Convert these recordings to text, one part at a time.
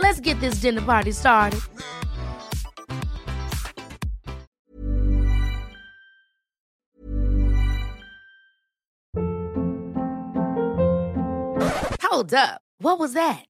Let's get this dinner party started. Hold up. What was that?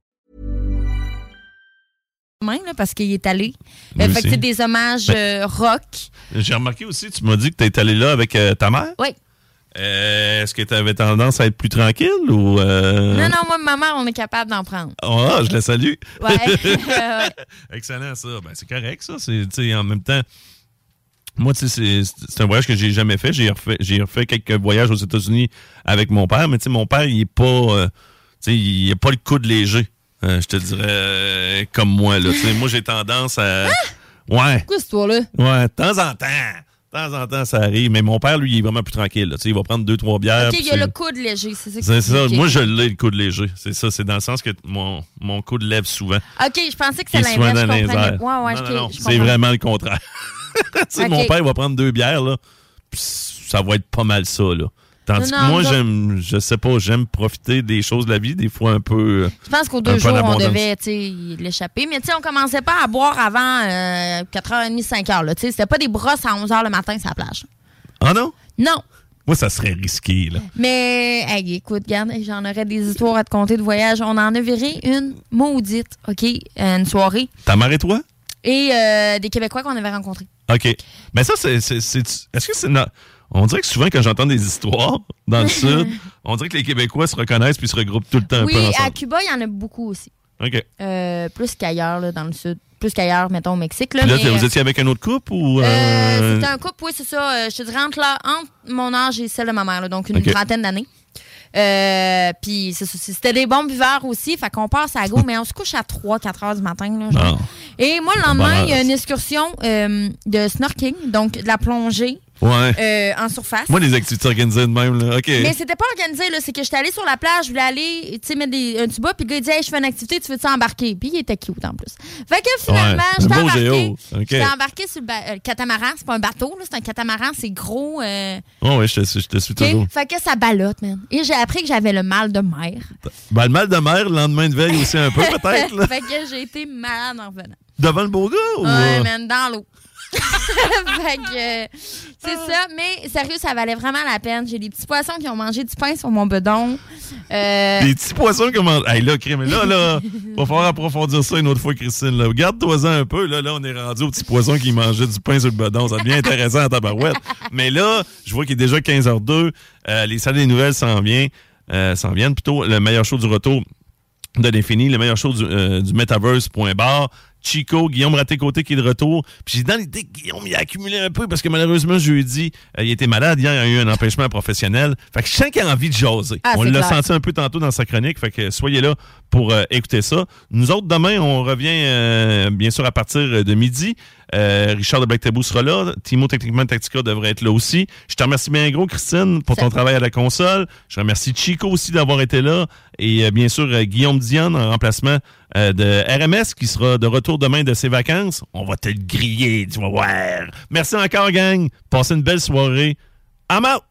Même, là, parce qu'il est allé. Euh, fait que c'est des hommages euh, rock. J'ai remarqué aussi, tu m'as dit que tu es allé là avec euh, ta mère? Oui. Euh, Est-ce que tu avais tendance à être plus tranquille ou. Non, non, moi, ma mère, on est capable d'en prendre. Ah, je la salue. Ouais. Ouais. Excellent, ça. Ben, c'est correct, ça. C'est, en même temps, moi, tu sais, c'est, un voyage que j'ai jamais fait. J'ai refait, refait quelques voyages aux États-Unis avec mon père, mais tu sais, mon père, il est pas. il a pas le coude léger. Euh, je te dirais euh, comme moi, là. Tu sais, moi, j'ai tendance à. Ouais. Quoi, cette histoire-là? Ouais, de temps en temps. De temps en temps, ça arrive. Mais mon père, lui, il est vraiment plus tranquille. là. Tu sais, il va prendre deux, trois bières. OK, il y a le coude léger, c'est ça que C'est ça. Moi, je l'ai, le coude léger. C'est ça. C'est dans le sens que mon, mon coude lève souvent. OK, je pensais que Il souvent l'inverse. Ouais, ouais, non, c'est vraiment le contraire. tu sais, Mon père va prendre deux bières, là, puis ça va être pas mal ça, là. Tandis Non, que moi, j'aime, je sais pas, j'aime profiter des choses de la vie, des fois un peu. euh, Je pense qu'aux deux jours, on devait l'échapper. Mais tu sais, on commençait pas à boire avant euh, 4h30, 5h. là. Tu sais, C'était pas des brosses à 11h le matin sur la plage. Ah non? Non. Moi, ça serait risqué, là. Mais, hey, écoute, regarde, j'en aurais des histoires à te conter de voyage. On en a viré une maudite, OK, euh, une soirée. Ta mère et toi? Et euh, des Québécois qu'on avait rencontrés. OK. Mais ça, c'est. c'est- c'est- Est-ce que c'est. On dirait que souvent, quand j'entends des histoires dans le Sud, on dirait que les Québécois se reconnaissent puis se regroupent tout le temps un oui, peu à ensemble. Cuba, il y en a beaucoup aussi. OK. Euh, plus qu'ailleurs, là, dans le Sud. Plus qu'ailleurs, mettons, au Mexique. Là, là, mais, vous euh, étiez avec un autre couple ou. Euh, C'était un couple, oui, c'est ça. Je te dirais entre, là, entre mon âge et celle de ma mère, là, donc une trentaine d'années. Euh, puis c'était des bons buveurs aussi, fait qu'on passe à go, mais on se couche à 3-4 heures du matin. Là, genre. Et moi, le lendemain, il y a une excursion euh, de snorkeling, donc de la plongée Ouais. euh, en surface. Moi, les activités organisées de même, là. OK. Mais c'était pas organisé, là. C'est que j'étais allée sur la plage, je voulais aller, tu sais, mettre des, un tuba, puis le gars, il dit, hey, je fais une activité, tu veux-tu embarquer? Puis il était cute en plus. Fait que finalement, Ouais. j'étais Beau embarquée. géo. OK. J'étais embarquée sur le, euh, le catamaran. C'est pas un bateau, là. C'est un catamaran, c'est gros. euh, Oh, oui, je te, suis- je te suis OK? toujours. Fait que ça ballotte, man. Et j'ai appris que j'avais le mal de mer. Ben, le mal de mer, le lendemain de veille aussi un peu, peut-être, fait que j'ai été malade en revenant. Devant le beau gars ou. Ouais, euh, man, dans l'eau. euh, c'est ça, mais sérieux, ça valait vraiment la peine. J'ai des petits poissons qui ont mangé du pain sur mon bedon. Euh, Des petits poissons comment. Hey, là, crème, là, là, va falloir approfondir ça une autre fois, Christine. Là. Garde-toi-en un peu. Là, là, on est rendu aux petits poissons qui mangeaient du pain sur le bedon. Ça devient intéressant à tabarouette. Mais là, je vois qu'il est déjà 15h02. Euh, les salles des nouvelles s'en viennent. Euh, s'en viennent plutôt. Le meilleur show du retour de l'infini, le meilleur show du, du Metaverse.bar. Chico, Guillaume Raté-Côté qui est de retour. Puis j'ai dans l'idée que Guillaume, il a accumulé un peu parce que malheureusement, jeudi, euh, il était malade. Hier, il a eu un empêchement professionnel. Fait que je sens qu'il a envie de jaser. Ah, on l'a senti un peu tantôt dans sa chronique. Fait que soyez là pour euh, écouter ça. Nous autres, demain, on revient euh, bien sûr à partir de midi. Richard de Black Tabou sera là. Timo Techniquement Tactica devrait être là aussi. Je te remercie bien gros, Christine, pour ton travail à la console. Je remercie Chico aussi d'avoir été là. Et bien sûr, Guillaume Dion en remplacement euh, de RMS qui sera de retour demain de ses vacances. On va te le griller, tu vas voir. Merci encore, gang. Passez une belle soirée. I'm out!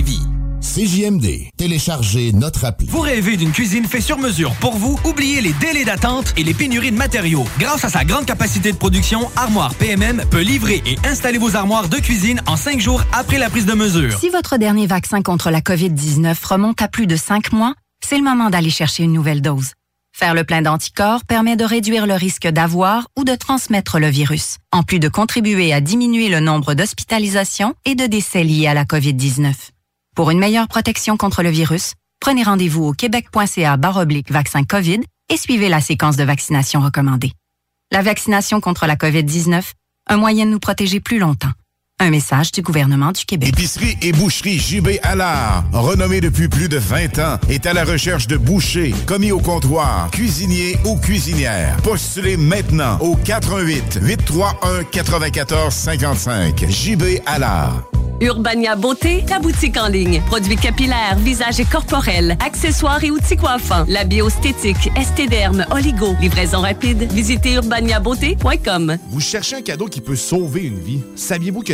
Lévis. CJMD. Téléchargez notre appli. Vous rêvez d'une cuisine faite sur mesure pour vous? Oubliez les délais d'attente et les pénuries de matériaux. Grâce à sa grande capacité de production, Armoire PMM peut livrer et installer vos armoires de cuisine en cinq jours après la prise de mesure. Si votre dernier vaccin contre la COVID-19 remonte à plus de cinq mois, c'est le moment d'aller chercher une nouvelle dose. Faire le plein d'anticorps permet de réduire le risque d'avoir ou de transmettre le virus, en plus de contribuer à diminuer le nombre d'hospitalisations et de décès liés à la COVID-19. Pour une meilleure protection contre le virus, prenez rendez-vous au québec.ca baroblique vaccin COVID et suivez la séquence de vaccination recommandée. La vaccination contre la COVID-19, un moyen de nous protéger plus longtemps. Un message du gouvernement du Québec. Épicerie et boucherie JB Allard, renommée depuis plus de 20 ans, est à la recherche de bouchers, commis au comptoir, cuisiniers ou cuisinières. Postulez maintenant au 88 831 94 55. JB Allard. Urbania Beauté, ta boutique en ligne. Produits capillaires, visage et corporels, accessoires et outils coiffants. La biostétique, estéderme, oligo. Livraison rapide. Visitez urbaniabeauté.com. Vous cherchez un cadeau qui peut sauver une vie? Saviez-vous que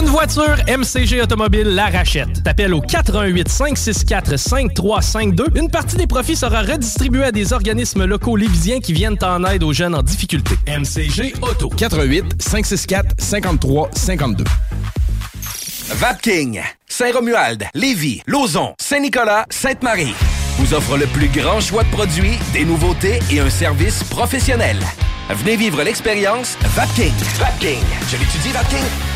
Une voiture, MCG Automobile la rachète. T'appelles au 88 564 5352. Une partie des profits sera redistribuée à des organismes locaux lévisiens qui viennent en aide aux jeunes en difficulté. MCG Auto. 88 564 53 52. Vapking, Saint-Romuald, Lévis, Lauson, Saint-Nicolas, Sainte-Marie vous offre le plus grand choix de produits, des nouveautés et un service professionnel. Venez vivre l'expérience Vapking. Vapking. Je l'étudie, Vapking.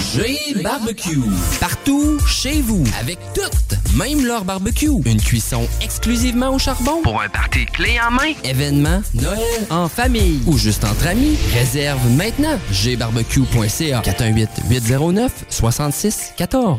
G Barbecue. Partout, chez vous, avec toutes, même leur barbecue. Une cuisson exclusivement au charbon. Pour un party clé en main. Événement, Noël, en famille ou juste entre amis. Réserve maintenant. gbarbecue.ca 418-809-6614.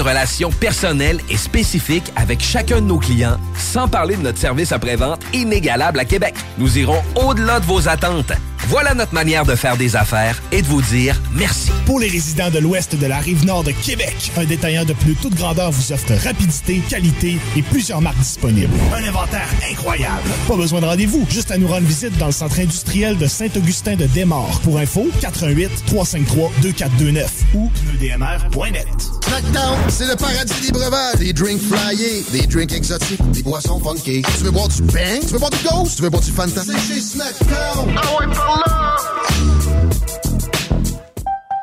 relation personnelle et spécifique avec chacun de nos clients, sans parler de notre service après-vente inégalable à Québec. Nous irons au-delà de vos attentes. Voilà notre manière de faire des affaires et de vous dire merci. Pour les résidents de l'ouest de la rive nord de Québec, un détaillant de plus toute grandeur vous offre rapidité, qualité et plusieurs marques disponibles. Un inventaire incroyable. Pas besoin de rendez-vous, juste à nous rendre visite dans le centre industriel de Saint-Augustin de Desmaures. Pour info, 88 353 2429 ou pneudmr.net. Snackdown, c'est le paradis des breuvages. Des drinks flyés, des drinks exotiques, des boissons funky. Tu veux boire du bang? Tu veux boire du ghost? Tu veux boire du Fanta? C'est chez Snackdown. Ah ouais!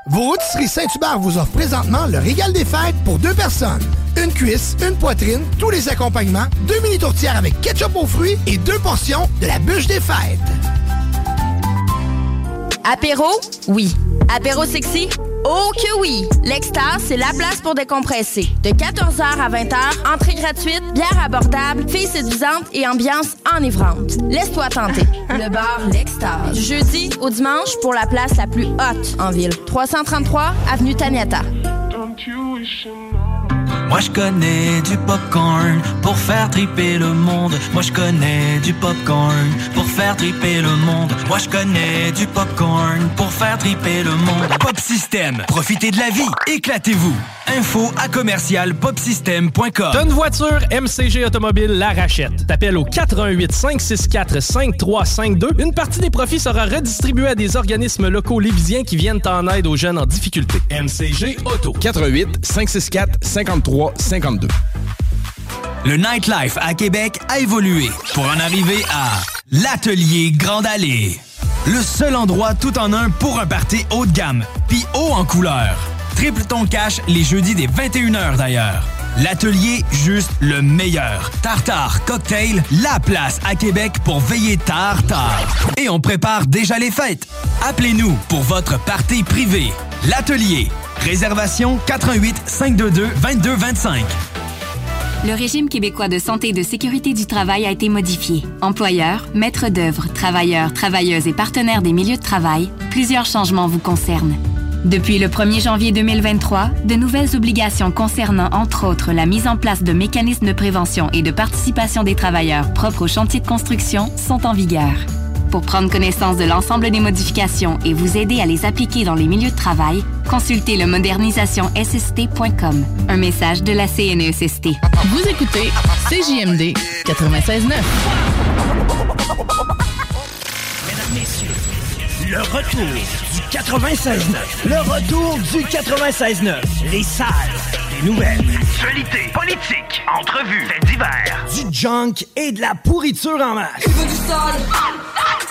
Vos rôtisseries Saint-Hubert vous offrent présentement le régal des fêtes pour deux personnes. Une cuisse, une poitrine, tous les accompagnements, deux mini tourtières avec ketchup aux fruits et deux portions de la bûche des fêtes. Apéro? Oui. Apéro sexy? Oh que oui! L'Extase, c'est la place pour décompresser. De 14h à 20h, entrée gratuite, bière abordable, filles séduisantes et ambiance enivrante. Laisse-toi tenter. Le bar L'Extase. Du jeudi au dimanche pour la place la plus haute en ville. 333 Avenue Taniata. Moi je connais du popcorn pour faire triper le monde. Moi je connais du popcorn pour faire triper le monde. Moi je connais du popcorn pour faire triper le monde. Pop System, profitez de la vie, éclatez-vous. Info à commercial popsystem.com. T'as une voiture, MCG Automobile la rachète. T'appelles au 418 564 5352. Une partie des profits sera redistribuée à des organismes locaux lévisiens qui viennent en aide aux jeunes en difficulté. MCG Auto. 88 564 53 52. Le nightlife à Québec a évolué pour en arriver à l'Atelier Grande Allée. Le seul endroit tout en un pour un party haut de gamme, puis haut en couleur. Triple ton cash les jeudis des 21h d'ailleurs. L'atelier, juste le meilleur. Tartare, cocktail, la place à Québec pour veiller tard, tard. Et on prépare déjà les fêtes. Appelez-nous pour votre party privé. L'atelier. Réservation 88 522 2225. Le régime québécois de santé et de sécurité du travail a été modifié. Employeurs, maîtres d'œuvre, travailleurs, travailleuses et partenaires des milieux de travail, plusieurs changements vous concernent. Depuis le 1er janvier 2023, de nouvelles obligations concernant entre autres la mise en place de mécanismes de prévention et de participation des travailleurs propres aux chantiers de construction sont en vigueur. Pour prendre connaissance de l'ensemble des modifications et vous aider à les appliquer dans les milieux de travail, consultez le modernisationsSST.com. Un message de la CNESST. Vous écoutez CJMD 96.9. Mesdames, Messieurs, le retour du 96.9. Le retour du 96.9. Les salles des nouvelles. Actualité, politique, entrevues, faits divers. Du junk et de la pourriture en masse. Tu veux du sale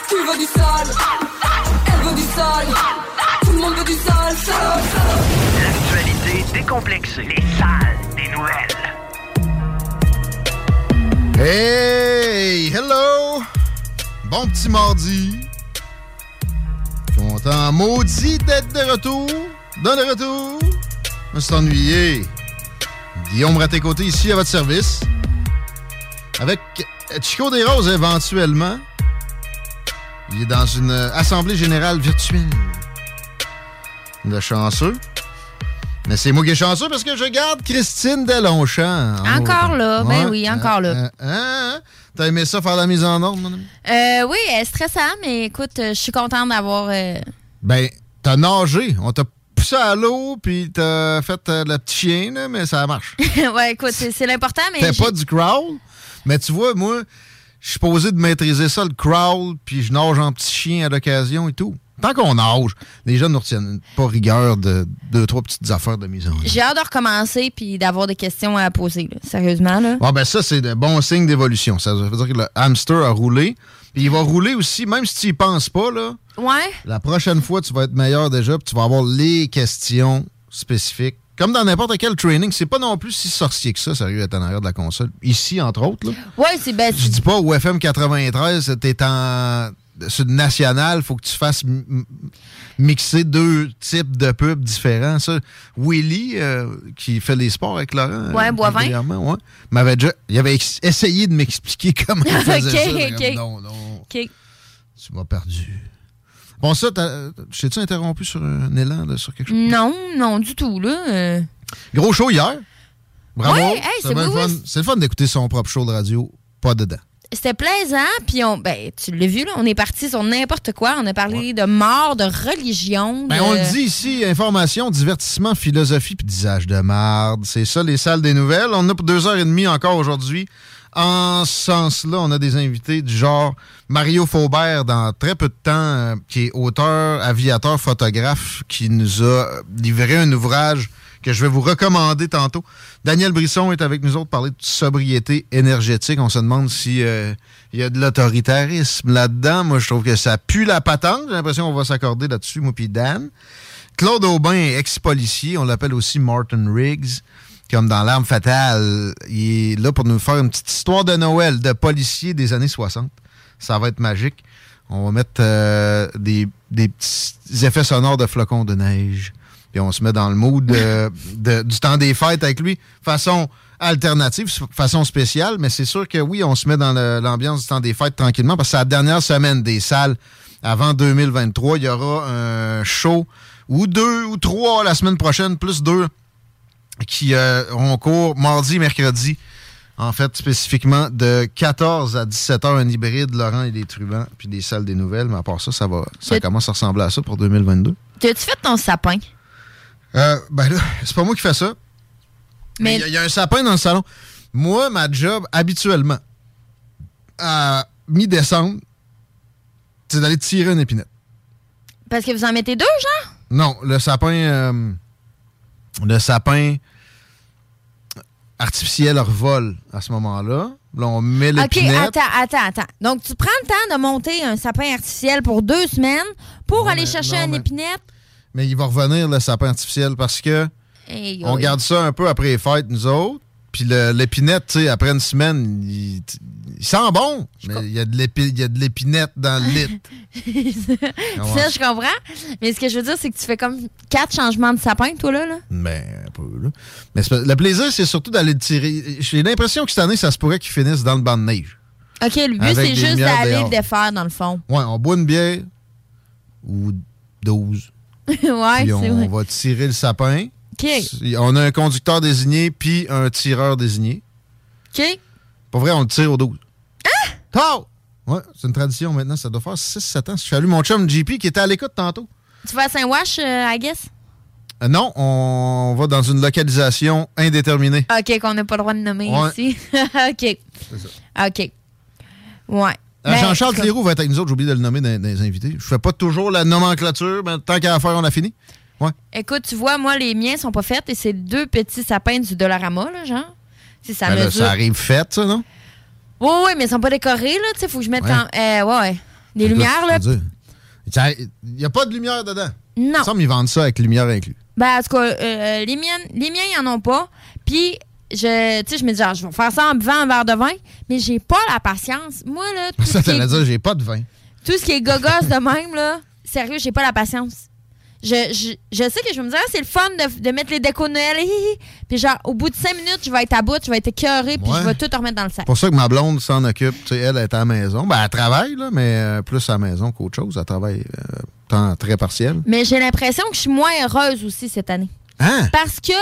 Tu veux du sale Elle veut du sale Tout le monde veut du sale, sale, sale. L'actualité décomplexée. Les salles des nouvelles. Hey, hello! Bon petit mardi. Content maudit d'être de retour. Le retour. Je me suis ennuyé. Guillaume Raté-Côté ici à votre service. Avec Chico des Roses éventuellement. Il est dans une assemblée générale virtuelle. De chanceux. Mais c'est moi qui est chanceux parce que je garde Christine Delonchamp. en Encore autant. là, ben Ouais, oui, encore là. hein, hein? T'as aimé ça faire la mise en ordre, mon ami? Euh, oui, euh, stressant, mais écoute, euh, je suis contente d'avoir. euh, Ben, t'as nagé. On t'a poussé à l'eau, puis t'as fait euh, le petit chien, là, mais ça marche. ouais, écoute, c'est l'important, mais. T'es pas du crawl, mais tu vois, moi, je suis posé de maîtriser ça, le crawl, puis je nage en petit chien à l'occasion et tout. Tant qu'on nage, les jeunes ne retiennent pas rigueur de deux, trois petites affaires de mise en. J'ai hâte de recommencer puis d'avoir des questions à poser, là. sérieusement. Là. Ah ben ça, c'est de bons signes d'évolution. Ça veut dire que le hamster a roulé. Puis il va rouler aussi, même si tu y penses pas, là. Ouais. La prochaine fois, tu vas être meilleur déjà, puis tu vas avoir les questions spécifiques. Comme dans n'importe quel training, c'est pas non plus si sorcier que ça, sérieux, être en arrière de la console. Ici, entre autres, là. Ouais, c'est ben, Je dis pas au FM 93, t'es en sur le national, faut que tu fasses mixer deux types de pubs différents. Ça, Willy, euh, qui fait les sports avec Laurent, Ouais, euh, Boivin. ouais, m'avait déjà, il avait essayé de m'expliquer comment il faisait ça. Non, non, OK. tu m'as perdu. Bon, ça, t'ai-tu interrompu sur un élan, là, sur quelque chose? Non, non, du tout, là. euh. Gros show hier. Bravo. Ouais, hey, C'est le fun. oui. C'est le fun d'écouter son propre show de radio, pas dedans. C'était plaisant, puis on, ben, tu l'as vu, là, on est parti sur n'importe quoi. On a parlé de mort, de religion. Ben, de- on le dit ici, information, divertissement, philosophie puis disage de marde. C'est ça, les salles des nouvelles. On en a pour deux heures et demie encore aujourd'hui. En ce sens-là, on a des invités du genre Mario Faubert, dans très peu de temps, euh, qui est auteur, aviateur, photographe, qui nous a livré un ouvrage que je vais vous recommander tantôt. Daniel Brisson est avec nous autres pour parler de sobriété énergétique. On se demande si euh, y a de l'autoritarisme là-dedans. Moi, je trouve que ça pue la patente. J'ai l'impression qu'on va s'accorder là-dessus, moi puis Dan. Claude Aubin ex-policier. On l'appelle aussi Martin Riggs. Comme dans L'arme fatale, il est là pour nous faire une petite histoire de Noël de policier des années 60. Ça va être magique. On va mettre euh, des des petits effets sonores de flocons de neige. Puis on se met dans le mood de- du temps des fêtes avec lui. Façon alternative, façon spéciale, mais c'est sûr que oui, on se met dans l'ambiance du temps des fêtes tranquillement parce que c'est la dernière semaine des salles avant 2023. Il y aura un show ou deux ou trois la semaine prochaine, plus deux qui euh, auront cours mardi, mercredi. En fait, spécifiquement de 14 à 17 heures, un hybride, Laurent et les truands, puis des salles des nouvelles. Mais à part ça, ça va, ça commence à ressembler à ça pour 2022. T'as-tu fait ton sapin? Euh, ben là, c'est pas moi qui fais ça. Mais il y a- il y, a un sapin dans le salon. Moi, ma job, habituellement, à mi-décembre, c'est d'aller tirer une épinette. Parce que vous en mettez deux, genre? Non, le sapin. euh, le sapin artificiel revole à ce moment-là. Là, on met OK, l'épinette. attends, attends, attends. Donc, tu prends le temps de monter un sapin artificiel pour deux semaines pour Non, aller mais- chercher non, une mais- épinette? Mais il va revenir, le sapin artificiel, parce que Hey, on garde ça un peu après les fêtes, nous autres. Puis l'épinette, tu sais, après une semaine, il, il sent bon. Mais il y a de l'épinette dans le lit. ça, je comprends. Mais ce que je veux dire, c'est que tu fais comme quatre changements de sapin, toi, là. là. Mais un peu, là. Mais le plaisir, c'est surtout d'aller le tirer. J'ai l'impression que cette année, ça se pourrait qu'il finisse dans le banc de neige. OK, le but, c'est juste d'aller le défaire, dans le fond. Ouais, on boit une bière ou 12. ouais, puis c'est on vrai. va tirer le sapin. On a un conducteur désigné puis un tireur désigné. OK. Pour vrai, on le tire au 12. Ah! Ouais, c'est une tradition maintenant. Ça doit faire 6-7 ans. Je salue mon chum JP qui était à l'écoute tantôt. Tu vas à Saint-Wash, euh, I guess? Euh, non, on va dans une localisation indéterminée. OK, qu'on n'a pas le droit de nommer Ouais. ici. OK. OK. Ouais. Euh, Ben, Jean-Charles Cléroux va être avec nous autres. J'ai oublié de le nommer dans, dans les invités. Je fais pas toujours la nomenclature, mais tant qu'à faire, on a fini. Ouais. Écoute, tu vois, moi, les miens sont pas faits et c'est deux petits sapins du Dollarama, là, genre. Si ça Ben là, ça arrive fait, ça, non? Oui, oui, mais ils sont pas décorés, là. Tu sais, faut que je mette Ouais. en. Euh, ouais, ouais. Des lumières, là. Il n'y a pas de lumière dedans. Non. Il me semble qu'ils vendent ça avec lumière inclus. Ben, en tout cas, euh, les, miennes, les miens, ils en ont pas. Puis, je, tu sais, je me dis, ah, je vais faire ça en buvant un verre de vin, mais j'ai pas la patience. Moi, là, tout, Ça, t'allais est, dire, j'ai pas de vin. tout ce qui est gogos de même, là, sérieux, j'ai pas la patience. Je, je, je sais que je vais me dire, ah, c'est le fun de, de mettre les décos de Noël. hi, hi, hi. Puis, genre, au bout de cinq minutes, je vais être à bout, je vais être écœurée, puis Ouais. je vais tout remettre dans le sac. C'est pour ça que ma blonde s'en occupe. Tu sais, elle est à la maison. Ben, elle travaille, là, mais euh, plus à la maison qu'autre chose. Elle travaille euh, temps très partiel. Mais j'ai l'impression que je suis moins heureuse aussi cette année. Hein? Parce que,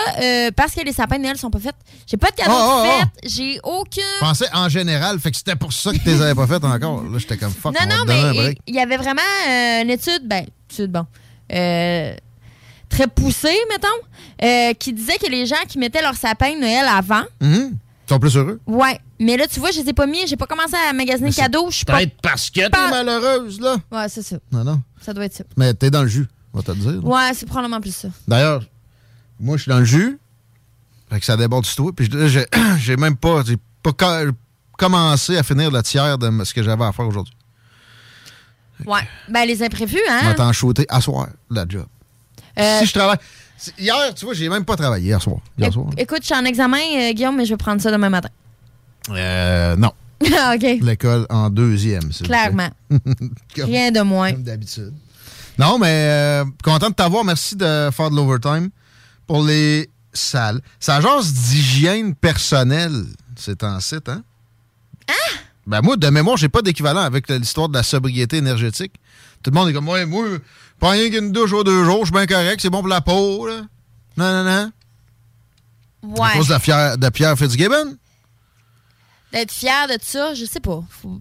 euh, parce que les sapins de Noël sont pas faits. J'ai pas de cadeaux Oh, oh, oh. J'ai aucun. Je pensais en général, fait que c'était pour ça que tu les avais pas faites encore. Là, j'étais comme fuck, Non, on non, mais il y avait vraiment euh, une étude, ben, étude, bon, euh, très poussée, mettons, euh, qui disait que les gens qui mettaient leur sapin de Noël avant, Mhm. Sont plus heureux. ouais, mais là, tu vois, je les ai pas mis, j'ai pas commencé à magasiner de cadeaux, je suis pas. Peut-être parce que t'es pas- malheureuse, là. Ouais, c'est ça. Non, non. Ça doit être ça. Mais t'es dans le jus, on va te le dire. là. Ouais, c'est probablement plus ça. D'ailleurs, moi, je suis dans le jus. Fait que ça déborde du tout. Puis j'ai- même pas, j'ai pas co- commencé à finir le tiers de ce que j'avais à faire aujourd'hui. Ouais. Ben, les imprévus, Je hein? m'attends shooter à soir, la job. Euh, Si je travaille. Hier, tu vois, j'ai même pas travaillé hier soir. Hier soir. Écoute, je suis en examen, euh, Guillaume, mais je vais prendre ça demain matin. Euh, non. Ah, OK. L'école en deuxième, plaît. Clairement. Comme- Rien de moins. Comme d'habitude. Non, mais euh, content de t'avoir. Merci de faire de l'overtime pour les salles. Ça jase d'hygiène personnelle, c'est en site, hein? Hein? Ben moi, de mémoire, j'ai pas d'équivalent avec l'histoire de la sobriété énergétique. Tout le monde est comme, ouais, moi, pas rien qu'une douche aux deux jours, je suis bien correct, c'est bon pour la peau, là. Non, non, non. À Ouais. cause de, Pierre- de Pierre Fitzgibbon. D'être fier de ça, je sais pas. Faut-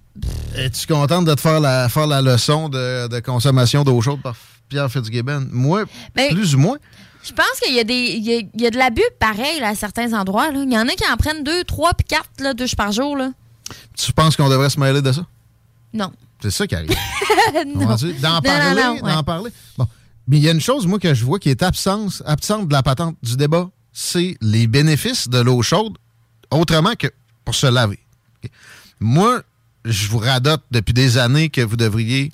Es-tu contente de te faire la, faire la leçon de, de consommation d'eau chaude par Pierre Fitzgibbon? Moi, plus ou moins. Je pense qu'il y a des. Il y a, il y a de l'abus pareil là, à certains endroits. là. Il y en a qui en prennent deux, trois puis quatre là, douches par jour. Là. Tu penses qu'on devrait se mêler de ça? Non. C'est ça qui arrive. non. D'en parler, ouais. d'en parler. Bon. Mais il y a une chose, moi, que je vois qui est absence, absente de la patente du débat, c'est les bénéfices de l'eau chaude autrement que pour se laver. Moi, je vous radote depuis des années que vous devriez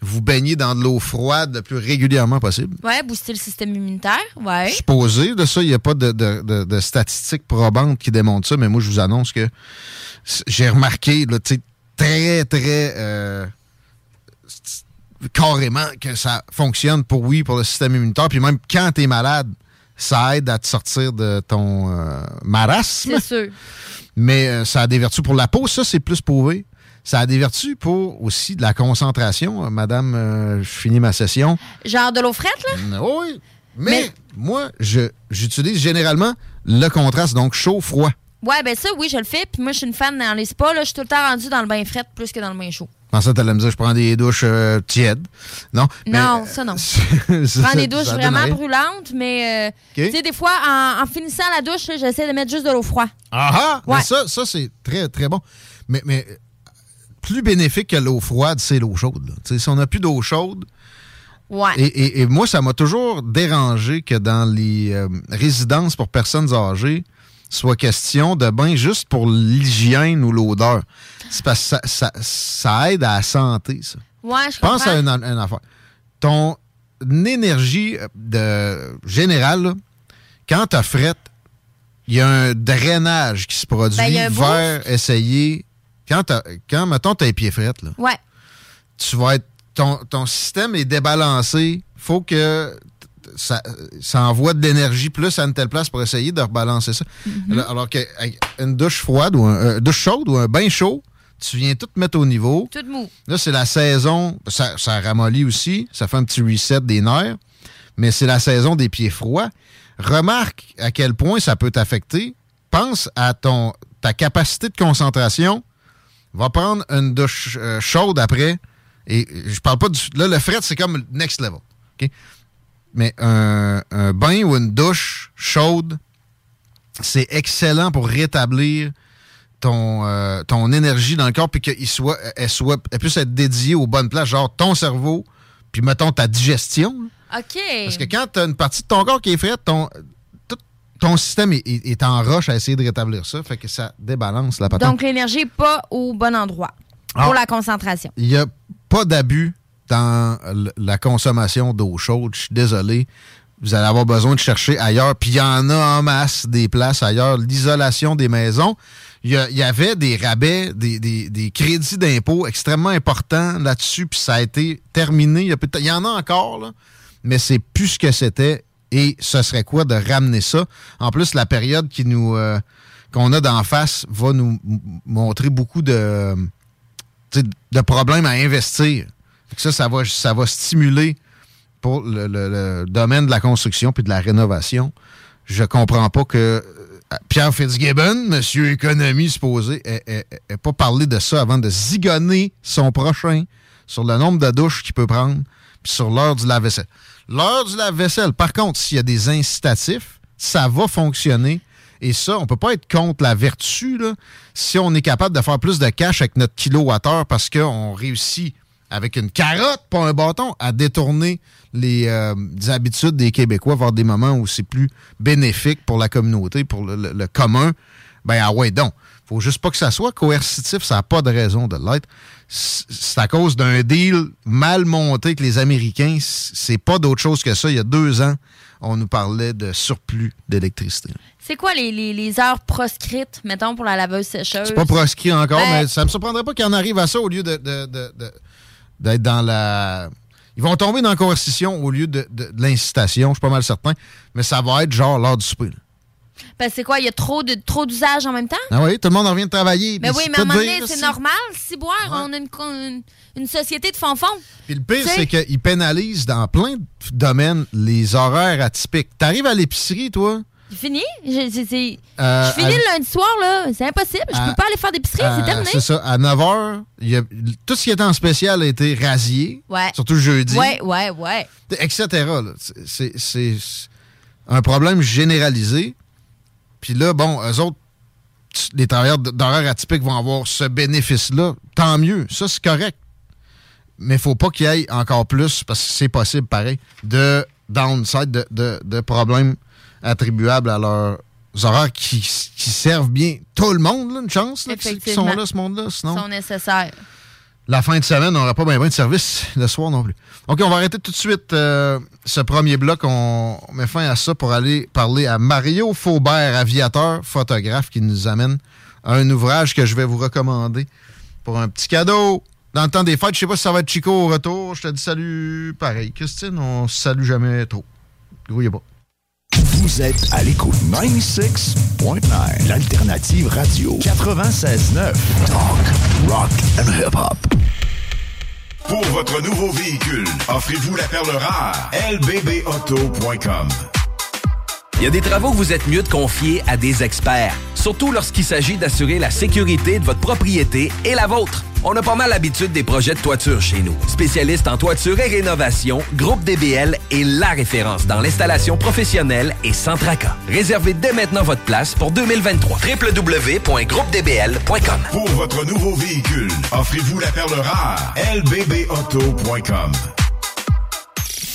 vous baigner dans de l'eau froide le plus régulièrement possible. Ouais, booster le système immunitaire. Ouais. Supposé, de ça, il n'y a pas de, de- de- de statistiques probantes qui démontrent ça, mais moi, je vous annonce que j'ai remarqué, là, tu sais, très, très euh, carrément que ça fonctionne pour, oui, pour le système immunitaire. Puis même quand tu es malade, ça aide à te sortir de ton euh, marasme. C'est sûr. Mais euh, ça a des vertus pour la peau, ça, c'est plus prouvé. Ça a des vertus pour aussi de la concentration. Euh, Madame, je finis ma session. Genre de l'eau frette, là? Oui. Mais, moi, je j'utilise généralement le contraste, donc chaud-froid. Ouais, ben ça, oui, je le fais. Puis moi, je suis une fan dans les spas. Là, je suis tout le temps rendue dans le bain fret plus que dans le bain chaud. Je pensais que t'allais me dire je prends des douches euh, tièdes. Non? Non, ça, non. je prends des douches vraiment brûlantes, mais euh, tu sais, des fois, en, en finissant la douche, j'essaie de mettre juste de l'eau froide. Ah ah! Ouais. Mais ça, ça c'est très, très bon. Mais, mais plus bénéfique que l'eau froide, c'est l'eau chaude. Tu Si on n'a plus d'eau chaude, Ouais. Et, et- et moi, ça m'a toujours dérangé que dans les euh, résidences pour personnes âgées, soit question de bain juste pour l'hygiène ou l'odeur. C'est parce que ça, ça- ça aide à la santé, ça. Ouais, je Pense comprends. à une, une affaire. Ton énergie euh, de, générale, là, quand tu frette, il y a un drainage qui se produit Ben, vers essayer. Quand, quand mettons, tu as les pieds frettes, là, Ouais. tu vas être. Ton, ton système est débalancé. faut que ça, ça envoie de l'énergie plus à une telle place pour essayer de rebalancer ça. Mhm. Alors, alors qu'une douche froide ou un, euh, douche chaude ou un bain chaud, tu viens tout mettre au niveau. Tout mou. Là, c'est la saison. Ça, ça ramollit aussi. Ça fait un petit reset des nerfs. Mais c'est la saison des pieds froids. Remarque à quel point ça peut t'affecter. Pense à ton ta capacité de concentration. Va prendre une douche euh, chaude après. Et je parle pas du. Là, le fret, c'est comme le next level. OK? Mais un, un bain ou une douche chaude, c'est excellent pour rétablir ton, euh, ton énergie dans le corps puis qu'elle soit, elle soit, elle puisse être dédiée aux bonnes places, genre ton cerveau, puis mettons ta digestion. OK. Parce que quand tu as une partie de ton corps qui est frette, ton, tout ton système est, est- est en roche à essayer de rétablir ça, fait que ça débalance la patente. Donc, l'énergie n'est pas au bon endroit Ah. pour la concentration. Il n'y a pas d'abus dans la consommation d'eau chaude. Je suis désolé. Vous allez avoir besoin de chercher ailleurs. Puis il y en a en masse des places ailleurs. L'isolation des maisons. Il y, avait des rabais, des, crédits d'impôt extrêmement importants là-dessus. Puis ça a été terminé. Il y, en a encore, là, mais c'est plus ce que c'était. Et ce serait quoi de ramener ça? En plus, la période euh, qu'on a d'en face va nous montrer beaucoup de problèmes à investir. Ça, ça va, ça va stimuler pour le, le- domaine de la construction puis de la rénovation. Je comprends pas que euh, Pierre Fitzgibbon, monsieur économie supposé, ait, ait- ait pas parlé de ça avant de zigonner son prochain sur le nombre de douches qu'il peut prendre puis sur l'heure du lave-vaisselle. L'heure du lave-vaisselle, par contre, s'il y a des incitatifs, ça va fonctionner. Et ça, on peut pas être contre la vertu là, si on est capable de faire plus de cash avec notre kilowattheure parce qu'on réussit avec une carotte, pas un bâton, à détourner les, euh, des habitudes des Québécois, voir des moments où c'est plus bénéfique pour la communauté, pour le, le- le commun. Ben ah ouais, donc. Faut juste pas que ça soit coercitif, ça n'a pas de raison de l'être. C'est à cause d'un deal mal monté avec les Américains. C'est pas d'autre chose que ça. Il y a deux ans, on nous parlait de surplus d'électricité. C'est quoi les, les- les heures proscrites, mettons, pour la laveuse sécheuse? C'est pas proscrit encore, Ben- mais ça me surprendrait pas qu'il en arrive à ça au lieu de, de- de- de- d'être dans la. Ils vont tomber dans la coercition au lieu de, de- de l'incitation, je suis pas mal certain. Mais ça va être genre l'heure du souper. là. Ben, c'est quoi? Il y a trop de trop d'usages en même temps? Ah oui, tout le monde en revient de travailler. Mais oui, mais à un moment donné, c'est normal. Si boire, on a une, une, une société de fond-fond. Puis le pire, c'est qu'ils pénalisent dans plein de domaines les horaires atypiques. T'arrives à l'épicerie, toi. Fini? Je, Euh, je finis à- le lundi soir, là. C'est impossible. Je à- peux pas aller faire d'épicerie. C'est terminé. C'est ça. À 9 h, il y a, tout ce qui était en spécial a été rasié. Ouais. Surtout jeudi. Ouais, ouais, ouais. etc. C'est- un problème généralisé. Puis là, bon, eux autres, les travailleurs d'horaires atypiques vont avoir ce bénéfice-là. Tant mieux. Ça, c'est correct. Mais il faut pas qu'il y ait encore plus, parce que c'est possible, pareil, de downside, de, de, de problèmes attribuables à leurs horaires qui, qui servent bien tout le monde, là, une chance, là, qui, qui sont là, ce monde-là. Sinon, sont nécessaires. la fin de semaine, on n'aura pas bien de service le soir non plus. OK, on va arrêter tout de suite euh, ce premier bloc. On met fin à ça pour aller parler à Mario Faubert, aviateur, photographe, qui nous amène à un ouvrage que je vais vous recommander pour un petit cadeau. dans le temps des fêtes. Je sais pas si ça va être Chico au retour. Je te dis salut pareil. Christine, on se salue jamais trop. Grouillez pas. Vous êtes à l'écoute 96.9, l'alternative radio 96.9. Talk, rock and hip-hop. Pour votre nouveau véhicule, offrez-vous la perle rare. lbbauto.com Il y a des travaux que vous êtes mieux de confier à des experts, surtout lorsqu'il s'agit d'assurer la sécurité de votre propriété et la vôtre. On a pas mal l'habitude des projets de toiture chez nous. Spécialiste en toiture et rénovation, Groupe DBL est la référence dans l'installation professionnelle et sans tracas. Réservez dès maintenant votre place pour 2023. www.groupedbl.com Pour votre nouveau véhicule, offrez-vous la perle rare. lbbauto.com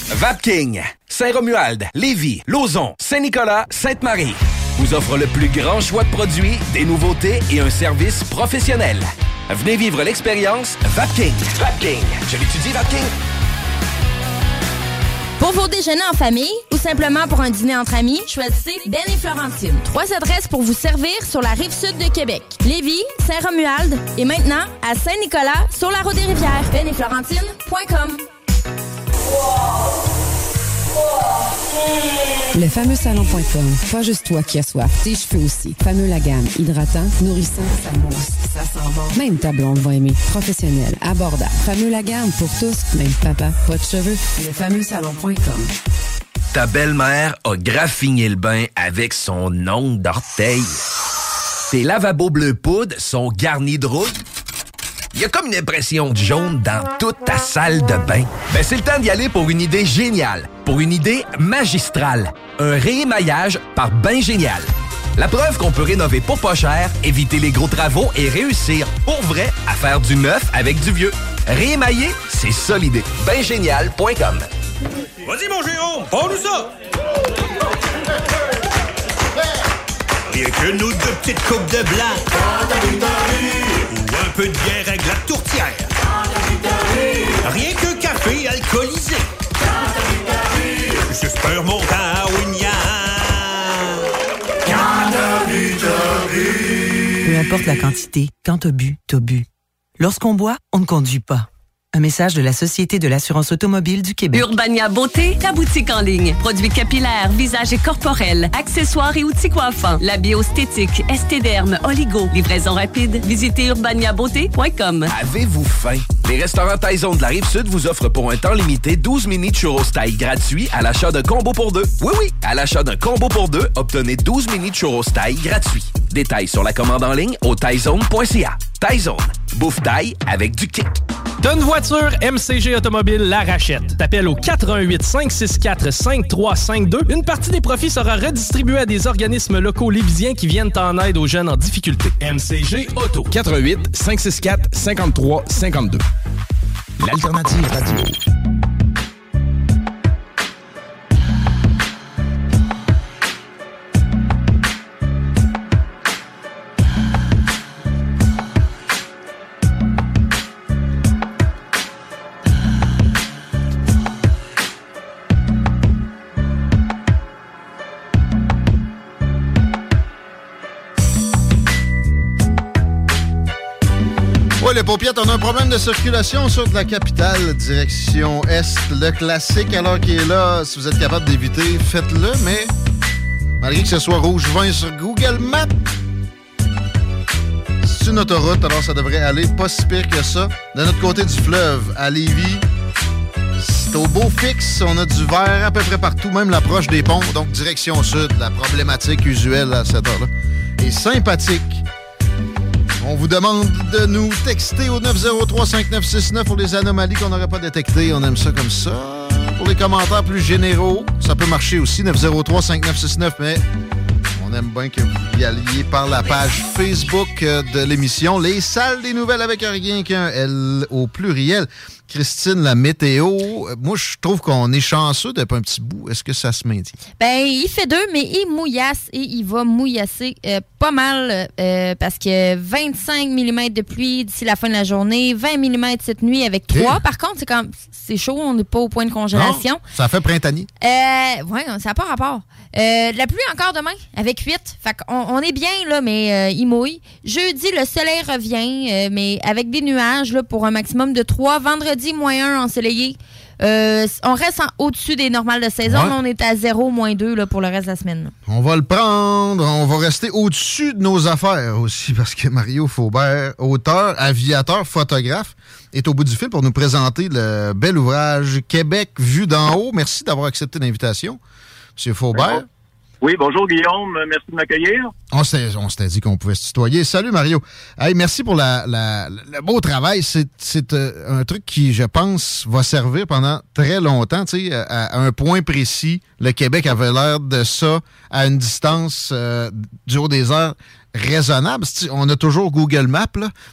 Vapking, Saint-Romuald, Lévis, Lauson, Saint-Nicolas, Sainte-Marie vous offre le plus grand choix de produits, des nouveautés et un service professionnel. Venez vivre l'expérience Vapking. Vapking. Je l'étudie, Vapking. Pour vos déjeuners en famille ou simplement pour un dîner entre amis, choisissez Ben et Florentine. Trois adresses pour vous servir sur la rive sud de Québec. Lévis, Saint-Romuald et maintenant à Saint-Nicolas sur la route des rivières. Ben et Florentine.com. Le fameux salon.com. Pas juste toi qui as soif, tes cheveux aussi. Fameux la gamme. Hydratant, nourrissant, ça mousse, ça bon. Même ta blonde va aimer. Professionnel, abordable. Fameux la gamme pour tous, même papa, pas de cheveux. Le fameux salon.com. Ta belle-mère a graffiné le bain avec son ongle d'orteil. Tes lavabos bleu poudre sont garnis de rouille. Il y a comme une impression de jaune dans toute ta salle de bain. Ben, c'est le temps d'y aller pour une idée géniale, pour une idée magistrale. Un réémaillage par Bain Génial. La preuve qu'on peut rénover pour pas cher, éviter les gros travaux et réussir pour vrai à faire du neuf avec du vieux. Réémailler, c'est ça l'idée. Baingénial.com Vas-y, mon Jérôme, prends-nous ça! Rien que nous deux petites coupes de blanc. Peu de bière avec la tourtière. Rien qu'un café alcoolisé. J'espère mon Peu importe la quantité, quand t'as bu, t'as bu. Lorsqu'on boit, on ne conduit pas. Un message de la Société de l'assurance automobile du Québec. Urbania Beauté, ta boutique en ligne. Produits capillaires, visage et corporels, accessoires et outils coiffants. La biostétique, estéderme, oligo. Livraison rapide. Visitez urbaniabeauté.com. Avez-vous faim? Les restaurants Taizone de la Rive-Sud vous offrent pour un temps limité 12 mini churros taille gratuits à l'achat d'un combo pour deux. Oui, oui, à l'achat d'un combo pour deux, obtenez 12 mini churros taille gratuits. Détails sur la commande en ligne au taizone.ca. Taizone, bouffe taille avec du kick. Une voiture, MCG Automobile la rachète. T'appelles au 88 564 5352. Une partie des profits sera redistribuée à des organismes locaux lévisiens qui viennent en aide aux jeunes en difficulté. MCG Auto. 88 564 53 52. L'alternative radio. Les paupiètes, on a un problème de circulation sur de la capitale, direction Est. Le classique, alors qu'il est là, si vous êtes capable d'éviter, faites-le, mais malgré que ce soit rouge 20 sur Google Maps, c'est une autoroute, alors ça devrait aller pas si pire que ça. De notre côté du fleuve, à Lévis, c'est au beau fixe, on a du vert à peu près partout, même l'approche des ponts, donc direction sud, la problématique usuelle à cette heure-là. Et sympathique. On vous demande de nous texter au 903-5969 pour les anomalies qu'on n'aurait pas détectées. On aime ça comme ça. Pour les commentaires plus généraux, ça peut marcher aussi, 903-5969, mais on aime bien que vous y alliez par la page Facebook euh, de l'émission Les Salles des Nouvelles avec rien qu'un L au pluriel. Christine, la météo, euh, moi je trouve qu'on est chanceux depuis un petit bout. Est-ce que ça se maintient? Ben, il fait deux, mais il mouillasse et il va mouillasser euh, pas mal euh, parce que 25 mm de pluie d'ici la fin de la journée, 20 mm cette nuit avec 3. Par contre, c'est comme c'est chaud, on n'est pas au point de congélation. Non, ça fait printanier. Euh, ouais, ça n'a pas rapport. Euh, la pluie encore demain, avec 8. Fait qu'on on est bien, là, mais il mouille. Jeudi, le soleil revient, mais avec des nuages là, pour un maximum de 3. Vendredi, moins 1 ensoleillé. Euh, on reste en- au-dessus des normales de saison. Ouais. Là, on est à 0, moins 2 là, pour le reste de la semaine. On va le prendre. On va rester au-dessus de nos affaires aussi parce que Mario Faubert, auteur, aviateur, photographe, est au bout du fil pour nous présenter le bel ouvrage Québec vu d'en haut. Merci d'avoir accepté l'invitation, Monsieur Faubert. Oui, bonjour Guillaume, merci de m'accueillir. On s'était dit qu'on pouvait se tutoyer. Salut Mario. Hey, merci pour la, la- le beau travail. C'est euh, un truc qui, je pense, va servir pendant très longtemps. Tu sais, à, un point précis, le Québec avait l'air de ça à une distance euh, du haut des airs raisonnable. On a toujours Google Maps,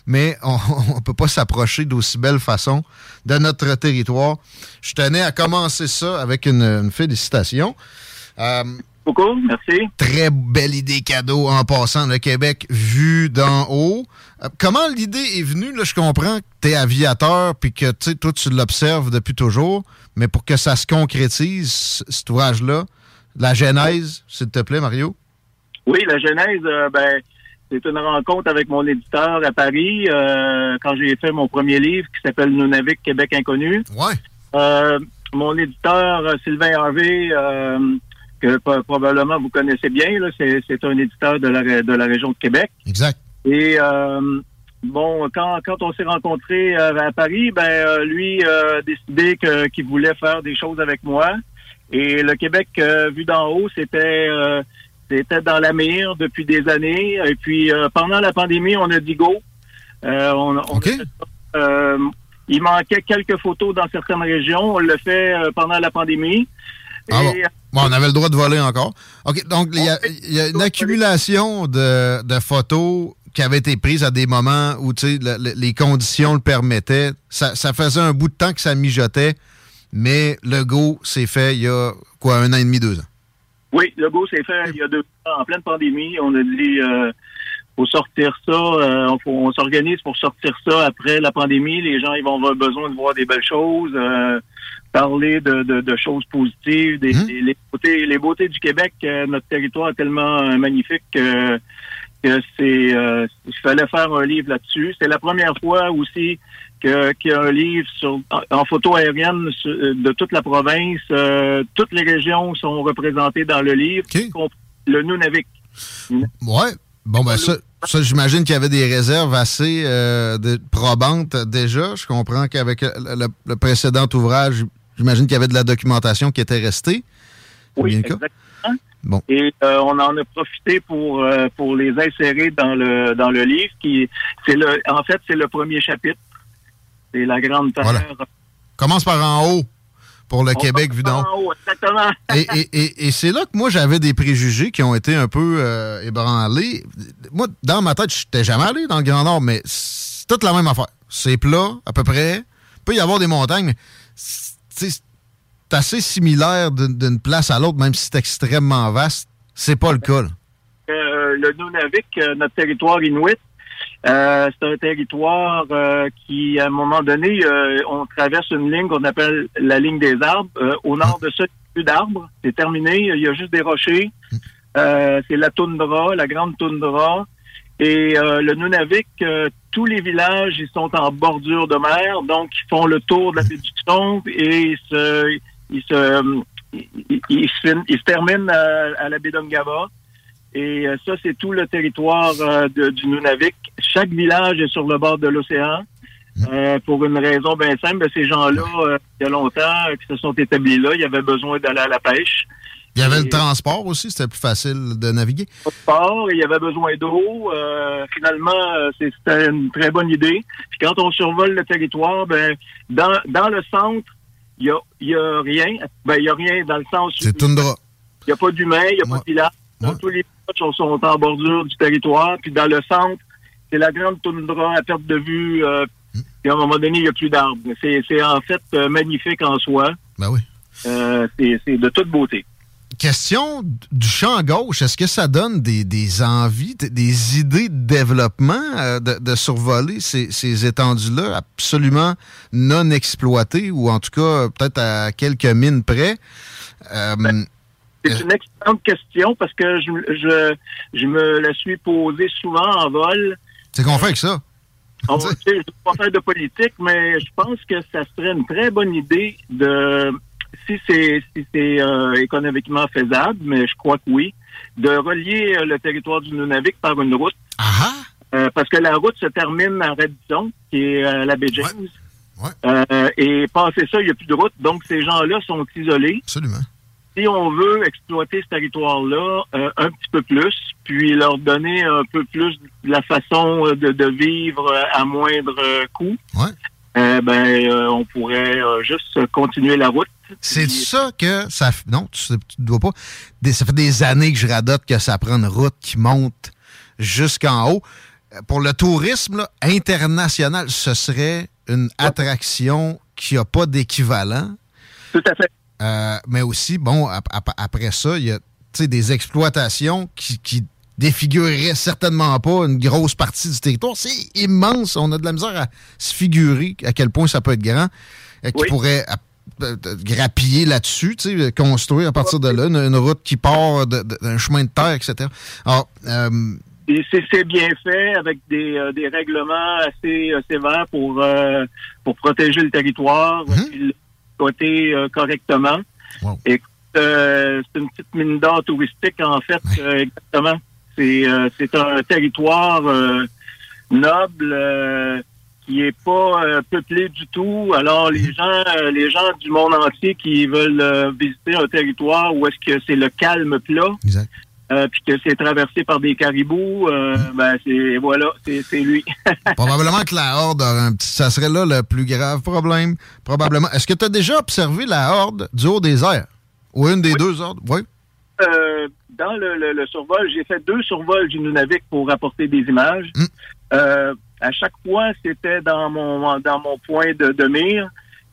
mais on ne peut pas s'approcher d'aussi belle façon de notre territoire. Je tenais à commencer ça avec une, une félicitation. Euh, Beaucoup, merci. Très belle idée cadeau en passant le Québec vu d'en haut. Euh, comment l'idée est venue? Là, je comprends que tu es aviateur puis que toi, tu l'observes depuis toujours, mais pour que ça se concrétise, cet ouvrage-là, la genèse, s'il te plaît, Mario. Oui, la genèse, euh, ben, c'est une rencontre avec mon éditeur à Paris euh, quand j'ai fait mon premier livre qui s'appelle Nunavik Québec inconnu. Ouais. Euh, mon éditeur Sylvain Harvey, que probablement vous connaissez bien, c'est, un éditeur de la, de la région de Québec. Exact. Et euh, bon, quand, quand on s'est rencontrés euh, à Paris, ben euh, lui a décidé qu'il voulait faire des choses avec moi. Et le Québec vu d'en haut, c'était c'était dans la mire depuis des années. Et puis pendant la pandémie, on a dit go. On, a il manquait quelques photos dans certaines régions. On l'a fait pendant la pandémie. Ah bon. Et, Bon, on avait le droit de voler encore. OK, donc il y a, il y a une accumulation de, de photos qui avaient été prises à des moments où le- le- les conditions le permettaient. Ça, ça faisait un bout de temps que ça mijotait, mais le go s'est fait il y a quoi, un an et demi, deux ans? Oui, le go s'est fait il y a deux ans, en pleine pandémie. On a dit euh, faut sortir ça, euh, on s'organise pour sortir ça après la pandémie. Les gens ils vont avoir besoin de voir des belles choses, euh, parler de, de- de choses positives, des, des- les, beautés, les beautés du Québec. euh, notre territoire est tellement euh, magnifique que, que c'est euh, il fallait faire un livre là-dessus. C'est la première fois aussi que- qu'il y a un livre sur, en, en photo aérienne sur- de toute la province. Toutes les régions sont représentées dans le livre, y compris le Nunavik. Ouais. Bon, ben ça, ça j'imagine qu'il y avait des réserves assez euh, de- probantes déjà. Je comprends qu'avec le précédent ouvrage, j'imagine qu'il y avait de la documentation qui était restée. Oui, exactement. Bon. Et euh, on en a profité pour euh, pour les insérer dans le dans le livre qui c'est le en fait c'est le premier chapitre. C'est la grande terre. Voilà. Commence par en haut pour le On Québec vu d'en haut. en haut, exactement. et et- et- et c'est là que moi, j'avais des préjugés qui ont été un peu euh, ébranlés. Moi, dans ma tête, je n'étais jamais allé dans le Grand Nord, mais c'est toute la même affaire. C'est plat, à peu près. Il peut y avoir des montagnes, mais c'est assez similaire d'une place à l'autre, même si c'est extrêmement vaste. C'est pas le cas. là. Euh, le Nunavik, euh, notre territoire inuit, euh, c'est un territoire euh, qui, à un moment donné, on traverse une ligne qu'on appelle la ligne des arbres. Au nord de ça, il n'y a plus d'arbres. C'est terminé. Il y a juste des rochers. Euh, c'est la toundra, la grande toundra. Et euh, le Nunavik, euh, tous les villages, ils sont en bordure de mer, donc ils font le tour de la baie du et ils se, ils se, ils, ils se, terminent à, la baie d'Ongava. Et euh, ça, c'est tout le territoire euh, du Nunavik. Chaque village est sur le bord de l'océan. euh, pour une raison bien simple, ces gens-là, euh, il y a longtemps euh, qui se sont établis là, ils avaient besoin d'aller à la pêche. Il y avait le transport aussi, c'était plus facile de naviguer. Il y avait besoin d'eau. Euh, finalement, euh, c'était une très bonne idée. Puis quand on survole le territoire, ben dans, dans le centre, il y a, il y a rien. Ben il y a rien dans le sens. C'est toundra. Il n'y a pas d'humain, il n'y a pas de village. Tous les villages sont, en bordure du territoire. Puis dans le centre, c'est la grande toundra à perte de vue. Euh, Puis à un moment donné, il n'y a plus d'arbres. C'est en fait euh, magnifique en soi. Ben oui. Euh, c'est de toute beauté. Question du champ gauche, est-ce que ça donne des, des envies, des idées de développement euh, de, de survoler ces, ces étendues-là absolument non exploitées ou en tout cas peut-être à quelques mines près? Euh, C'est une excellente question parce que je, je, je me la suis posée souvent en vol. C'est qu'on fait avec ça. On, je ne veux pas faire de politique, mais je pense que ça serait une très bonne idée de, si c'est si c'est euh, économiquement faisable, mais je crois que oui, de relier euh, le territoire du Nunavik par une route. Euh, parce que la route se termine à Redstone, qui est à la baie James. Euh, et passé ça, il n'y a plus de route. Donc, ces gens-là sont isolés. Absolument. Si on veut exploiter ce territoire-là euh, un petit peu plus, puis leur donner un peu plus de la façon de, de vivre à moindre coût, ben, on pourrait juste continuer la route. C'est ça que ça. Non, tu ne dois pas. Des- ça fait des années que je radote que ça prend une route qui monte jusqu'en haut. Euh, Pour le tourisme là, international, ce serait une attraction qui n'a pas d'équivalent. Tout à fait. mais aussi, bon, ap- ap- après ça, il y a des exploitations qui, qui défigureraient certainement pas une grosse partie du territoire. C'est immense. On a de la misère à se figurer à quel point ça peut être grand. euh, qui Oui. pourrait euh, euh, grappiller là-dessus, tu sais, construire à partir de là une, une route qui part d'un chemin de terre, etc. Alors, euh, Et c'est bien fait avec des, euh, des règlements assez euh, sévères pour euh, pour protéger le territoire, puis l'exploiter euh, correctement. Et euh, c'est une petite mine d'or touristique en fait, euh, exactement. C'est euh, c'est un territoire euh, noble euh, qui est pas euh, peuplé du tout. Alors les gens euh, les gens du monde entier qui veulent euh, visiter un territoire où est-ce que c'est le calme plat. puis que c'est traversé par des caribous, euh, ben c'est voilà, c'est lui. probablement que la Horde un petit. Ça serait là le plus grave problème. Probablement. Est-ce que tu as déjà observé la Horde du haut des airs? Ou une des deux hordes? Oui. Dans le, le- le survol, j'ai fait deux survols du Nunavik pour apporter des images. Euh, à chaque fois, c'était dans mon dans mon point de, de mire.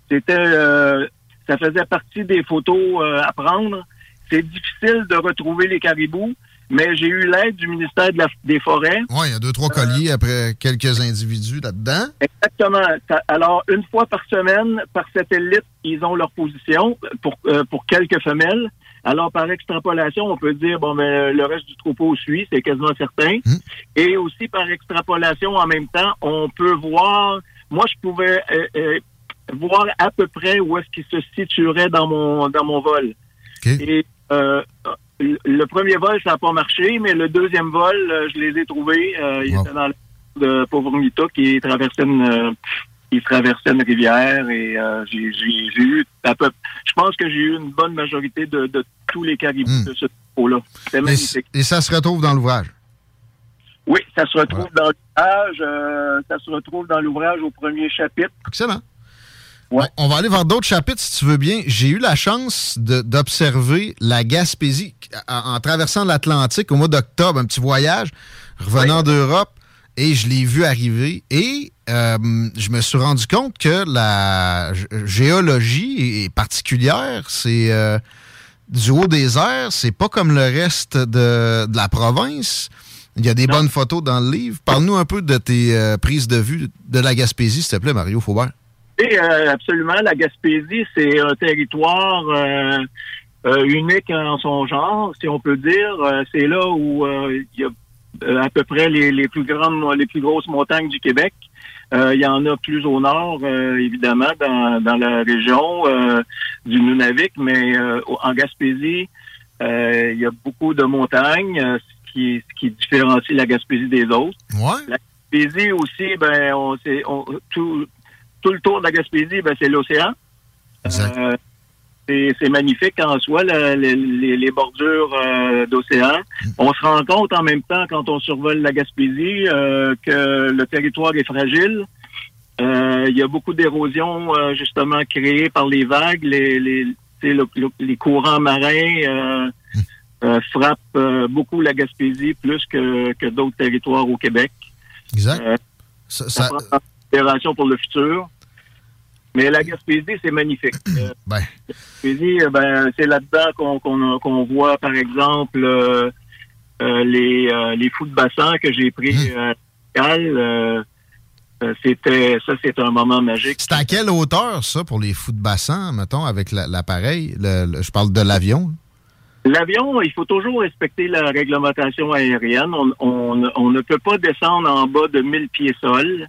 C'était euh, ça faisait partie des photos euh, à prendre. C'est difficile de retrouver les caribous, mais j'ai eu l'aide du ministère de la- des Forêts. Oui, il y a deux, trois colliers après quelques individus là-dedans. Exactement. Alors, une fois par semaine, par satellite, ils ont leur position pour, euh, pour quelques femelles. Alors, par extrapolation, on peut dire, bon, ben, le reste du troupeau suit, c'est quasiment certain. Et aussi, par extrapolation, en même temps, on peut voir, moi, je pouvais euh, euh, voir à peu près où est-ce qu'il se situerait dans mon, dans mon vol. Et euh, le premier vol, ça n'a pas marché, mais le deuxième vol, euh, je les ai trouvés. Euh, Ils étaient dans le de Pauvre-Mita qui traversait une, euh, qui traversait une rivière et euh, j'ai eu à peu, je pense que j'ai eu une bonne majorité de, de tous les caribous de ce. C'était Et, magnifique. et ça se retrouve dans l'ouvrage? Oui, ça se retrouve dans l'ouvrage. euh, ça se retrouve dans l'ouvrage au premier chapitre. Excellent. On, on va aller voir d'autres chapitres si tu veux bien. J'ai eu la chance d'observer la Gaspésie en, en traversant l'Atlantique au mois d'octobre, un petit voyage, revenant d'Europe, et je l'ai vu arriver. Et euh, je me suis rendu compte que la géologie est particulière. C'est euh, du haut des airs, c'est pas comme le reste de, de la province. Il y a des bonnes photos dans le livre. Parle-nous un peu de tes euh, prises de vue de la Gaspésie, s'il te plaît, Mario Faubert. Et absolument, la Gaspésie, c'est un territoire unique en son genre, si on peut dire. C'est là où il y a à peu près les, les plus grandes, les plus grosses montagnes du Québec. Euh, il y en a plus au nord, euh, évidemment, dans, dans la région euh, du Nunavik, mais euh, en Gaspésie, euh, il y a beaucoup de montagnes, euh, ce qui, ce qui différencie la Gaspésie des autres. La Gaspésie aussi, ben, on, on, tout, tout le tour de la Gaspésie, ben, c'est l'océan. C'est, magnifique en soi, la- les, les- bordures euh, d'océan. On se rend compte en même temps, quand on survole la Gaspésie, euh, que le territoire est fragile. Euh, Il y a beaucoup d'érosion, euh, justement, créée par les vagues. Les, les, le- le- les courants marins euh, euh, frappent euh, beaucoup la Gaspésie, plus que, que d'autres territoires au Québec. Exact. Ça, ça pour le futur. Mais la Gaspésie, c'est magnifique. Ben. La Gaspésie, euh, ben, c'est là-dedans qu'on voit, par exemple, euh, euh, les, euh, les fous de bassin que j'ai pris euh, c'était ça, c'est un moment magique. C'est à quelle hauteur, ça, pour les fous de bassin, mettons, avec la- l'appareil? Je parle de l'avion. L'avion, il faut toujours respecter la réglementation aérienne. On, on- on ne peut pas descendre en bas de 1000 pieds sol,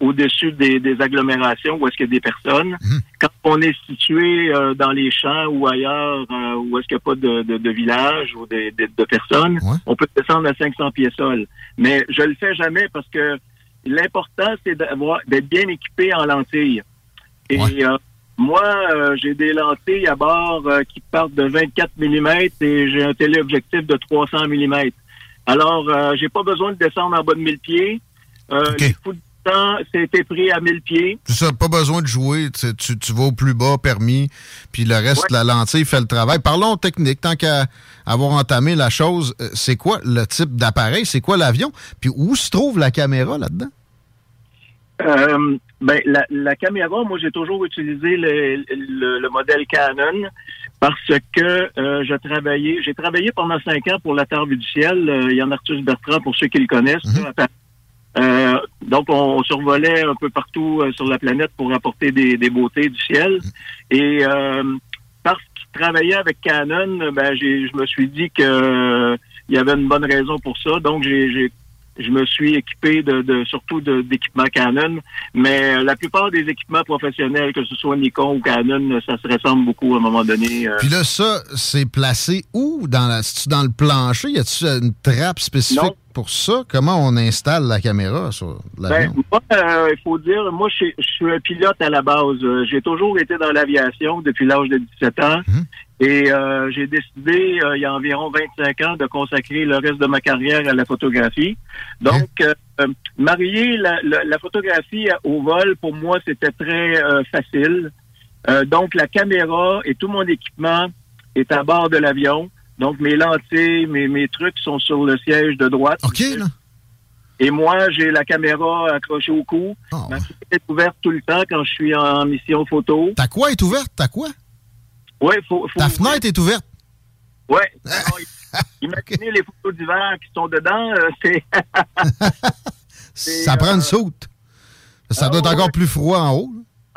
au-dessus des, des agglomérations où est-ce qu'il y a des personnes. Quand on est situé euh, dans les champs ou ailleurs euh, où est-ce qu'il n'y a pas de, de, de village ou de, de- de personnes, on peut descendre à 500 pieds sol. Mais je le fais jamais parce que l'important, c'est d'avoir d'être bien équipé en lentilles. Et euh, moi, euh, j'ai des lentilles à bord euh, qui partent de 24 mm et j'ai un téléobjectif de 300 mm. Alors, euh, j'ai pas besoin de descendre en bas de 1000 pieds. Euh, Les c'était pris à 1000 pieds. C'est ça, pas besoin de jouer. Tu, tu- tu vas au plus bas, permis, puis le reste, la lentille fait le travail. Parlons technique. Tant qu'à avoir entamé la chose, euh, c'est quoi le type d'appareil? C'est quoi l'avion? Puis où se trouve la caméra là-dedans? Euh, ben, la, la caméra, moi, j'ai toujours utilisé le, le- le modèle Canon parce que euh, je travaillais, j'ai travaillé pendant cinq ans pour la Terre du ciel. Euh, Yann Arthus Bertrand, pour ceux qui le connaissent. Paris. Euh, donc, on, survolait un peu partout euh, sur la planète pour apporter des, des beautés du ciel. Et euh, parce qu'il travaillait avec Canon, ben, j'ai, je me suis dit que il y avait une bonne raison pour ça. Donc, j'ai, je me suis équipé de, de surtout de- d'équipements Canon, mais euh, la plupart des équipements professionnels, que ce soit Nikon ou Canon, ça se ressemble beaucoup à un moment donné. euh. Puis là, ça, c'est placé où? Dans la, dans le plancher? Y a-tu une trappe spécifique? Non. Pour ça? Comment on installe la caméra sur l'avion? Ben, moi, euh, il faut dire, moi, je, suis- un pilote à la base. Euh, J'ai toujours été dans l'aviation depuis l'âge de 17 ans. Et euh, j'ai décidé, euh, il y a environ 25 ans, de consacrer le reste de ma carrière à la photographie. Donc, euh, euh, marier la, la- la photographie au vol, pour moi, c'était très facile. Donc, la caméra et tout mon équipement est à bord de l'avion. Donc, mes lentilles, mes, mes trucs sont sur le siège de droite. OK, là. Et moi, j'ai la caméra accrochée au cou. Ma fenêtre est ouverte tout le temps quand je suis en mission photo. Ta quoi est ouverte? Ta quoi? Oui, faut, faut. Ta fenêtre est ouverte? Oui. Imaginez les photos d'hiver qui sont dedans, euh, c'est. Ça prend une soute. Ça doit être encore plus froid en haut.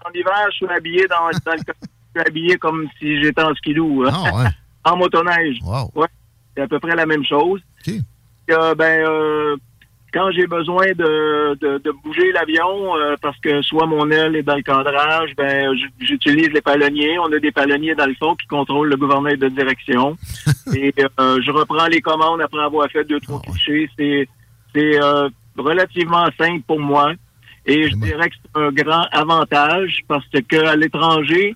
en hiver, je suis habillé dans, dans le je suis habillé comme si j'étais en skidoo. hein. Ah ouais. En motoneige. Ouais. C'est à peu près la même chose. Euh, ben, euh, quand j'ai besoin de, de, de bouger l'avion, euh, parce que soit mon aile est dans le cadrage, ben, j'utilise les palonniers. On a des palonniers dans le fond qui contrôlent le gouvernail de direction. Et euh, je reprends les commandes après avoir fait deux, trois clichés. C'est, c'est euh, relativement simple pour moi. Et je dirais que c'est un grand avantage parce que à l'étranger,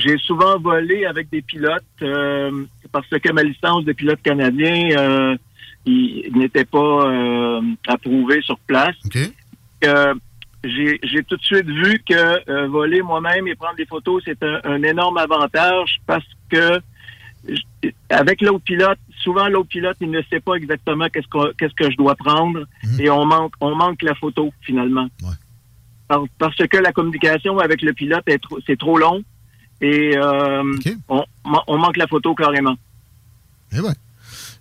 j'ai souvent volé avec des pilotes euh, parce que ma licence de pilote canadien euh, il n'était pas euh, approuvée sur place. Euh, j'ai j'ai tout de suite vu que euh, voler moi-même et prendre des photos, c'est un, un énorme avantage parce que avec l'autre pilote, souvent l'autre pilote, il ne sait pas exactement qu'est-ce que qu'est-ce que je dois prendre et on manque on manque la photo finalement. Par- parce que la communication avec le pilote est trop, c'est trop long et euh, on, on manque la photo carrément. Eh.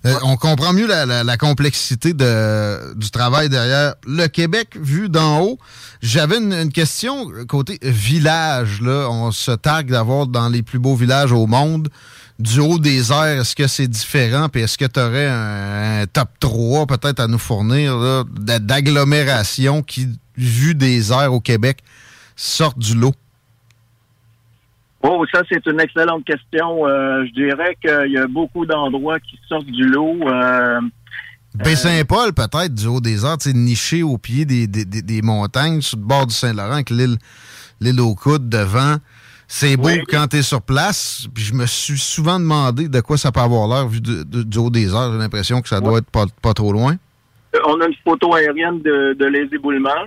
Euh, on comprend mieux la, la- la complexité de, du travail derrière le Québec vu d'en haut. J'avais une, une question côté village. Là. On se targue d'avoir dans les plus beaux villages au monde. Du haut des airs, est-ce que c'est différent? Puis est-ce que tu aurais un, un top 3 peut-être à nous fournir là, d'a- d'agglomérations qui, vu des airs au Québec, sortent du lot? Oh, ça, c'est une excellente question. Euh, je dirais qu'il y a beaucoup d'endroits qui sortent du lot. Euh, Baie-Saint-Paul, peut-être, du haut des sais, niché au pied des, des, des- des montagnes, sur le bord du Saint-Laurent, avec l'île, l'île aux coudes devant. C'est beau quand tu es sur place. Puis je me suis souvent demandé de quoi ça peut avoir l'air vu de- de- du haut des airs. J'ai l'impression que ça doit être pas, pas trop loin. on a une photo aérienne de, de les éboulements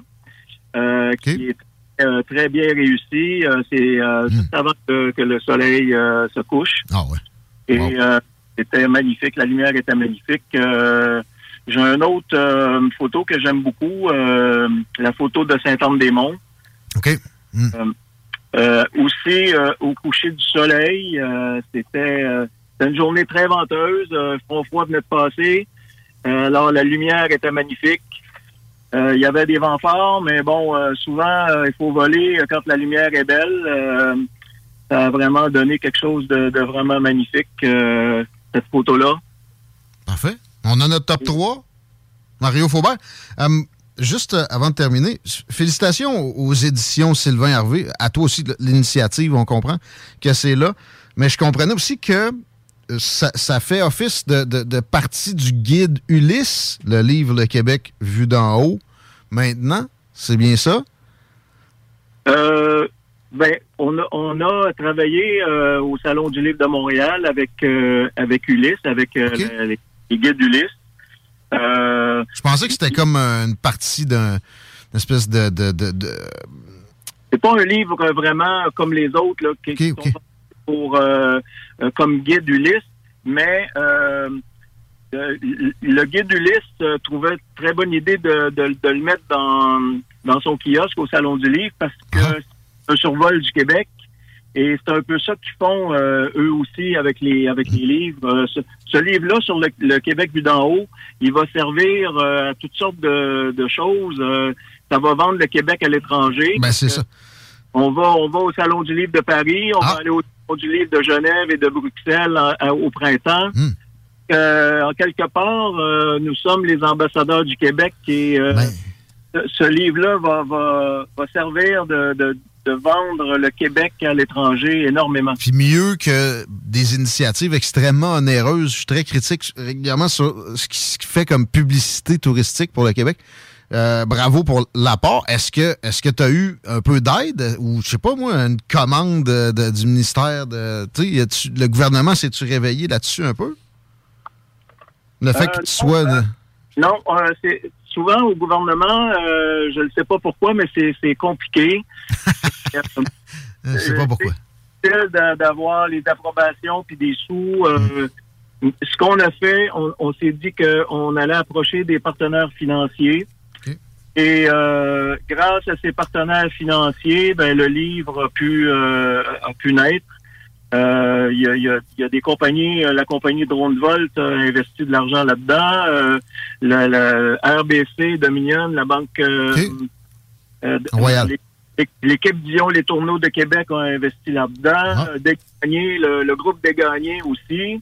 euh, qui est euh, très bien réussie. Euh, c'est euh, juste avant que, que le soleil se couche. Ah ouais. Et c'était magnifique. La lumière était magnifique. J'ai un autre photo que j'aime beaucoup, la photo de Saint-Anne-des-Monts. OK. Euh, aussi, au coucher du soleil, c'était une journée très venteuse. Euh, front froid venait de passer. Alors, la lumière était magnifique. Euh, Il y avait des vents forts, mais bon, euh, souvent, euh, il faut voler euh, quand la lumière est belle. Euh, ça a vraiment donné quelque chose de, vraiment magnifique, euh, cette photo-là. Parfait. On a notre top 3. Mario Faubert. Euh, juste euh, avant de terminer, félicitations aux éditions Sylvain Hervé. À toi aussi, l'initiative, on comprend que c'est là. Mais je comprenais aussi que euh, ça, ça fait office de, de- de partie du guide Ulysse, le livre Le Québec vu d'en haut. Maintenant, c'est bien ça? Euh, ben, on a, on a travaillé euh, au Salon du Livre de Montréal avec euh, avec Ulysse, avec la- les, les guides Ulysse. Je pensais que c'était comme une partie d'un une espèce de... de, de- c'est pas un livre vraiment comme les autres là, qui, qui sont faits pour euh, euh, comme guide Ulysse, mais euh, le guide Ulysse trouvait très bonne idée de, de- de le mettre dans, dans son kiosque au Salon du Livre parce que c'est un survol du Québec. Et c'est un peu ça qu'ils font euh, eux aussi avec les avec les livres. Euh, ce ce livre-là sur le, le Québec vu d'en haut, il va servir euh, à toutes sortes de, de choses. Ça va vendre le Québec à l'étranger. Ben, c'est ça. On va, on va au Salon du Livre de Paris, on va aller au du Livre de Genève et de Bruxelles en- en- au printemps. Euh, en quelque part, euh, nous sommes les ambassadeurs du Québec et euh, ce, ce livre-là va, va, va servir de, de, de vendre le Québec à l'étranger énormément. Puis mieux que des initiatives extrêmement onéreuses. Je suis très critique régulièrement sur ce qui se fait comme publicité touristique pour le Québec. Euh, bravo pour l'apport. Est-ce que est-ce que tu as eu un peu d'aide? Ou je sais pas moi une commande de- de- du ministère de tu le gouvernement s'est-tu réveillé là-dessus un peu? Le fait Euh, que tu non, sois euh, de- Non, euh, c'est souvent au gouvernement, je ne sais pas pourquoi, mais c'est compliqué. je sais pas pourquoi. C'est d'avoir les approbations puis des sous. euh, Ce qu'on a fait, on, on s'est dit qu'on allait approcher des partenaires financiers. Et euh, grâce à ces partenaires financiers, ben, le livre a pu, euh, a pu naître. Euh, Il y, a, y a- y a des compagnies, euh, la compagnie Drone Volt a investi de l'argent là-dedans. Euh, la, la RBC, Dominion, la banque l'é- L'équipe Dion Les Tourneaux de Québec ont investi là-dedans. Euh, Desgagnés, le, le groupe Desgagnés aussi.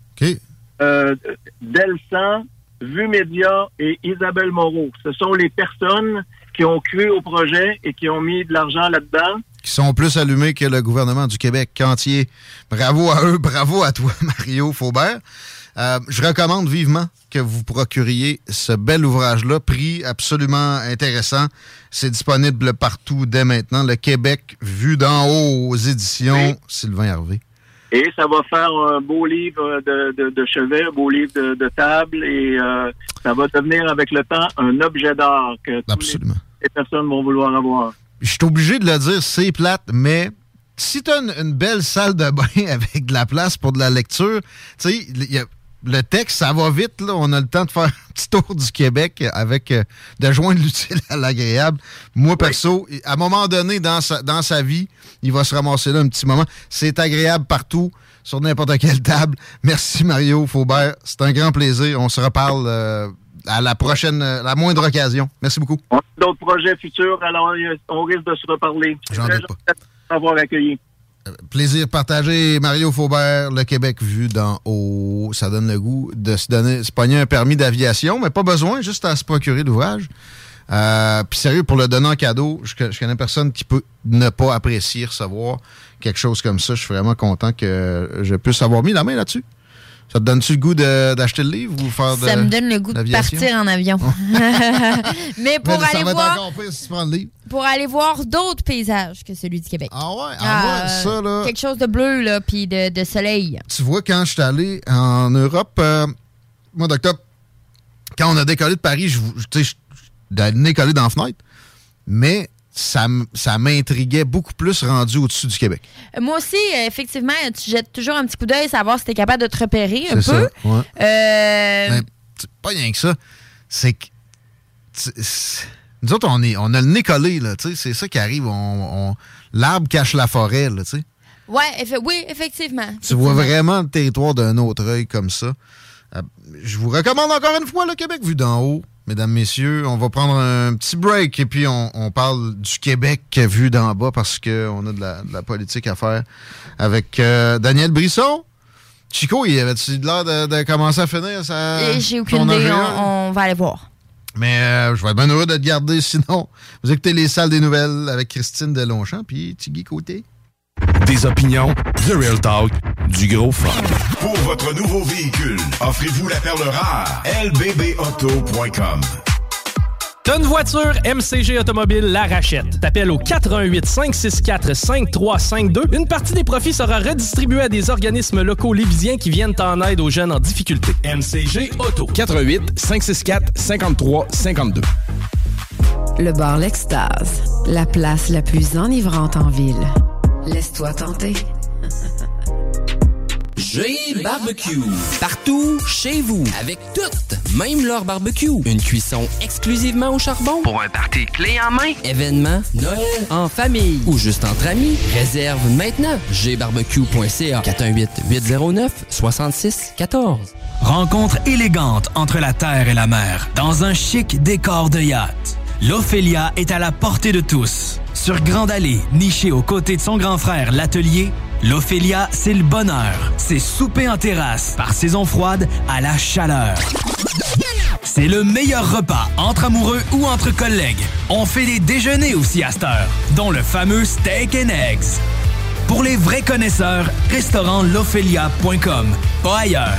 Euh, Delsan, Vue Média et Isabelle Moreau. Ce sont les personnes qui ont cru au projet et qui ont mis de l'argent là-dedans. qui sont plus allumés que le gouvernement du Québec entier. Bravo à eux, bravo à toi, Mario Faubert. Euh, je recommande vivement que vous procuriez ce bel ouvrage-là, prix absolument intéressant. C'est disponible partout dès maintenant. Le Québec vu d'en haut aux éditions Sylvain Hervé. Et ça va faire un beau livre de, de, de chevet, un beau livre de, de table et euh, ça va devenir avec le temps un objet d'art que toutes les, les personnes vont vouloir avoir. Je suis obligé de le dire, c'est plate, mais si tu as une, une belle salle de bain avec de la place pour de la lecture, tu sais, il y a- le texte, ça va vite, là. On a le temps de faire un petit tour du Québec avec euh, de joindre l'utile à l'agréable. Moi, perso, à un moment donné dans sa, dans sa vie, il va se ramasser là un petit moment. C'est agréable partout, sur n'importe quelle table. Merci, Mario Faubert. C'est un grand plaisir. On se reparle euh, à la prochaine, euh, la moindre occasion. Merci beaucoup. On a d'autres projets futurs, alors on risque de se reparler. J'en doute pas. m'avoir accueilli. Plaisir partagé. Mario Faubert, le Québec vu d'en haut. Ça donne le goût de se donner, se pogner un permis d'aviation, mais pas besoin, juste à se procurer l'ouvrage. Euh, Puis sérieux, pour le donner en cadeau, je, je connais personne qui peut ne pas apprécier recevoir quelque chose comme ça. Je suis vraiment content que je puisse avoir mis la main là-dessus. Ça te donne-tu le goût d'acheter le livre ou faire de Ça me donne le goût de partir en avion. Mais pour Mais aller voir, si pour aller voir d'autres paysages que celui du Québec. Ah ouais, ah ouais, ça, là. Quelque chose de bleu là, puis de, de soleil. tu vois, quand je suis allé en Europe, euh, mois d'octobre, quand on a décollé de Paris, je, je- tu sais, je- de nez collé dans la fenêtre, mais ça, ça m'intriguait beaucoup plus rendu au-dessus du Québec. Euh, Moi aussi, euh, effectivement, tu jettes toujours un petit coup d'œil, savoir si tu es capable de te repérer un peu. C'est ça, ouais. Euh, Mais c'est pas rien que ça. C'est que. Nous autres, on, est, on a le nez collé, là, tu sais, c'est ça qui arrive. On, on- L'arbre cache la forêt, là, tu sais. ouais, oui, effectivement. Tu vois vraiment le territoire d'un autre œil comme ça. Euh, je vous recommande encore une fois le Québec vu d'en haut. Mesdames, messieurs. On va prendre un petit break et puis on, on parle du Québec vu d'en bas parce qu'on a de la, de la politique à faire avec euh, Daniel Brisson. Chico, il avait-tu l'air de, de commencer à finir ça? J'ai aucune idée, on, on va aller voir. Mais euh, je vais être bien heureux de te garder sinon. Vous écoutez les salles des nouvelles avec Christine Delonchamp puis Tiggy Côté. Des opinions, The Real Talk, du gros fun. Pour votre nouveau véhicule, offrez-vous la perle rare. lbbauto.com T'as une voiture, MCG Automobile la rachète. T'appelles au 88 564 5352. Une partie des profits sera redistribuée à des organismes locaux lévisiens qui viennent en aide aux jeunes en difficulté. MCG Auto. 88 564 53 52. Le bar L'Extase, la place la plus enivrante en ville. Laisse-toi tenter. G-Barbecue. Partout, chez vous, avec toutes, même leur barbecue. Une cuisson exclusivement au charbon. Pour un party clé en main. Événement, Noël, en famille ou juste entre amis. Réserve maintenant. gbarbecue.ca 418-809-6614. Rencontre élégante entre la terre et la mer, dans un chic décor de yacht. L'Ophélia est à la portée de tous. Sur Grande Allée, nichée aux côtés de son grand frère, l'Atelier, l'Ophélia, c'est le bonheur. C'est souper en terrasse, par saison froide à la chaleur. C'est le meilleur repas entre amoureux ou entre collègues. On fait des déjeuners aussi à cette heure, dont le fameux steak and eggs. Pour les vrais connaisseurs, restaurant l'Ophélia.com, pas ailleurs.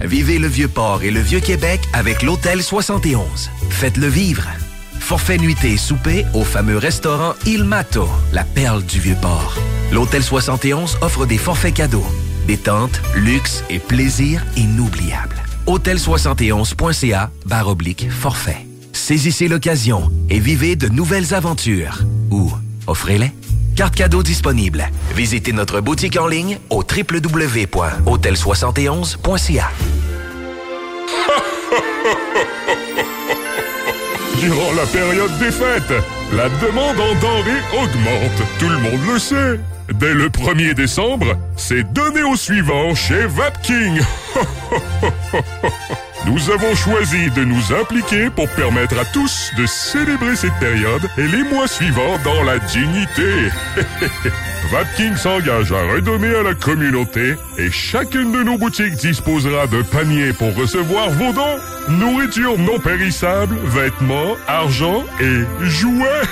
Vivez le Vieux-Port et le Vieux-Québec avec l'Hôtel 71. Faites-le vivre. Forfait nuitée et souper au fameux restaurant Il Mato, la perle du Vieux-Port. L'Hôtel 71 offre des forfaits cadeaux, détente, luxe et plaisir inoubliables. Hôtel71.ca barre oblique forfait. Saisissez l'occasion et vivez de nouvelles aventures. Ou offrez-les. Carte cadeau disponible. Visitez notre boutique en ligne au www.hôtel71.ca. Durant la période des fêtes, la demande en denrées augmente. Tout le monde le sait. Dès le 1er décembre, c'est donné au suivant chez Vapking. Nous avons choisi de nous impliquer pour permettre à tous de célébrer cette période et les mois suivants dans la dignité. Vapking s'engage à redonner à la communauté et chacune de nos boutiques disposera d'un panier pour recevoir vos dons. Nourriture non périssable, vêtements, argent et jouets.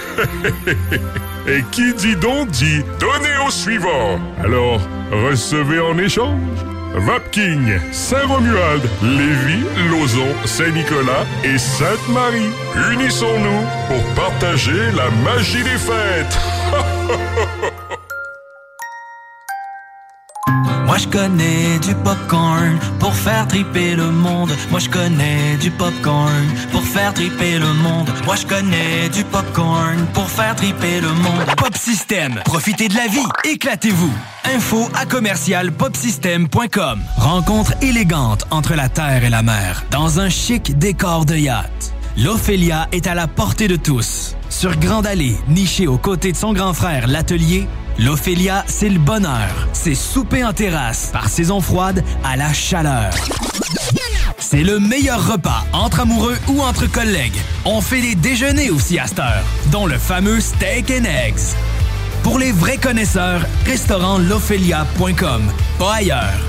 et qui dit don dit donnez au suivant. Alors, recevez en échange. Vapking, Saint-Romuald, Lévis, Lauson, Saint-Nicolas et Sainte-Marie. Unissons-nous pour partager la magie des fêtes. Moi je connais du popcorn pour faire triper le monde. Moi je connais du popcorn pour faire triper le monde. Moi je connais du popcorn pour faire triper le monde. Pop System, profitez de la vie, éclatez-vous. Info à commercial popsystem.com. Rencontre élégante entre la terre et la mer, dans un chic décor de yacht. L'Ophélia est à la portée de tous. Sur Grande Allée, nichée aux côtés de son grand frère, l'Atelier, l'Ophélia, c'est le bonheur. C'est souper en terrasse, par saison froide à la chaleur. C'est le meilleur repas entre amoureux ou entre collègues. On fait des déjeuners aussi à cette heure, dont le fameux steak and eggs. Pour les vrais connaisseurs, restaurant l'Ophélia.com, pas ailleurs.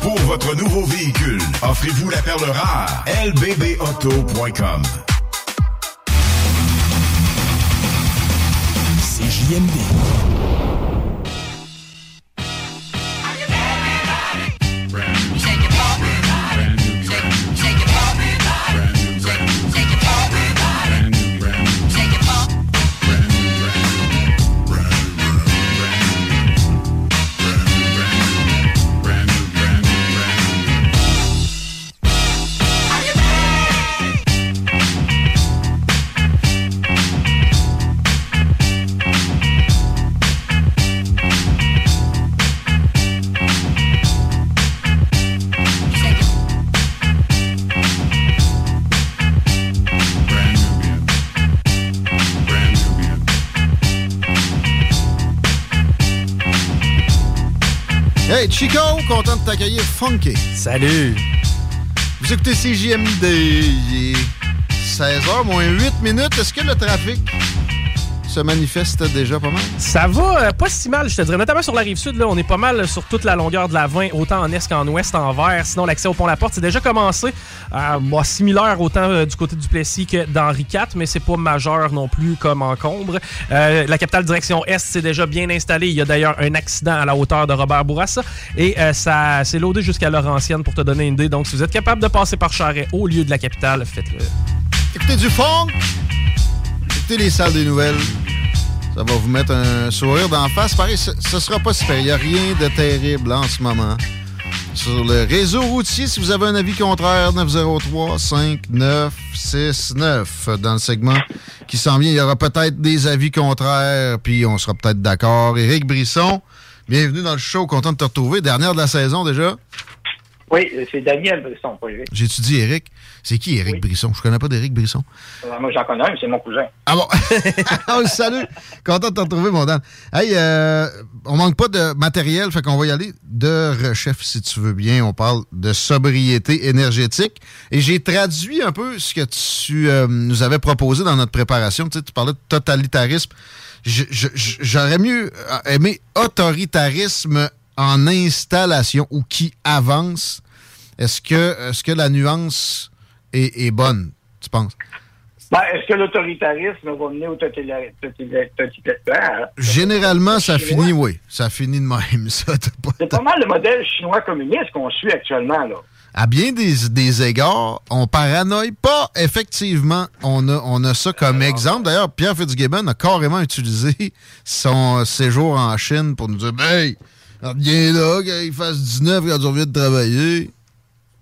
Pour votre nouveau véhicule, offrez-vous la perle rare. lbbauto.com CJMD. Chico, content de t'accueillir Funky. Salut. Vous écoutez CJMD, il est 16h moins 8 minutes. Est-ce que le trafic se manifeste déjà pas mal? Ça va euh, pas si mal, je te dirais. Notamment sur la rive sud, là, on est pas mal sur toute la longueur de la 20, autant en est qu'en ouest, en vert. Sinon, l'accès au pont La Porte, c'est déjà commencé. Euh, moi, similaire autant euh, du côté du Plessis que d'Henri IV, mais c'est pas majeur non plus comme encombre. Euh, la capitale direction est, c'est déjà bien installé. Il y a d'ailleurs un accident à la hauteur de Robert Bourassa et ça c'est loadé jusqu'à Laurentienne pour te donner une idée. Donc, si vous êtes capable de passer par Charret au lieu de la capitale, faites-le. Écoutez du fond, écoutez les salles des nouvelles. Ça va vous mettre un sourire d'en face. Pareil, ce, ce sera pas super. Il n'y a rien de terrible en ce moment. Sur le réseau routier, si vous avez un avis contraire, 903-5969. Dans le segment qui s'en vient, il y aura peut-être des avis contraires, puis on sera peut-être d'accord. Éric Brisson, bienvenue dans le show. Content de te retrouver. Dernière de la saison déjà. Oui, c'est Daniel Brisson, pas. J'ai-tu dit Éric? C'est qui Éric Brisson? Je connais pas d'Éric Brisson. Euh, moi, j'en connais un, mais c'est mon cousin. Ah bon? oh, salut! Content de te retrouver, mon Dan. Hey, euh, on manque pas de matériel, fait qu'on va y aller de rechef, si tu veux bien. On parle de sobriété énergétique. Et j'ai traduit un peu ce que tu euh, nous avais proposé dans notre préparation. Tu sais, tu parlais de totalitarisme. J'aurais mieux aimé autoritarisme en installation ou qui avance. Est-ce que, est que la nuance est, est bonne, tu penses? Ben, est-ce que l'autoritarisme va mener au totalitarisme? Généralement, ça finit, oui. Ça finit de même, C'est pas mal le modèle chinois communiste qu'on suit actuellement, là. À bien des, des égards, on paranoïe pas. Effectivement, on a, on a ça comme exemple. D'ailleurs, Pierre Fitzgibbon a carrément utilisé son séjour en Chine pour nous dire Hey, viens là, qu'il fasse 19 quand tu reviens de travailler.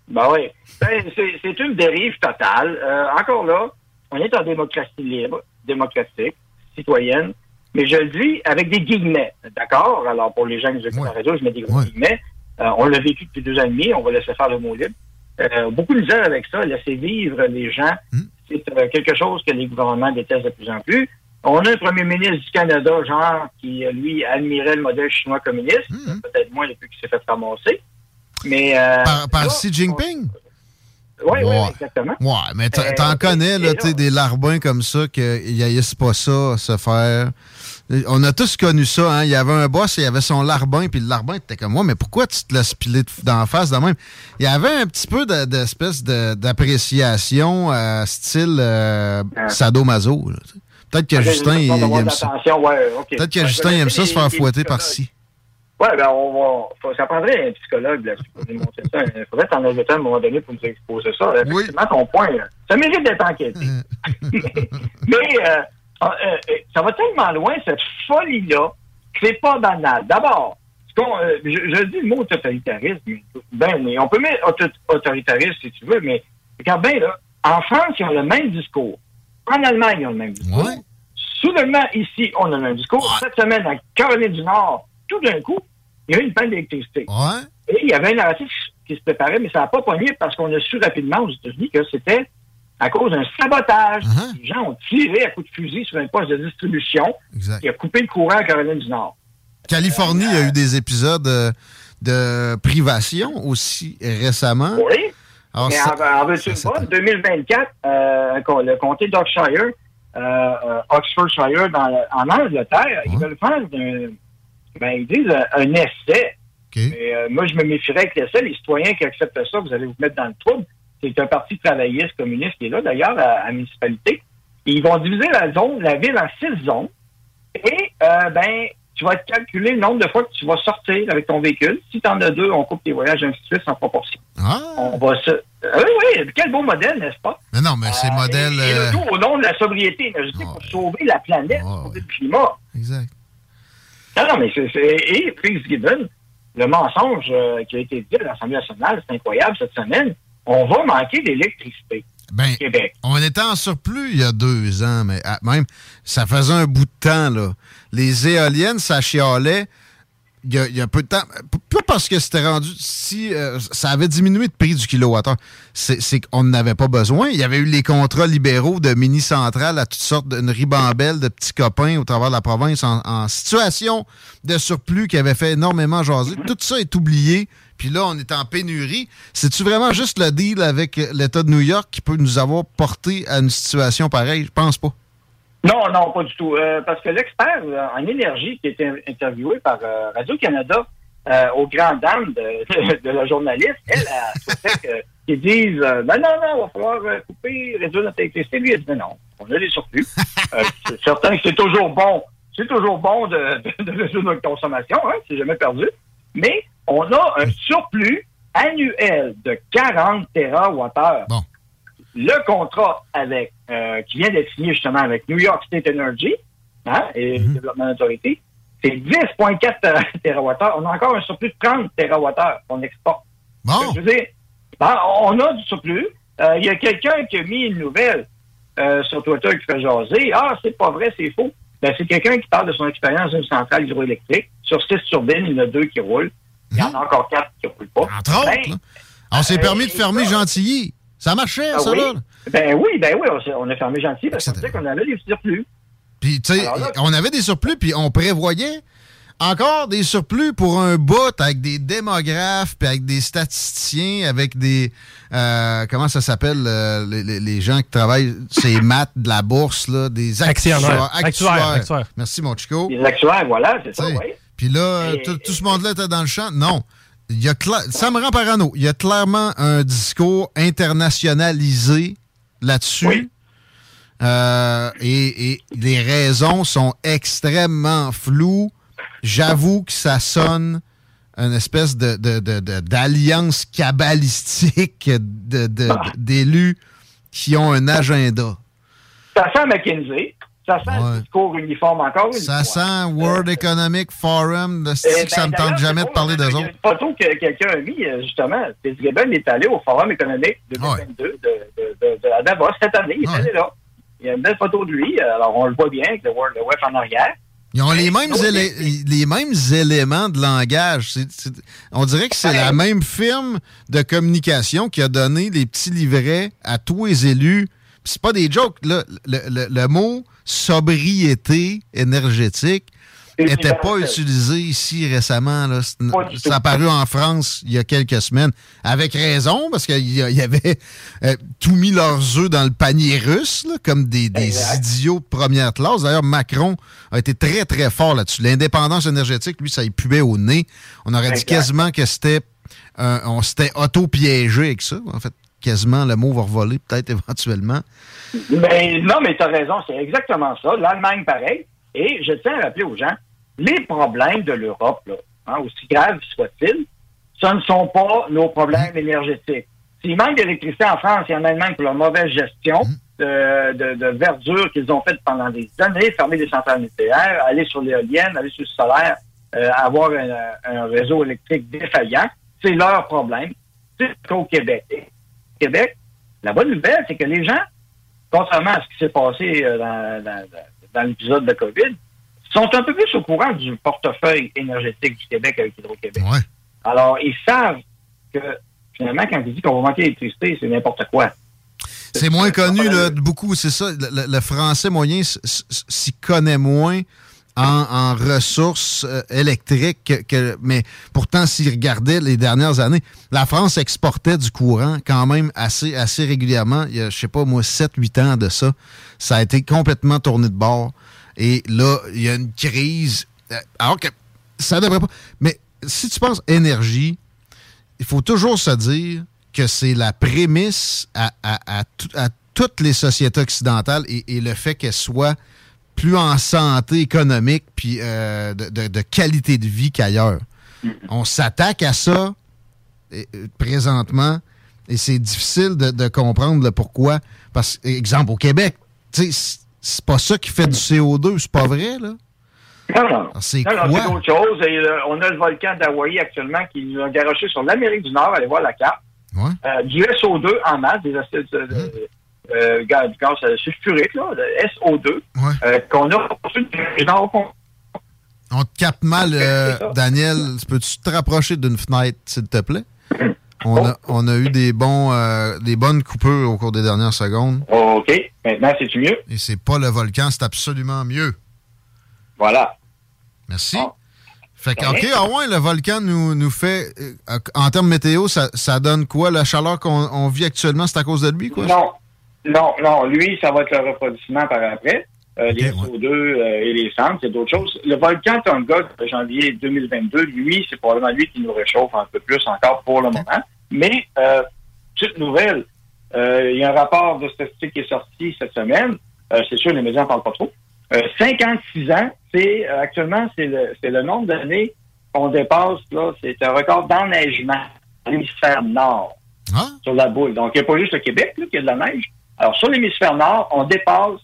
Ben oui. Ben, c'est une dérive totale. Euh, encore là, on est en démocratie libre, démocratique, citoyenne, mais je le dis avec des guillemets, d'accord? Alors, pour les gens qui nous écoutent en radio, je mets des gros guillemets. Euh, on l'a vécu depuis deux ans et demi, on va laisser faire le mot libre. Euh, beaucoup de misère avec ça, laisser vivre les gens, c'est euh, quelque chose que les gouvernements détestent de plus en plus. On a un premier ministre du Canada, genre, qui, euh, lui, admirait le modèle chinois communiste, peut-être moins depuis qu'il s'est fait ramasser. Mais, euh, Par, par là, Xi Jinping? Oui, Ouais. exactement. Ouais, mais t'en Euh, connais, là, tu des larbins comme ça, qu'ils haïssent pas ça, se faire. On a tous connu ça, hein. Il y avait un boss, il y avait son larbin, puis le larbin était comme moi, mais pourquoi tu te laisses piler de- d'en face de même? Il y avait un petit peu de- d'espèce de- d'appréciation euh, style euh, sadomaso. tu sais. Peut-être que Justin, il, aime ça. ouais. Peut-être que Justin aime ça se faire fouetter par Ouais, ben, on va. faut- ça prendrait un psychologue là-dessus pour démontrer ça. Il faudrait t'en inviter à un moment donné pour nous exposer ça. Effectivement, ton point, là, ça mérite d'être enquêté. Mais euh, euh, euh, ça va tellement loin, cette folie-là, que c'est pas banal. D'abord, euh, je, je dis le mot totalitarisme, ben, mais on peut mettre auto- autoritarisme si tu veux, mais regarde bien, là, en France, ils ont le même discours. En Allemagne, ils ont le même discours. Soudainement, ici, on a le même discours. Cette semaine, en Caroline du Nord, tout d'un coup, il y a eu une panne d'électricité. Et il y avait un narratif qui se préparait, mais ça n'a pas pogné parce qu'on a su rapidement aux États-Unis que c'était à cause d'un sabotage. Les gens ont tiré à coups de fusil sur un poste de distribution qui a coupé le courant à Caroline du Nord. Californie a eu des épisodes euh, de privation aussi récemment. Oui. Alors, mais ça- en, en veux-tu une bonne? 2024, euh, le comté d'Oxshire, euh, Oxfordshire, dans en Angleterre, ils veulent faire un, ben, ils disent un, un essai. Mais, euh, moi, je me méfierais avec l'essai. Les citoyens qui acceptent ça, vous allez vous mettre dans le trouble. C'est un parti travailliste communiste qui est là, d'ailleurs, à, à la municipalité. Et ils vont diviser la zone, la ville en six zones. Et, euh, ben, tu vas calculer le nombre de fois que tu vas sortir avec ton véhicule. Si tu en as deux, on coupe tes voyages ainsi de suite en proportion. On va se... Ah oui, oui, quel beau modèle, n'est-ce pas? Mais non, mais c'est modèle. Et euh, le tout au nom de la sobriété énergétique pour sauver la planète, sauver le climat. Exact. Non, non, mais c'est. Et Fitzgibbon, le mensonge euh, qui a été dit à l'Assemblée nationale, c'est incroyable cette semaine. On va manquer d'électricité Ben, Québec. on était en surplus il y a deux ans, mais ah, même, ça faisait un bout de temps, là. Les éoliennes, ça chialait il y, a, il peu de temps, pas parce que c'était rendu, si euh, ça avait diminué le prix du kilowattheure, c'est qu'on n'avait pas besoin. Il y avait eu les contrats libéraux de mini-centrales à toutes sortes d'une ribambelle de petits copains au travers de la province en, en situation de surplus qui avait fait énormément jaser. Tout ça est oublié. Puis là, on est en pénurie. C'est-tu vraiment juste le deal avec l'État de New York qui peut nous avoir porté à une situation pareille? Je pense pas. Non, non, pas du tout. Euh, parce que l'expert euh, en énergie qui a été interviewé par euh, Radio-Canada euh, aux grandes dames de, de, de la journaliste, elle a souhaité qu'ils disent euh, ben non, non, il va falloir euh, couper, réduire notre électricité. Lui, il a dit ben non, on a des surplus. Euh, c'est certain que c'est toujours bon. C'est toujours bon de, de, de réduire notre consommation, hein, c'est jamais perdu. Mais on a un surplus annuel de 40 TWh. Le contrat avec euh, qui vient d'être signé justement avec New York State Energy hein, et Development Authority, c'est 10,4 TWh. On a encore un surplus de 30 TWh qu'on exporte. Bon. Je veux dire, ben, on a du surplus. Euh, Il y a quelqu'un qui a mis une nouvelle euh, sur Twitter qui fait jaser. Ah, c'est pas vrai, c'est faux. Ben, c'est quelqu'un qui parle de son expérience d'une centrale hydroélectrique. Sur six turbines, il y en a deux qui roulent. Il y en a encore quatre qui ne roulent pas. Entre autres, là. On s'est euh, permis de fermer Gentilly. Ça marchait, Ah ça, oui. là? Ben oui, ben oui, on, on a fermé gentil parce qu'on qu'on avait des surplus. Puis, tu sais, on avait des surplus, puis on prévoyait encore des surplus pour un bout avec des démographes, puis avec des statisticiens, avec des. euh, comment ça s'appelle, euh, les, gens qui travaillent, ces maths de la bourse, là, des Actionnaires. actuaires. Actuaires, actuaires. Merci, mon Chico. Les actuaires, voilà, c'est ça, oui. Puis là, Et- tout, tout ce monde-là était dans le champ. Non. Il y a ça me rend parano. Il y a clairement un discours internationalisé là-dessus. Euh, et, et les raisons sont extrêmement floues. J'avoue que ça sonne une espèce de, de- de- de- d'alliance cabalistique de- de- Ah. d'élus qui ont un agenda. Ça sent McKinsey. Ça sent le discours uniforme encore une Ça fois. sent World Economic Forum. De Eh que ben, ça me tente jamais de parler d'eux autres. Une photo que quelqu'un a mis, euh, justement. Fitzgibbon est allé au Forum économique 2022 de, de, de, de- à Davos cette année. Il est allé là. Il y a une belle photo de lui. euh, Alors, on le voit bien avec le World Web en arrière. Ils ont les mêmes, les mêmes éléments de langage. On dirait que c'est la même firme de communication qui a donné les petits livrets à tous les élus. C'est pas des jokes. Là. Le, le- le mot sobriété énergétique n'était pas universel. utilisé ici récemment. Là. Ça a apparu en France il y a quelques semaines. Avec raison, parce qu'il y, a- il y avait euh, tout mis leurs œufs dans le panier russe, là, comme des, idiots de première classe. D'ailleurs, Macron a été très, très fort là-dessus. L'indépendance énergétique, lui, ça y pubait au nez. On aurait dit quasiment que c'était euh, on s'était auto-piégé avec ça. En fait, quasiment, le mot va revoler peut-être éventuellement. Mais non, mais tu as raison, c'est exactement ça. L'Allemagne, pareil. Et je tiens à rappeler aux gens, les problèmes de l'Europe, hein, aussi graves soient-ils, ce ne sont pas nos problèmes énergétiques. S'il manque d'électricité en France et en Allemagne pour leur mauvaise gestion de, de, de verdure qu'ils ont faite pendant des années, fermer des centrales nucléaires, aller sur l'éolienne, aller sur le solaire, euh, avoir un, un réseau électrique défaillant, c'est leur problème. C'est qu'au Québec. Québec, la bonne nouvelle, c'est que les gens contrairement à ce qui s'est passé euh, dans, dans- dans l'épisode de COVID, sont un peu plus au courant du portefeuille énergétique du Québec avec Hydro-Québec. Alors, ils savent que, finalement, quand ils disent qu'on va manquer d'électricité, c'est n'importe quoi. C'est moins connu, là, de beaucoup, c'est ça. Le, le- le français moyen s'y connaît moins en, ressources euh, électriques, que, que- mais pourtant, s'il regardait les dernières années, la France exportait du courant quand même assez, assez régulièrement. Il y a, je sais pas, moi, 7-8 ans de ça. Ça a été complètement tourné de bord. Et là, il y a une crise. Euh, Alors que ça devrait pas. Mais si tu penses énergie, il faut toujours se dire que c'est la prémisse à, à toutes les sociétés occidentales et, et le fait qu'elles soient plus en santé économique puis euh, de, de- de qualité de vie qu'ailleurs. On s'attaque à ça euh, présentement et c'est difficile de, de comprendre le pourquoi. Parce exemple, au Québec, c'est- pas ça qui fait du CO2, c'est pas vrai, là? Non, non. C'est autre chose. Et, euh, on a le volcan d'Hawaï actuellement qui nous a garoché sur l'Amérique du Nord. Allez voir la carte. Euh, du SO2 en masse, des acides euh, Hum. Euh, gaz, gaz sulfurique, là, le SO2, euh, qu'on a. On te capte mal, euh, Daniel. Peux-tu te rapprocher d'une fenêtre, s'il te plaît? On, a, on a eu des bons euh, des bonnes coupures au cours des dernières secondes. OK. Maintenant, c'est-tu mieux? Et c'est pas le volcan, c'est absolument mieux. Voilà. Merci. Fait que, OK, ah ouais, le volcan nous, nous fait, euh, en termes météo, ça, ça donne quoi? La chaleur qu'on on vit actuellement, c'est à cause de lui, quoi? Non. Non, non. Lui, ça va être le refroidissement par après. Euh, les SO2 euh, et les cendres, c'est d'autres choses. Le volcan Tonga de janvier 2022, lui, c'est probablement lui qui nous réchauffe un peu plus encore pour le moment. Mais, euh, petite nouvelle, euh, il y a un rapport de statistique qui est sorti cette semaine. C'est sûr, les médias n'en parlent pas trop. 56 ans, c'est actuellement, c'est le, c'est le nombre d'années qu'on dépasse, là, c'est un record d'enneigement à l'hémisphère nord sur la boule. Donc, il n'y a pas juste le Québec là, qui a de la neige. Alors, sur l'hémisphère nord, on dépasse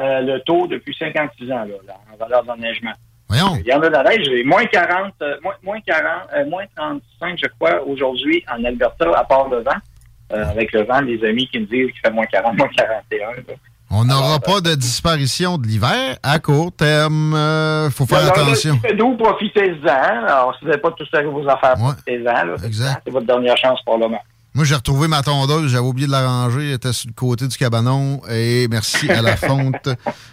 euh, le taux depuis 56 ans, là, en valeur d'enneigement. Voyons. Il y en a de la neige, moins 40, euh, moins, moins 40, euh, moins 35, je crois, aujourd'hui en Alberta, à part le vent. avec le vent, les amis qui me disent qu'il fait moins 40, moins 41. là. On n'aura pas de disparition de l'hiver à court terme. Il faut faire Alors, là, attention. doux, profitez-en. Alors, si vous n'avez pas tout ça à vos affaires, profitez-en. là. exact. C'est votre dernière chance pour le moment. Moi, j'ai retrouvé ma tondeuse. J'avais oublié de la ranger. Elle était sur le côté du cabanon. Et merci à la fonte.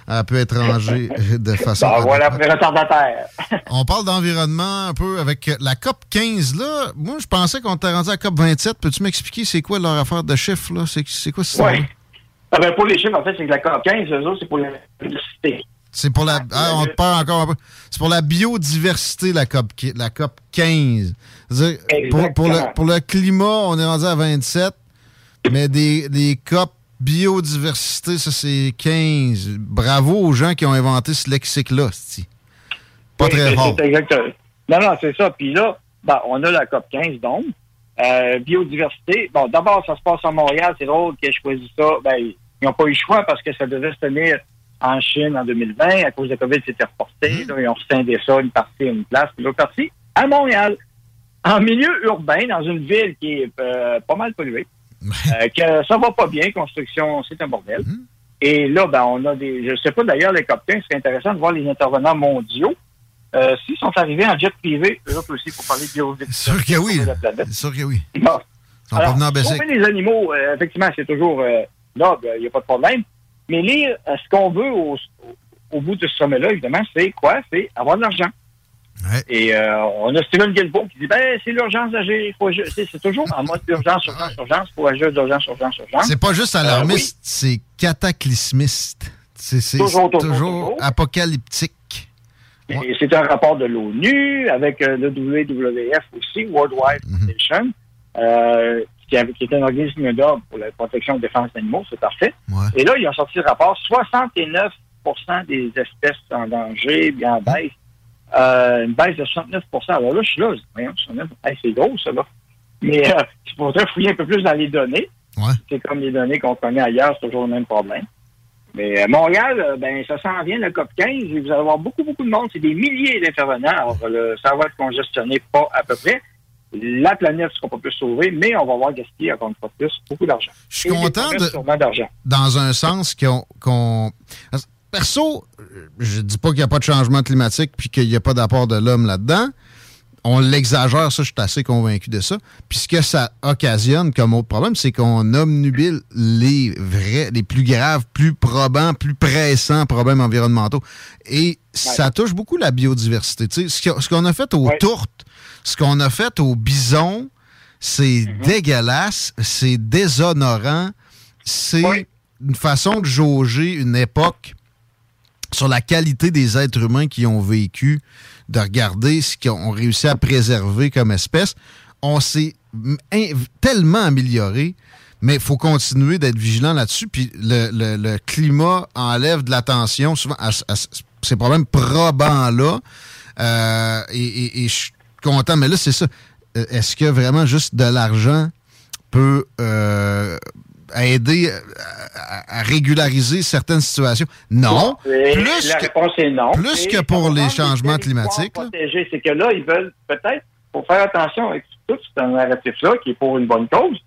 Elle peut être rangée de façon. Bon, voilà, adéquate. pour les retardataires. On parle d'environnement un peu avec la COP 15. Là, moi, je pensais qu'on était rendu à la COP 27. Peux-tu m'expliquer c'est quoi leur affaire de chiffres? là? C'est c'est quoi ça? Oui. Ah ben, pour les chiffres, en fait, c'est que la COP 15, eux autres, c'est pour l'électricité. C'est pour la. Ah, on te parle encore un peu. C'est pour la biodiversité, la COP, la COP 15. C'est-à-dire, Pour, pour, le, pour le climat, on est rendu à 27, mais des, des COP biodiversité, ça, c'est 15. Bravo aux gens qui ont inventé ce lexique-là. Pas Oui, très fort. exactement. Non, non, c'est ça. Puis là, ben, on a la COP 15, donc. Euh, biodiversité. Bon, d'abord, ça se passe à Montréal. C'est drôle qu'ils aient choisi ça. Ben, ils n'ont pas eu le choix parce que ça devait se tenir en Chine en 2020. À cause de la COVID, c'était reporté. Là, ils ont scindé ça, une partie à une place, puis l'autre partie à Montréal. En milieu urbain, dans une ville qui est euh, pas mal polluée. Euh, que ça va pas bien, construction, c'est un bordel. Et là, ben, on a des. Je sais pas d'ailleurs, les COP 15, c'est intéressant de voir les intervenants mondiaux. Euh, S'ils sont arrivés en jet privé, eux autres aussi, pour parler de biodiversité. Sûr que oui. C'est sûr que oui. Bon. Ils sont pas Alors, venus en baisser. sauver les animaux, euh, effectivement, c'est toujours noble, il n'y a pas de problème. Mais lire euh, ce qu'on veut au, au bout de ce sommet-là, évidemment, c'est quoi? C'est avoir de l'argent. Et euh, on a Steven Guilbeault qui dit ben c'est l'urgence d'agir. C'est toujours en mode urgence, urgence, urgence, il faut agir d'urgence, urgence, urgence. C'est pas juste Euh, alarmiste, c'est cataclysmiste. C'est Toujours, apocalyptique. C'est un rapport de l'ONU avec le WWF aussi, World Wide Mhm. Foundation, euh, qui, avait- qui est un organisme d'ordre pour la protection et la défense d'animaux, c'est parfait. Et là, ils ont sorti le rapport, 69% des espèces en danger, bien en baisse. Euh, une baisse de 69% Alors là, je suis là, je dis, voyons, 69, hey, c'est gros, ça, là. Mais euh, il faudrait fouiller un peu plus dans les données. C'est comme les données qu'on connaît ailleurs, c'est toujours le même problème. Mais euh, Montréal, euh, ben ça s'en vient, le COP 15, et vous allez avoir beaucoup, beaucoup de monde. C'est des milliers d'intervenants. Alors, le- ça va être congestionné pas à peu près. La planète ne sera pas plus sauvée, mais on va avoir gaspillé, encore une fois plus, beaucoup d'argent. Je suis content de- d'argent. dans un sens qu'on. Perso, je dis pas qu'il n'y a pas de changement climatique puis qu'il n'y a pas d'apport de l'homme là-dedans. On l'exagère, ça, je suis assez convaincu de ça. Puis ce que ça occasionne comme autre problème, c'est qu'on obnubile les vrais, les plus graves, plus probants, plus pressants problèmes environnementaux. Et ça touche beaucoup la biodiversité. Ce qu'on a fait aux tourtes, ce qu'on a fait aux bisons, c'est dégueulasse, c'est déshonorant, c'est une façon de jauger une époque sur la qualité des êtres humains qui ont vécu, de regarder ce qu'ils ont réussi à préserver comme espèce. On s'est tellement amélioré, mais il faut continuer d'être vigilant là-dessus. Puis le, le- le climat enlève de l'attention souvent à, à ces problèmes probants-là. Euh, et, et- et je content, mais là, c'est ça. Euh, Est-ce que vraiment juste de l'argent peut euh, aider à, à régulariser certaines situations? Non. Et Plus la que- réponse est non. plus Et que pour les changements climatiques. C'est que là, ils veulent peut-être, pour faire attention avec tout ce narratif-là, qui est pour une bonne cause,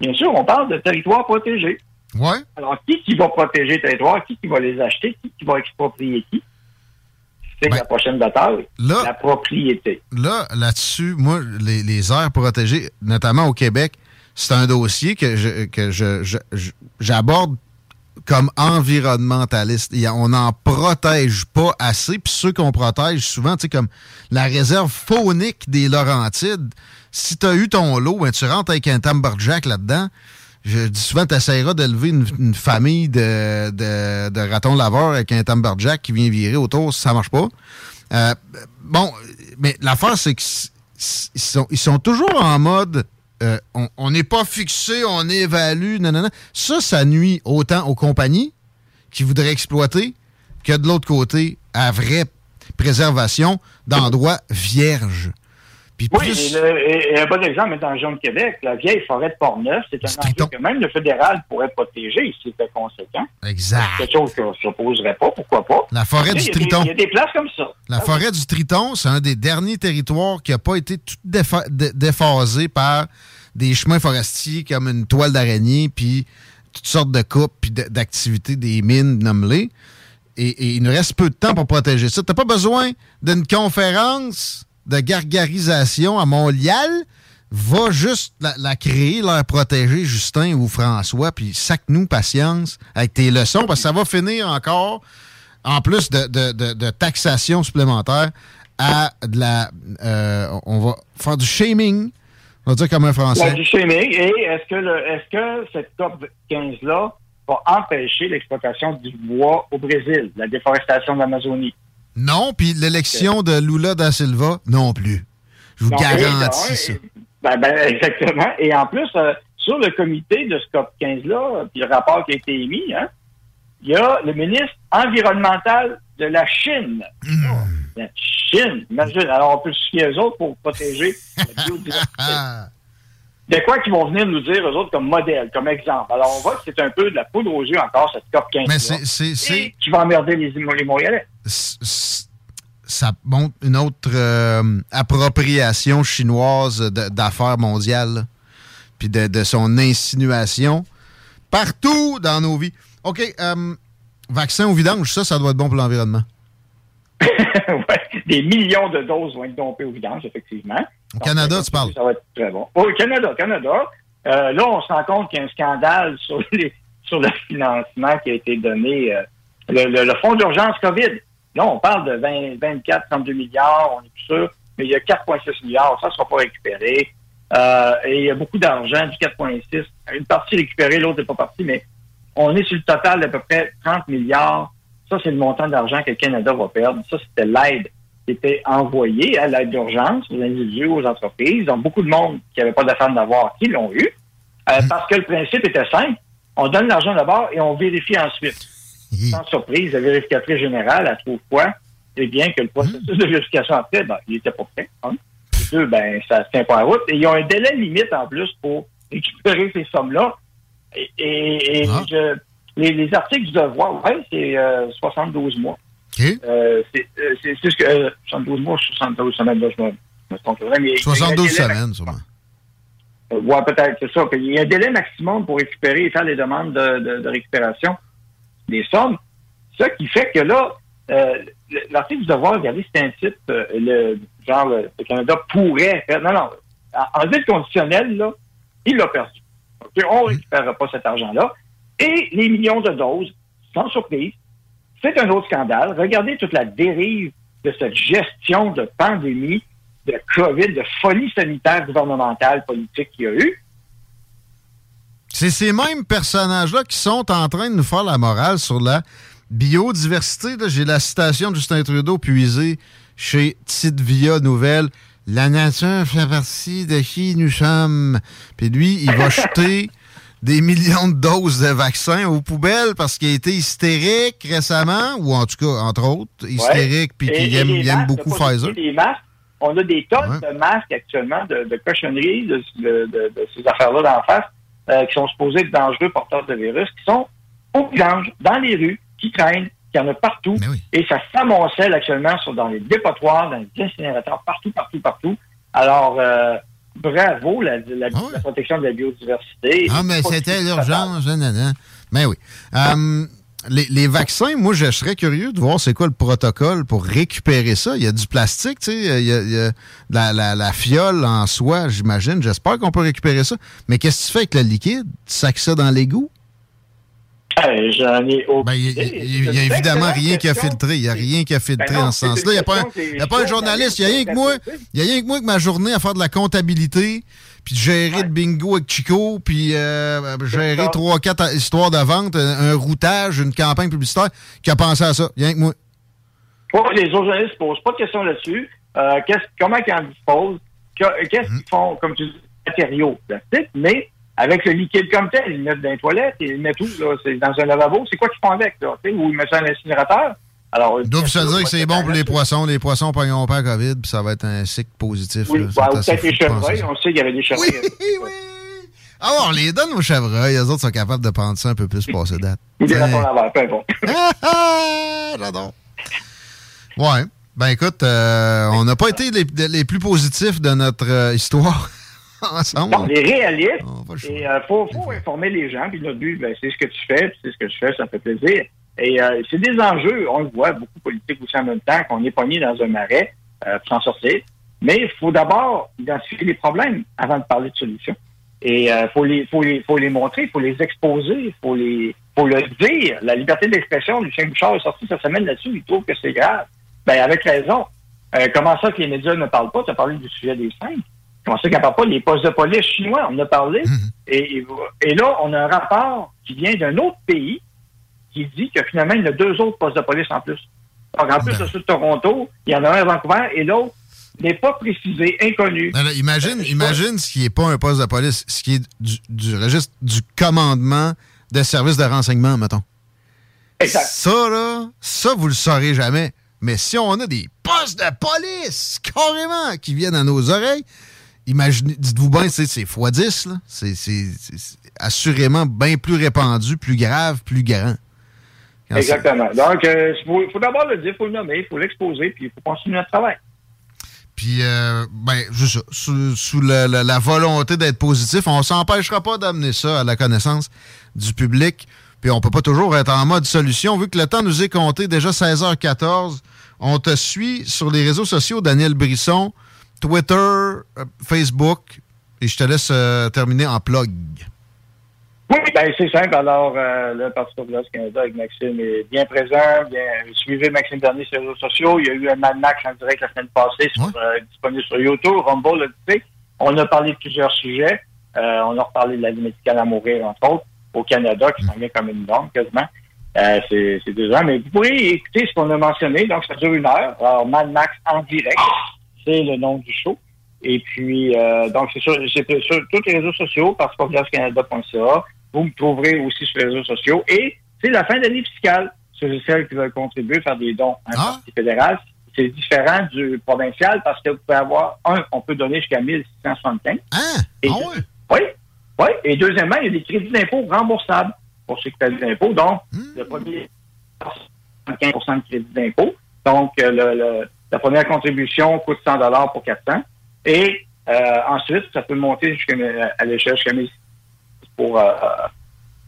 bien sûr, on parle de territoires protégés. Ouais. Alors, qui qui va protéger les territoires? Qui qui va les acheter? Qui qui va exproprier qui? C'est la prochaine bataille. la propriété. Là, là-dessus, moi, les, les aires protégées, notamment au Québec, c'est un dossier que je, que je, j'aborde comme environnementaliste. On n'en protège pas assez. Puis ceux qu'on protège souvent, tu sais, comme la réserve faunique des Laurentides, si tu as eu ton lot, ben, tu rentres avec un timberjack là-dedans. Je dis souvent, tu essaieras d'élever une, famille de, de, ratons laveurs avec un timberjack qui vient virer autour, ça marche pas. Euh, bon, mais l'affaire, c'est qu'ils sont, ils sont toujours en mode euh, on- on n'est pas fixé, on évalue, nanana. Ça, ça nuit autant aux compagnies qui voudraient exploiter que de l'autre côté, à vraie préservation d'endroits vierges. Puis Oui, plus- et, le- et- et un bon exemple est dans la région de Québec. La vieille forêt de Portneuf, c'est un enjeu que même le fédéral pourrait protéger si c'était conséquent. Exact. C'est quelque chose qu'on ne s'opposerait pas, pourquoi pas. La forêt du Triton. Il y a des places comme ça. La forêt du Triton, c'est un des derniers territoires qui n'a pas été tout défa- dé- déphasé par des chemins forestiers comme une toile d'araignée, puis toutes sortes de coupes, puis d'activités des mines, nomme-les. Et, et il nous reste peu de temps pour protéger ça. T'as pas besoin d'une conférence? De gargarisation à Montréal. Va juste la, créer, leur protéger, Justin ou François, puis sac-nous patience avec tes leçons, parce que ça va finir encore en plus de, de- de- taxation supplémentaire, à de la. euh, on va faire du shaming, on va dire comme un Français. du chimique. Et est-ce que, est-ce que cette COP 15-là va empêcher l'exploitation du bois au Brésil, la déforestation de l'Amazonie? Non, puis l'élection de Lula da Silva, non plus. Je vous Non, garantis et- ça. Ben, ben, exactement. Et en plus, euh, sur le comité de ce COP 15-là, puis le rapport qui a été émis, hein, il y a le ministre environnemental de la Chine. La Chine, imagine. Alors, on peut se fier aux autres pour protéger la biodiversité. De quoi qu'ils vont venir nous dire, eux autres, comme modèle, comme exemple. Alors, on voit que c'est un peu de la poudre aux yeux encore, cette COP 15 Mais c'est- qui va emmerder les, les Montréalais. Ça montre une autre euh, appropriation chinoise d'affaires mondiales, puis de, de son insinuation partout dans nos vies. OK, euh, vaccin au vidange, ça, ça doit être bon pour l'environnement. Ouais, des millions de doses vont être dompées au vidange, effectivement. Au Canada, tu parles? Ça va être très bon. Au Canada, Canada. Euh, là, on se rend compte qu'il y a un scandale sur, les, sur le financement qui a été donné, le, le- le fonds d'urgence COVID. Là, on parle de 20, 24, 32 milliards, on est plus sûr, mais il y a 4,6 milliards, ça ne sera pas récupéré. Euh, et il y a beaucoup d'argent, du 4,6. Une partie récupérée, l'autre n'est pas partie, mais on est sur le total d'à peu près 30 milliards. Ça, c'est le montant d'argent que le Canada va perdre. Ça, c'était l'aide qui était envoyée à l'aide d'urgence aux individus, aux entreprises. Donc, beaucoup de monde qui n'avait pas d'affaires d'avoir qui l'ont eu. Euh, Parce que le principe était simple. On donne l'argent d'abord et on vérifie ensuite. Sans surprise, la vérificatrice générale, elle trouve quoi? Eh bien, que le processus de vérification après, ben, il était pas prêt. Hein? Deux, ben, ça se tient pas en route. Et ils ont un délai limite en plus pour récupérer ces sommes-là. Et, et- et je- les, les articles du devoir, ouais, c'est euh, 72 mois. Euh, c'est euh, c'est- ce que euh, 72 mois, 72 semaines, là, je me, me trompe. Mais il y a un 72 délai semaines, sûrement. euh, ouais, peut-être, c'est ça. Il y a un délai maximum pour récupérer et faire les demandes de, de- de récupération des sommes. Ce qui fait que là, euh, l'article du devoir, regardez, c'est un titre, euh, le, genre, le, le Canada pourrait faire. Non, non. En, vide conditionnel, là, il l'a perdu. On ne récupérera pas cet argent-là. Et les millions de doses, sans surprise, c'est un autre scandale. Regardez toute la dérive de cette gestion de pandémie, de COVID, de folie sanitaire gouvernementale, politique qu'il y a eu. C'est ces mêmes personnages-là qui sont en train de nous faire la morale sur la biodiversité. J'ai la citation de Justin Trudeau puisée chez Tite Via Nouvelle. La nature fait partie de qui nous sommes. Puis lui, il va jeter des millions de doses de vaccins aux poubelles parce qu'il a été hystérique récemment, ou en tout cas, entre autres, hystérique, puis Et- qu'il aime, il beaucoup Pfizer. On a des tonnes de masques actuellement, de, de cochonneries, de- de ces affaires-là d'en face, euh, qui sont supposés être dangereux porteurs de virus, qui sont au vidange, dans les rues, qui traînent, qui en a partout. Et ça s'amoncelle actuellement sur, dans les dépotoirs, dans les incinérateurs, partout, partout, partout. Alors, euh, bravo, la, la- la protection de la biodiversité. Ah, mais c'était l'urgence, nanana. Mais oui. Euh, les, les vaccins, moi, je serais curieux de voir c'est quoi le protocole pour récupérer ça. Il y a du plastique, tu sais, il y a, il y a la, la- la fiole en soi, j'imagine. J'espère qu'on peut récupérer ça. Mais qu'est-ce que tu fais avec le liquide? Tu sacs ça dans l'égout? Euh, J'en ai aucune Ben, Il n'y a, évidemment rien qui a filtré. Il n'y a rien qui a filtré Ben non, en ce sens-là. Il n'y a pas un, y a pas un journaliste. Il n'y a rien que moi. Il y a rien que moi que ma journée à faire de la comptabilité, puis de gérer le bingo avec Chico, puis euh, gérer trois, quatre histoires de vente, un, un routage, une campagne publicitaire, qui a pensé à ça? Rien que moi. Les autres journalistes ne posent pas de questions là-dessus. Euh, comment ils en disposent? Que- Qu'est-ce Mhm. qu'ils font, comme tu dis, matériaux plastiques, mais avec le liquide comme tel, ils mettent dans les toilettes, ils mettent où? là? C'est dans un lavabo. C'est quoi qu'ils font avec? Là, ou ils mettent ça dans l'incinérateur? Alors, Ils doivent se dire que c'est bon pour les poissons. Les poissons pogneront pas la COVID, puis ça va être un cycle positif. Oui, bah, peut-être les chevreuils. ça. On sait qu'il y avait des chevreuils. Ah, on les donne aux chevreuils. Eux autres sont capables de prendre ça un peu plus passé date. Ou des ratons laveurs, peu importe. J'adore. Ouais. Ben écoute, euh, on n'a pas été les, les plus positifs de notre euh, histoire ensemble. Non, les réalistes, Oh, et euh, faut, faut informer les gens, puis notre but, ben, c'est ce que tu fais, c'est ce que je fais, ça me fait plaisir. Et euh, c'est des enjeux, on le voit, beaucoup politiques aussi en même temps, qu'on est pogné dans un marais euh, pour s'en sortir. Mais il faut d'abord identifier les problèmes avant de parler de solutions. Et il faut, les, faut, les, faut les montrer, il faut les exposer, il faut, les, faut le dire. La liberté d'expression, Lucien Bouchard est sorti cette semaine là-dessus, il trouve que c'est grave. Ben, avec raison. Euh, comment ça que les médias ne parlent pas? Tu as parlé du sujet des cinq. Comment ça qu'ils n'en parlent pas? Les postes de police chinois, on en a parlé. Et, et, et là, on a un rapport qui vient d'un autre pays qui dit que finalement, il y a deux autres postes de police en plus. Donc, en plus de ceux de Toronto, il y en a un à Vancouver et l'autre n'est pas précisé, inconnu. Non, imagine, imagine ce qui n'est pas un poste de police, ce qui est du, du registre du commandement de services de renseignement, mettons. Ça, là, ça, vous le saurez jamais. Mais si on a des postes de police, carrément, qui viennent à nos oreilles, imaginez, dites-vous bien, c'est c'est x 10, là. C'est c'est- c'est- c'est assurément bien plus répandu, plus grave, plus grand. Exactement. Donc, euh, il faut, faut d'abord le dire, il faut le nommer, il faut l'exposer, puis il faut continuer notre travail. Puis, euh, ben, juste ça, sous, sous la, la- la volonté d'être positif, on s'empêchera pas d'amener ça à la connaissance du public. Puis, on peut pas toujours être en mode solution. Vu que le temps nous est compté, déjà 16h14, on te suit sur les réseaux sociaux, Daniel Brisson, Twitter, euh, Facebook, et je te laisse euh, terminer en plug. Oui, ben c'est simple. Alors, euh, le Parti populaire du Canada avec Maxime est bien présent. Bien, suivez Maxime Bernier sur les réseaux sociaux. Il y a eu un Mad Max en direct la semaine passée, sur, euh, disponible sur YouTube, Rumble, le tu On a parlé de plusieurs sujets. Euh, on a reparlé de la vie médicale à mourir, entre autres, au Canada, qui s'en vient comme une norme, quasiment. Euh, c'est c'est deux ans. Mais vous pourrez écouter ce qu'on a mentionné. Donc, ça dure une heure. Alors, Mad Max en direct, c'est le nom du show. Et puis, euh, donc, c'est sur, c'est sur tous les réseaux sociaux, participopulaire-canada.ca. Vous me trouverez aussi sur les réseaux sociaux. Et c'est la fin d'année fiscale. Ceux et celles qui veulent contribuer, faire des dons à un parti fédéral, c'est différent du provincial parce que vous pouvez avoir, un, on peut donner jusqu'à 1675. Et Oui, oui. Et deuxièmement, il y a des crédits d'impôt remboursables pour ceux qui payent des impôts. Donc, le premier, 15% de crédit d'impôt. Donc, euh, le- le- la première contribution coûte 100 pour 400. Et euh, ensuite, ça peut monter jusqu'à à l'échelle jusqu'à 1000 pour euh,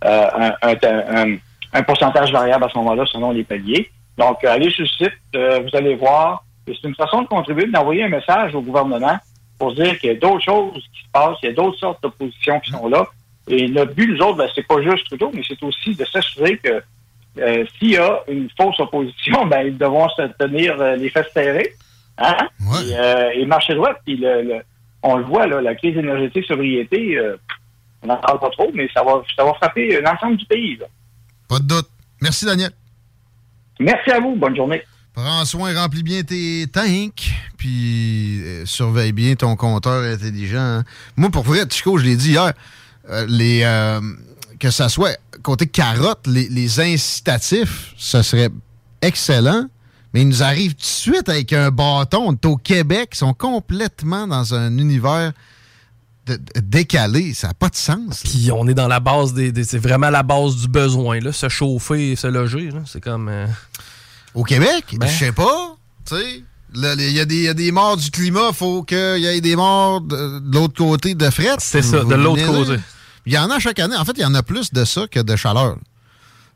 euh, un, un- un- un pourcentage variable à ce moment-là selon les paliers. Donc, euh, allez sur le site, vous allez voir. C'est une façon de contribuer, d'envoyer un message au gouvernement pour dire qu'il y a d'autres choses qui se passent, il y a d'autres sortes d'oppositions qui sont là. Et le but, nous autres, ben, c'est pas juste Trudeau, mais c'est aussi de s'assurer que euh, s'il y a une fausse opposition, ben, ils devront se tenir euh, les fesses serrées hein? et, euh, et marcher droit. Puis le, le- on le voit, là, la crise énergétique, sobriété, on n'en parle pas trop, mais ça va, ça va frapper l'ensemble du pays. là. Pas de doute. Merci, Daniel. Merci à vous. Bonne journée. Prends soin, remplis bien tes tanks, puis euh, surveille bien ton compteur intelligent. hein. Moi, pour vrai, Chico, je l'ai dit hier, euh, les, euh, que ça soit côté carotte, les, les incitatifs, ce serait excellent, mais ils nous arrivent tout de suite avec un bâton. On est au Québec, ils sont complètement dans un univers décalé. Ça n'a pas de sens. Puis on est dans la base des. des- c'est vraiment la base du besoin, là. Se chauffer et se loger. C'est comme. euh, Au Québec? Ben. Je sais pas. Tu sais, il y, a des- il y a des morts du climat, faut qu'il y ait des morts de, de l'autre côté de fret. C'est ça, Vous de l'autre côté. Il y en a chaque année. En fait, il y en a plus de ça que de chaleur.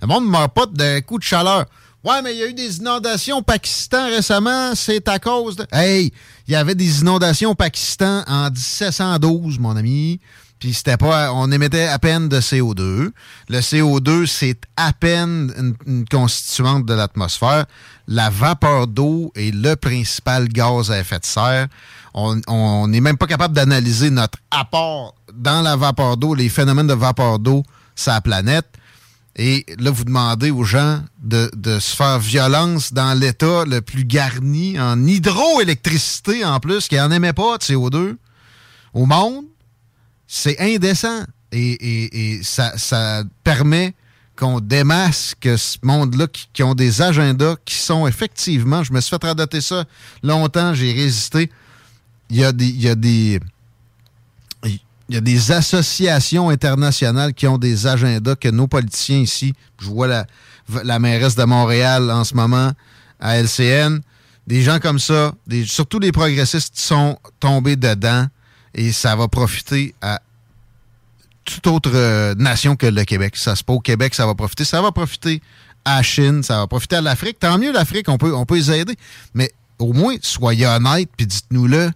Le monde ne meurt pas d'un coup de chaleur. Ouais, mais il y a eu des inondations au Pakistan récemment, c'est à cause de. Hey, il y avait des inondations au Pakistan en 1712, mon ami. Puis c'était pas. On émettait à peine de CO2. Le CO2, c'est à peine une, une constituante de l'atmosphère. La vapeur d'eau est le principal gaz à effet de serre. On n'est même pas capable d'analyser notre apport dans la vapeur d'eau, les phénomènes de vapeur d'eau sur la planète. Et là, vous demandez aux gens de, de se faire violence dans l'État le plus garni en hydroélectricité en plus, qui n'en émet pas de CO2 au monde. C'est indécent. Et, et, ça, ça, permet qu'on démasque ce monde-là qui, qui, ont des agendas qui sont effectivement, je me suis fait radoter ça longtemps, j'ai résisté. Il y a des. Il y a des il y a des associations internationales qui ont des agendas que nos politiciens ici, je vois la, la mairesse de Montréal en ce moment à LCN, des gens comme ça, surtout les progressistes sont tombés dedans et ça va profiter à toute autre euh, nation que le Québec. Ça se pas au Québec, ça va profiter. Ça va profiter à la Chine, ça va profiter à l'Afrique. Tant mieux l'Afrique, on peut, on peut les aider. Mais au moins, soyez honnêtes puis dites-nous-le.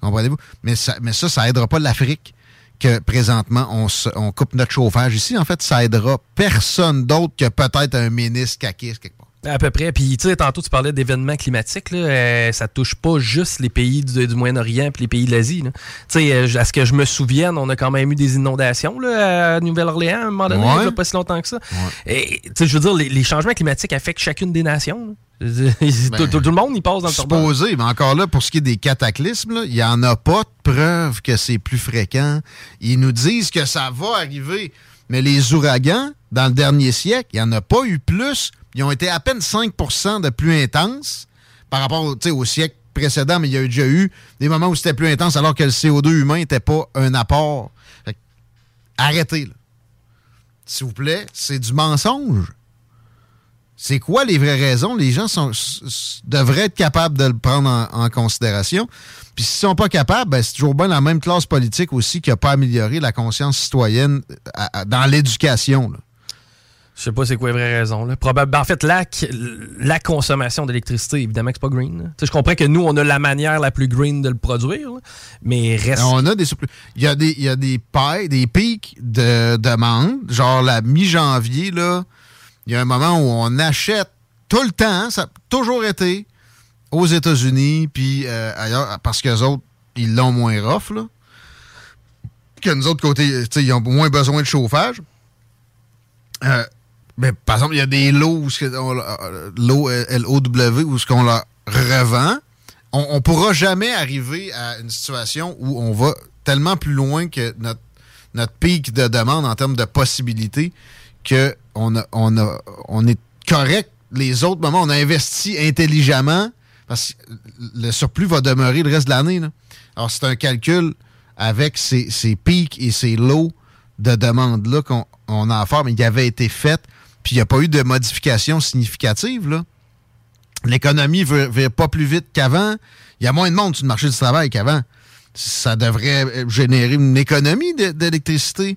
Comprenez-vous? Mais ça, mais ça, ça aidera pas l'Afrique que présentement, on, on, coupe notre chauffage ici. En fait, ça aidera personne d'autre que peut-être un ministre caquiste quelque part. À peu près. Puis, tu sais, tantôt, tu parlais d'événements climatiques. Là. Euh, ça touche pas juste les pays du, du Moyen-Orient et les pays de l'Asie. Tu sais, euh, à ce que je me souvienne, on a quand même eu des inondations là, à Nouvelle-Orléans à un moment donné, Ouais. là, pas si longtemps que ça. Ouais. Et, tu sais, je veux dire, les, les changements climatiques affectent chacune des nations. Là. tout, tout- tout le monde y passe dans le. Supposé, mais encore là, pour ce qui est des cataclysmes, il n'y en a pas de preuve que c'est plus fréquent. Ils nous disent que ça va arriver. Mais les ouragans, dans le dernier siècle, il n'y en a pas eu plus. Ils ont été à peine 5% de plus intenses par rapport au siècle précédent, mais il y a déjà eu des moments où c'était plus intense alors que le CO2 humain n'était pas un apport. Fait arrêtez. S'il vous plaît, c'est du mensonge. C'est quoi les vraies raisons? Les gens sont, devraient être capables de le prendre en, en considération. Puis s'ils sont pas capables, ben, c'est toujours bien la même classe politique aussi qui n'a pas amélioré la conscience citoyenne à- à- dans l'éducation. Je sais pas c'est quoi les vraies raisons. Là. Probable, ben, en fait, la, la consommation d'électricité, évidemment que c'est pas green. Je comprends que nous, on a la manière la plus green de le produire, là, mais reste... On a des surplus. Il y a des, il y a des pailles, des pics de demande. Genre la mi-janvier, là, il y a un moment où on achète tout le temps, ça a toujours été aux États-Unis, puis euh, ailleurs, parce qu'eux autres, ils l'ont moins rough, là. Que nous autres, côté, ils ont moins besoin de chauffage. Euh, mais par exemple, il y a des lots, euh, l'eau euh, L-O-W, où ce qu'on leur revend. On ne pourra jamais arriver à une situation où on va tellement plus loin que notre, notre pic de demande en termes de possibilités que on, a, on, a, on est correct. Les autres moments, on a investi intelligemment parce que le surplus va demeurer le reste de l'année. Alors, c'est un calcul avec ces, ces pics et ces lots de demande-là qu'on on a à faire, mais il avait été fait, puis il n'y a pas eu de modification significative. L'économie ne va pas plus vite qu'avant. Il y a moins de monde sur le marché du travail qu'avant. Ça devrait générer une économie d'électricité.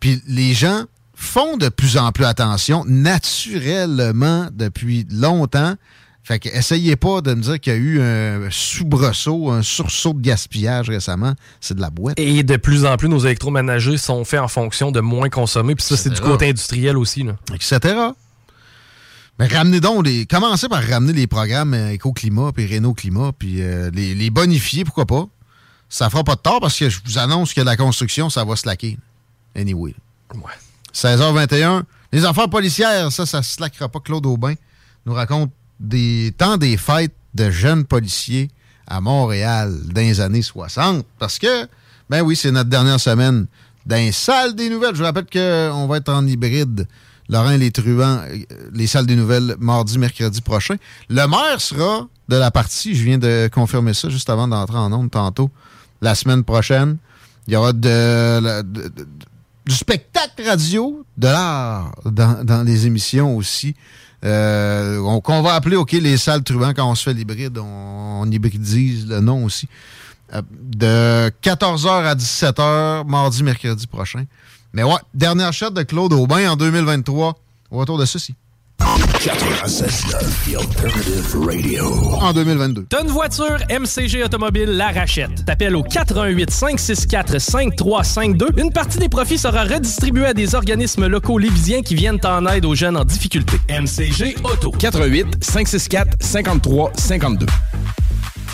Puis les gens font de plus en plus attention, naturellement, depuis longtemps. Fait que essayez pas de me dire qu'il y a eu un soubresaut, un sursaut de gaspillage récemment. C'est de la boîte. Et de plus en plus, nos électroménagers sont faits en fonction de moins consommer. Puis ça, c'est du côté industriel aussi. Là. etc. Mais ramenez donc les. Commencez par ramener les programmes euh, Éco-Climat puis Renault-Climat, puis euh, les, les bonifier, pourquoi pas. Ça fera pas de tort parce que je vous annonce que la construction, ça va slacker. Anyway. 16h21. Les affaires policières, ça, ça slackera pas. Claude Aubin nous raconte des temps des fêtes de jeunes policiers à Montréal dans les années 60. Parce que, ben oui, c'est notre dernière semaine dans les salles des nouvelles. Je vous rappelle qu'on va être en hybride. Laurent Les Truands, euh, les salles des nouvelles, mardi, mercredi prochain. Le maire sera de la partie, je viens de confirmer ça juste avant d'entrer en onde tantôt, la semaine prochaine. Il y aura de- du spectacle radio, de l'art dans, dans les émissions aussi. Euh, on- qu'on va appeler, OK, les salles truands quand on se fait l'hybride, on, on hybridise le nom aussi. Euh, de 14h à 17h, mardi, mercredi prochain. Mais ouais, dernière shot de Claude Aubin en 2023. Au retour de ceci. 96.9, The Alternative Radio. En 2022. T'as une voiture, MCG Automobile la rachète. T'appelles au 88 564 5352. Une partie des profits sera redistribuée à des organismes locaux lévisiens qui viennent en aide aux jeunes en difficulté. MCG Auto. 88 564 53 52.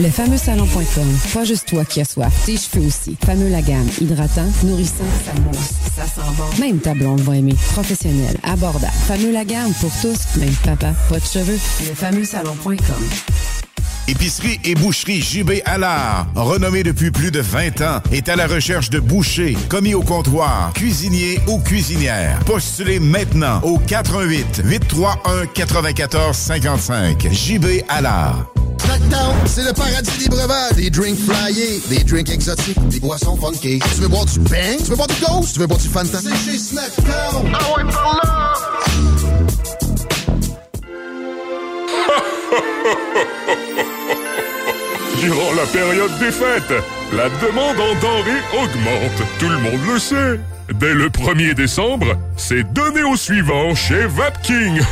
Le fameux salon.com. Pas juste toi qui as soif, tes cheveux aussi. Fameux la gamme. Hydratant, nourrissant, ça mousse, ça sent bon. Même ta blonde va aimer. Professionnel, abordable. Fameux la gamme pour tous, même papa, pas de cheveux. Le fameux salon.com. Épicerie et boucherie JB Allard, renommée depuis plus de 20 ans, est à la recherche de bouchers, commis au comptoir, cuisiniers ou cuisinières. Postulez maintenant au 88 831 94 55. JB Allard. Snackdown, c'est le paradis des breuvages. Des drinks flyés, des drinks exotiques, des boissons funky. Tu veux boire du bang? Tu veux boire du ghost? Tu veux boire du Fanta? C'est chez Snackdown. Ah ouais, par là! Durant la période des fêtes, la demande en denrées augmente. Tout le monde le sait. Dès le 1er décembre, c'est donné au suivant chez Vapking.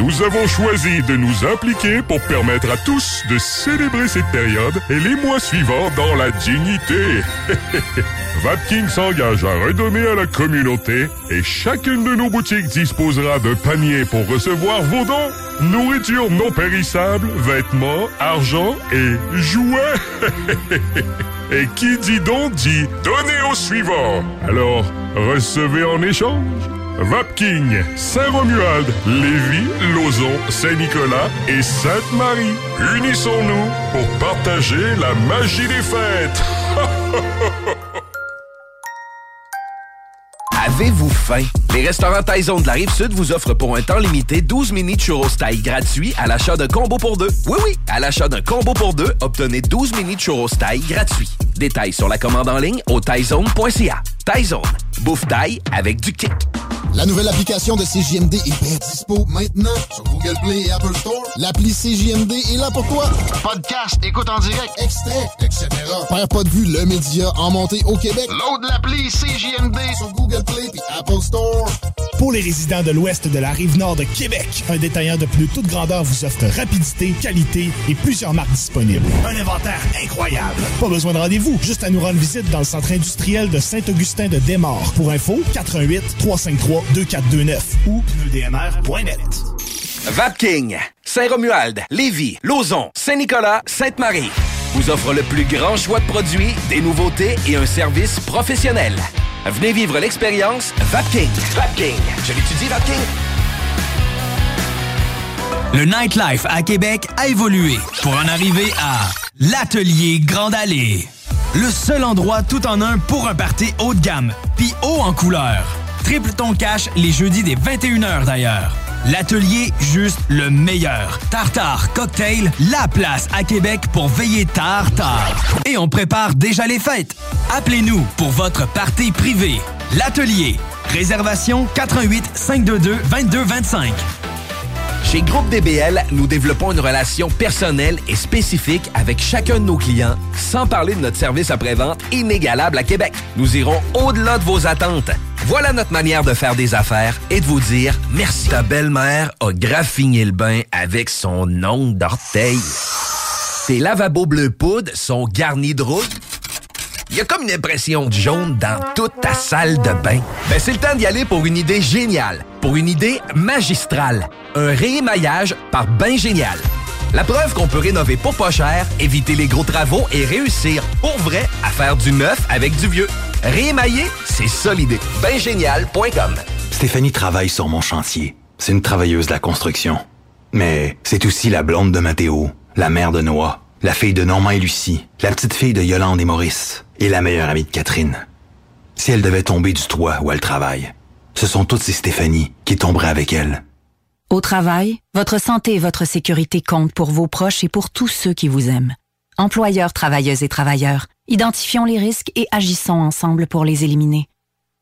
Nous avons choisi de nous impliquer pour permettre à tous de célébrer cette période et les mois suivants dans la dignité. Vapking s'engage à redonner à la communauté et chacune de nos boutiques disposera d'un panier pour recevoir vos dons. Nourriture non périssable, vêtements, argent et jouets. et qui dit don dit donnez au suivant. Alors, recevez en échange. Vapking, Saint-Romuald, Lévis, Lauson, Saint-Nicolas et Sainte-Marie. Unissons-nous pour partager la magie des fêtes. Avez-vous faim? Les restaurants Taizone de la Rive-Sud vous offrent pour un temps limité 12 mini churros taille gratuits à l'achat d'un combo pour deux. Oui, oui, à l'achat d'un combo pour deux, obtenez 12 mini churros taille gratuits. Détails sur la commande en ligne au taizone.ca. Taizone, bouffe taille avec du kick. La nouvelle application de CJMD est bien dispo maintenant sur Google Play et Apple Store. L'appli CJMD est là pour toi. Podcast, écoute en direct, extrait, etc. Père pas de vue, le média en montée au Québec. Load l'appli CJMD sur Google Play et Apple Store. Pour les résidents de l'ouest de la rive nord de Québec, un détaillant de plus toute grandeur vous offre rapidité, qualité et plusieurs marques disponibles. Un inventaire incroyable. Pas besoin de rendez-vous, juste à nous rendre visite dans le centre industriel de Saint-Augustin de Desmaures. Pour info, 88 353 2429 ou pneudmr.net. Vapking, Saint-Romuald, Lévis, Lauson, Saint-Nicolas, Sainte-Marie vous offre le plus grand choix de produits, des nouveautés et un service professionnel. Venez vivre l'expérience Vapking. Vapking. Je l'étudie, Vapking. Le nightlife à Québec a évolué pour en arriver à l'Atelier Grande Allée. Le seul endroit tout en un pour un party haut de gamme, puis haut en couleur. Triple ton cash les jeudis des 21h d'ailleurs. L'atelier juste le meilleur. Tartare Cocktail, la place à Québec pour veiller tard. Et on prépare déjà les fêtes. Appelez-nous pour votre party privé. L'atelier. Réservation 88 522 2225. Chez Groupe DBL, nous développons une relation personnelle et spécifique avec chacun de nos clients, sans parler de notre service après-vente inégalable à Québec. Nous irons au-delà de vos attentes. Voilà notre manière de faire des affaires et de vous dire merci. Ta belle-mère a graffiné le bain avec son ongle d'orteil. Tes lavabos bleu poudre sont garnis de rouille. Il y a comme une impression de jaune dans toute ta salle de bain. Ben, c'est le temps d'y aller pour une idée géniale, pour une idée magistrale. Un réémaillage par Bain Génial. La preuve qu'on peut rénover pour pas cher, éviter les gros travaux et réussir pour vrai à faire du neuf avec du vieux. Réémailler, c'est ça l'idée. Stéphanie travaille sur mon chantier. C'est une travailleuse de la construction. Mais c'est aussi la blonde de Mathéo, la mère de Noah, la fille de Normand et Lucie, la petite fille de Yolande et Maurice, et la meilleure amie de Catherine. Si elle devait tomber du toit où elle travaille, ce sont toutes ces Stéphanie qui tomberaient avec elle. Au travail, votre santé et votre sécurité comptent pour vos proches et pour tous ceux qui vous aiment. Employeurs, travailleuses et travailleurs, identifions les risques et agissons ensemble pour les éliminer.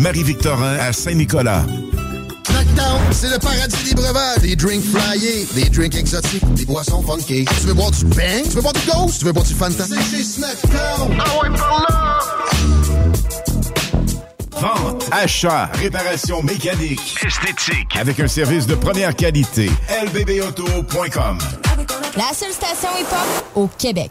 Marie-Victorin à Saint-Nicolas. Snackdown, c'est le paradis des breuvages. Des drinks flyés, des drinks exotiques, des boissons funky. Tu veux boire du bang? Tu veux boire du ghost? Tu veux boire du Fanta? C'est chez Snackdown. Ah ouais, par là! Vente, achat, réparation mécanique, esthétique, avec un service de première qualité. lbbauto.com La seule station hip-hop au Québec.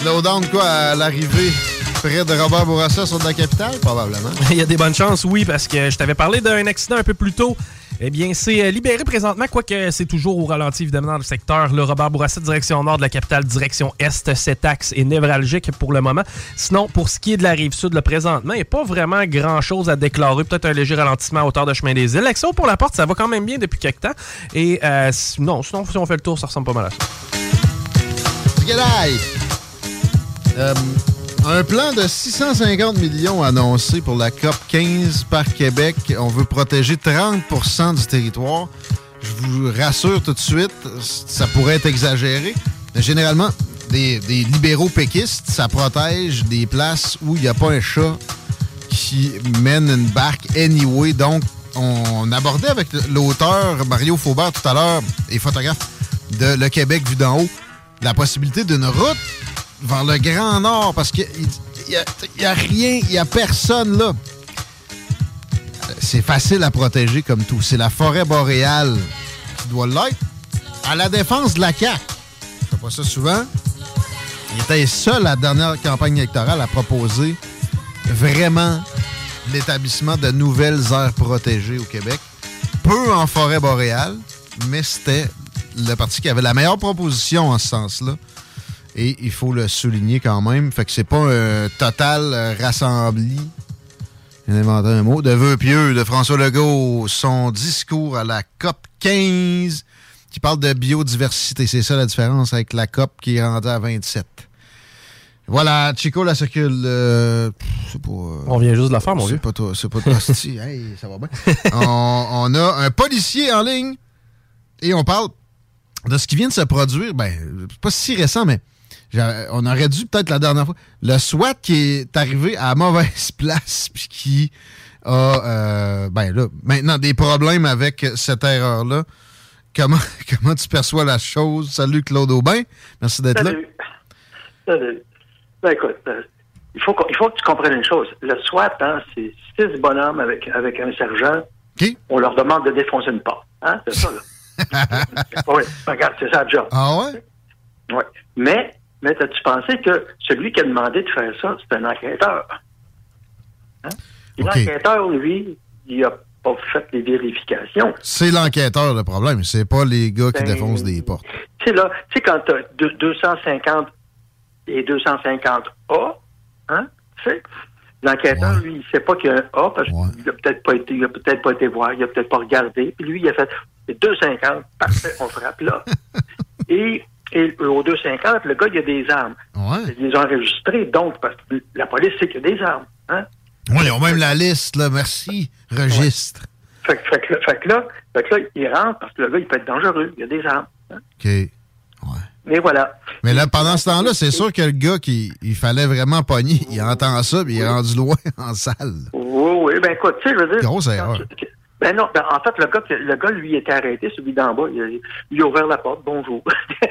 Slowdown, quoi, à l'arrivée près de Robert Bourassa sur de la capitale, probablement. Il y a des bonnes chances, oui, parce que je t'avais parlé d'un accident un peu plus tôt. Eh bien, c'est euh, libéré présentement, quoique c'est toujours au ralenti, évidemment, dans le secteur. Le Robert Bourassa, direction nord de la capitale, direction est. Cet axe est névralgique pour le moment. Sinon, pour ce qui est de la rive sud, le présentement, il n'y a pas vraiment grand-chose à déclarer. Peut-être un léger ralentissement à hauteur de chemin des îles. L'action pour la porte, ça va quand même bien depuis quelques temps. Et euh, non, sinon, si on fait le tour, ça ressemble pas mal à ça. Euh, un plan de 650 millions annoncé pour la COP 15 par Québec. On veut protéger 30% du territoire. Je vous rassure tout de suite, ça pourrait être exagéré. Généralement, des, des libéraux péquistes, ça protège des places où il n'y a pas un chat qui mène une barque anyway. Donc, on abordait avec l'auteur Mario Faubert tout à l'heure et photographe de Le Québec vu d'en haut la possibilité d'une route vers le Grand Nord parce qu'il n'y a, rien, il n'y a personne là. C'est facile à protéger comme tout. C'est la forêt boréale qui doit l'être. À la défense de la CAQ, je pas ça souvent, il était seul la dernière campagne électorale à proposer vraiment l'établissement de nouvelles aires protégées au Québec. Peu en forêt boréale, mais c'était le parti qui avait la meilleure proposition en ce sens-là. Et il faut le souligner quand même. Fait que c'est pas un total rassembli. J'ai inventé un mot. De vœux pieux de François Legault, son discours à la COP 15 qui parle de biodiversité. C'est ça la différence avec la COP qui est rendue à 27. Voilà, Chico la circule. euh, c'est pas, euh, On vient juste de la faire, mon c'est vieux. pas toi, c'est pas toi. hey, ça va bien. on, on a un policier en ligne et on parle de ce qui vient de se produire. Ben, c'est pas si récent, mais on aurait dû peut-être la dernière fois. Le SWAT qui est arrivé à la mauvaise place puis qui a, euh, ben là, maintenant des problèmes avec cette erreur-là. Comment, comment tu perçois la chose? Salut Claude Aubin. Merci d'être là. Salut. Salut. Ben écoute, euh, il, faut il faut que tu comprennes une chose. Le SWAT, hein, c'est six bonhommes avec, avec un sergent. On leur demande de défoncer une porte. Hein? C'est ça, là. oui, regarde, c'est ça le job. Ah ouais? Oui. Mais, mais as-tu pensé que celui qui a demandé de faire ça, c'est un enquêteur? Hein? Et OK. L'enquêteur, lui, il a pas fait les vérifications. C'est l'enquêteur le problème. C'est pas les gars qui Ben, défoncent des portes. Tu sais, là, tu sais, quand tu as 250 et 250A, hein, tu sais, l'enquêteur, lui, il sait pas qu'il y a un A parce qu'il a peut-être pas été, il a peut-être pas été voir, il a peut-être pas regardé. Puis lui, il a fait c'est 250, parfait, on frappe là. et, et au 250, le gars, il a des armes. Il les a enregistrés, donc, parce que la police sait qu'il y a des armes. Hein? Ouais, ils ont même la liste, là. Merci. Registre. Fait, que- fait, que là- fait que là, fait que là, il rentre parce que le gars, il peut être dangereux, il y a des armes. hein. OK. Mais voilà. Mais là, pendant ce temps-là, c'est sûr que le gars qui il fallait vraiment pogner, il entend ça, puis il est rendu loin en salle. Oui, oui, ben écoute, tu sais, je veux dire. Grosse erreur. Ben non, ben en fait, le gars, le gars, lui, était arrêté, celui d'en bas. Il, a- il a ouvert la porte, bonjour.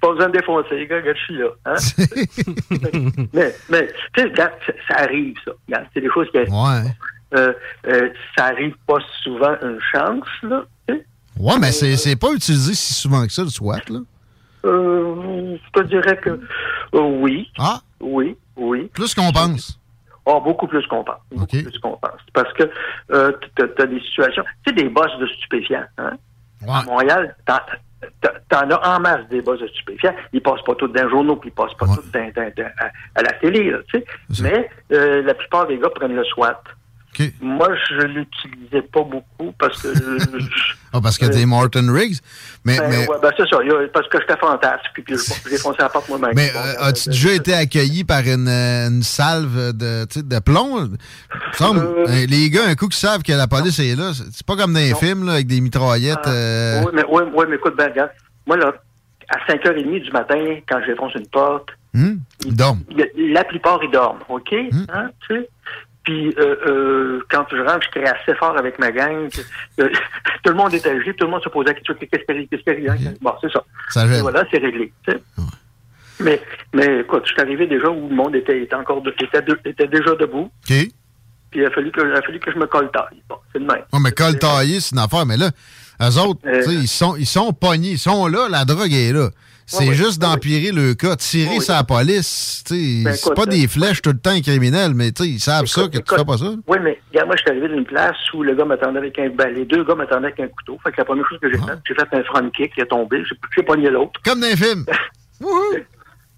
pas besoin de défoncer, les gars, je suis là. Hein? mais, mais, tu sais, ça, ça arrive, ça. C'est des choses qui arrivent. Ouais. Euh, euh, ça arrive pas souvent une chance, là. Ouais, mais c'est c'est pas utilisé si souvent que ça, le SWAT, là. Euh, je te dirais que euh, oui. Ah? Oui, oui. Plus qu'on pense. Oh, beaucoup plus qu'on pense. Beaucoup plus qu'on pense. Parce que euh, tu as des situations. Tu sais, des boss de stupéfiants. Hein? À Montréal, t'en as en masse des boss de stupéfiants. Ils passent pas tous dans les journaux, puis ils passent pas tous dans- dans- dans- à, à la télé. Là, tu sais. Mais euh, la plupart des gars prennent le SWAT. Moi, je l'utilisais pas beaucoup parce que. Ah, parce que t'es Martin Riggs. Mais, Ben, mais, ouais, ben, c'est ça. Parce que j'étais fantastique, puis je- j'ai foncé la porte moi-même. mais Bon, euh, as-tu déjà été accueilli par une, euh, une salve de, de plomb? Semble, euh, les gars, un coup qui savent que la police est là, c'est pas comme dans les films là, avec des mitraillettes. euh, Oui, mais, ouais, mais écoute, ben, regarde. Moi, là, à 5h30 du matin, quand je défonce une porte, hmm? Ils dorment. la plupart, ils dorment, OK? Hmm? Hein, tu sais? Puis, euh, euh, quand je rentre, je crie assez fort avec ma gang. euh, tout le monde est âgé, tout le monde se pose la question qu'est-ce qu'est-ce hein? Bon, c'est ça. Ça. Et voilà, c'est réglé. Mais, mais écoute, je suis arrivé déjà où le monde était, était encore de- était, de- était déjà debout. OK. Puis il a fallu que, il a fallu que je me colle taille. Bon, c'est le même. Ouais, mais col taillé, c'est une affaire. Mais là, eux autres, Euh, ils sont, ils sont pognés. Ils sont là, la drogue est là. C'est ouais, juste d'empirer le cas. Tirer la police, Ben, c'est écoute, pas euh, des flèches tout le temps criminels, mais tu sais, ils savent ça, que tu fais pas ça. Oui, mais regarde, moi, je suis arrivé d'une place où le gars m'attendait avec un ben, les deux gars m'attendaient avec un couteau. Fait que la première chose que j'ai faite, j'ai fait un front kick, il est tombé, j'ai pogné l'autre. Comme dans les films. oui,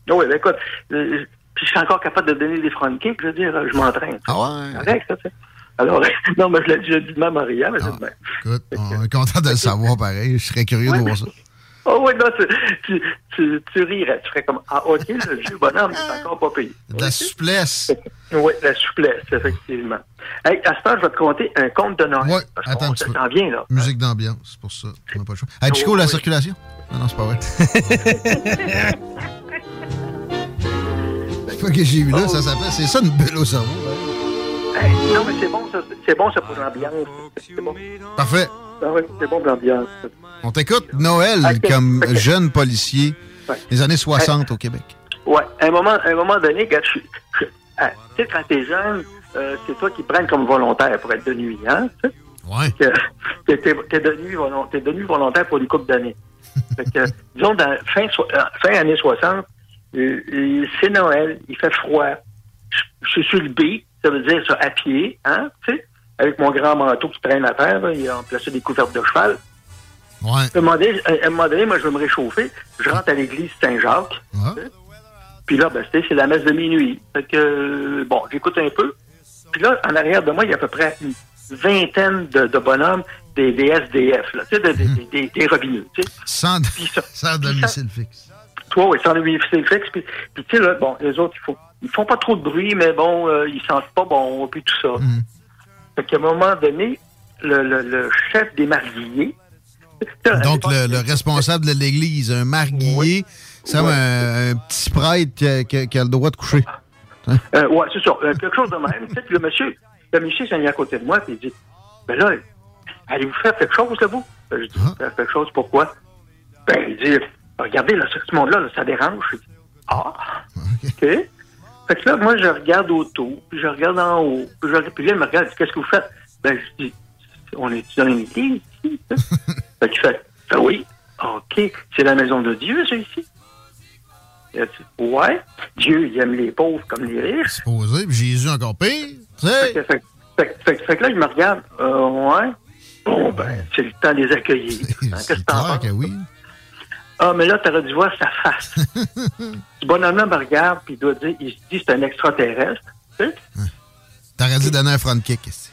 ben écoute, euh, puis je suis encore capable de donner des front kicks, je veux dire, euh, je m'entraîne. Ah ouais? Correct, ça, tu sais. Alors, non, mais je l'ai je l'ai dit de même à Maria, mais c'est de même. Écoute, on est content de le savoir pareil. Je serais curieux de voir ça. Oh oui, non, tu, tu, tu, tu rirais, tu ferais comme, ah, ok, le vieux bonhomme, c'est encore pas payé. De la souplesse. Oui, la souplesse, effectivement. Hey, à ce temps, je vais te conter un conte de Noël. Parce attends peu. sent bien, là. Musique d'ambiance, c'est pour ça. On n'a pas le choix. Hey, Chico, Oh, la oui. circulation? Non, non, c'est pas vrai. C'est pas que j'ai eu là, ça s'appelle. C'est ça une bulle au cerveau. Hey, non, mais c'est bon, ça, c'est bon, ça, pour l'ambiance. C'est bon. Parfait. Ah oui, c'est bon pour l'ambiance. On t'écoute Noël comme jeune policier Ouais. des années 60 au Québec. Ouais, à un moment, à un moment donné, je- ah, tu sais, quand t'es jeune, euh, c'est toi qui prends comme volontaire pour être de nuit, hein? tu sais? Ouais. T'es t'es de nuit volon- t'es de nuit volontaire pour une couple d'années. Fait que, disons, dans fin, so- euh, fin années 60, euh, c'est Noël, il fait froid. Je, suis sur le beat, ça veut dire ça, à pied, hein, tu sais, avec mon grand manteau qui traîne à terre, il a placé des couvertes de cheval. Ouais. À un moment donné, un moment donné, moi, je veux me réchauffer. Je rentre à l'église Saint-Jacques. Puis là, ben, c'est la messe de minuit. Fait que, bon, j'écoute un peu. Puis là, en arrière de moi, il y a à peu près une vingtaine de, de bonhommes, des, des SDF, là, tu sais, des, des, des, des robineux, tu sais. Sans, sans domicile fixe. Toi, oui, sans domicile fixe. Puis, puis tu sais, là, bon, les autres, ils font, ils font pas trop de bruit, mais bon, euh, ils sentent pas bon, puis tout ça. Fait qu'à un moment donné, le, le, le chef des mariés, Donc, le, le responsable de l'église, un marguillier, c'est comme un, un petit prêtre qui a, qui le droit de coucher. Euh, ouais, c'est ça. Euh, quelque chose de même. Puis le monsieur, le monsieur s'est mis à côté de moi, puis il dit Ben là, allez-vous faire quelque chose, là, vous Ben, Je dis Faire quelque chose, pourquoi? Ben, il dit Regardez, là, ce monde-là, là, ça dérange. Je dis Ah, OK. Fait que là, moi, je regarde autour, puis je regarde en haut, puis, je, puis là, il me regarde, Qu'est-ce que vous faites Ben, je dis On est dans une église ici. fait qu'il fait Ben oui, OK, c'est la maison de Dieu, ça, ici. Il a dit, ouais, Dieu, il aime les pauvres comme les riches. Posé, puis Jésus encore pire. Tu sais. Fait que, fait, fait, fait, fait que là, il me regarde. Euh, ouais. Bon, ben, c'est le temps de les accueillir. Hein, Qu'est-ce que t'en penses? que oui. Ah, mais là, t'aurais dû voir sa face. Ce bonhomme-là me regarde, puis il doit dire, il se dit, c'est un extraterrestre. Tu sais? T'aurais dû donner un front kick ici.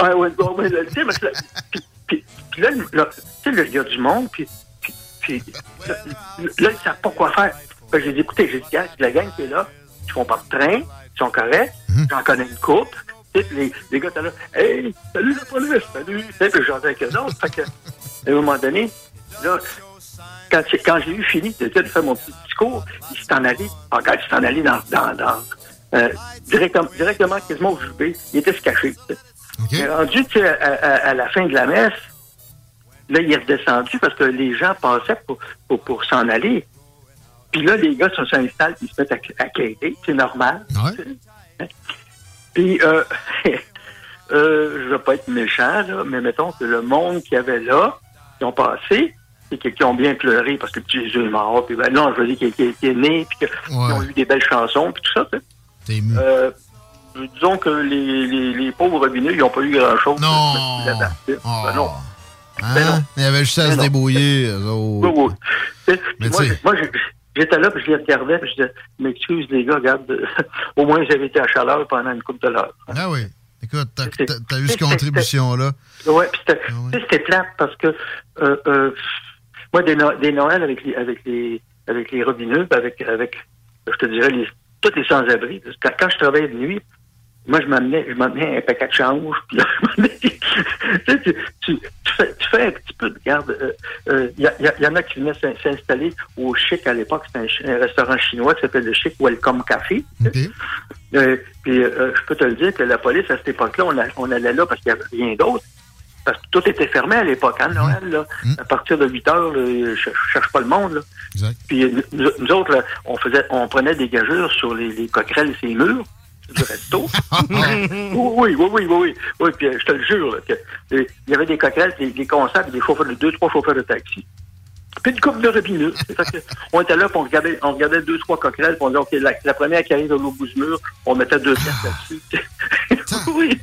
Ouais, ouais, ouais, ouais, là, tu sais, parce que là, puis, puis, puis là, là, tu sais, il y a du monde, puis, puis, puis là, là, ils ne savent pas quoi faire. J'ai dit, écoutez, j'ai dit, la gang qui est là, ils font pas de train, ils sont corrects, j'en connais une coupe. Tu sais, puis les, les gars étaient là, hey, salut la police, salut. Tu sais, puis j'en avec eux autres. Fait que, à un moment donné, là, quand, j'ai- quand j'ai eu fini de, de faire mon petit discours, il s'est en allé, encore, il s'est en allé dans, dans, dans euh, directement, directement, quasiment au jubé. Il était se cacher. Est rendu, tu sais, à, à- à la fin de la messe, là, il est redescendu parce que les gens passaient pour, pour, pour s'en aller. Puis là, les gars s'installent, ils se mettent à, à quêter, c'est normal. Puis, euh, euh, je veux pas être méchant, là, mais mettons que le monde qu'il y avait là, qui ont passé et qui, ont bien pleuré parce que le petit Jésus est mort. Puis ben, non, je veux dire qu'il est né, puis qu'ils ont eu des belles chansons, puis tout ça. T'es ému. Euh, disons que les, les, les pauvres robineux, ils n'ont pas eu grand-chose. Non. Ben non. Hein? Il y avait juste à Mais se non. débrouiller. eux autres. Oui, oui. Mais moi, moi, j'étais là, puis je les regardais, puis je disais, m'excuse les gars, regarde, au moins j'avais été à chaleur pendant une couple de l'heure. Ah oui. Écoute, t'as eu cette contribution-là. Ouais, puis c'était plate parce que euh, euh, moi, des, No- des Noëls avec les avec les avec les robineux, avec avec je te dirais les tous les sans-abri. Quand, quand je travaillais de nuit, moi je m'amenais je m'amenais un paquet de change, puis là, tu, sais, tu, fais, tu fais un petit peu de garde. Il y, a- y a- y en a qui venaient s'in- s'installer au Chic à l'époque, c'était un, restaurant chinois qui s'appelle le Chic Welcome Café. Euh, puis euh, je peux te le dire que la police, à cette époque-là, on, allait là parce qu'il n'y avait rien d'autre. Parce que tout était fermé à l'époque, hein, Noël. Là. À partir de 8 heures, là, je, je cherche pas le monde. Là. Puis euh, nous, nous autres, là, on faisait, on prenait des gageurs sur les, les coquerelles et les murs du resto. oui, oui, oui, oui, oui, puis euh, je te le jure, euh, il y avait des coquerelles, des, concerts, des chauffeurs de deux, trois chauffeurs de taxi. Puis une coupe de robineux. On était là, puis on regardait, on regardait deux, trois coquerelles, puis on disait, OK, la, la première qui arrive l'autre bout du mur, on mettait deux pièces là-dessus. oui.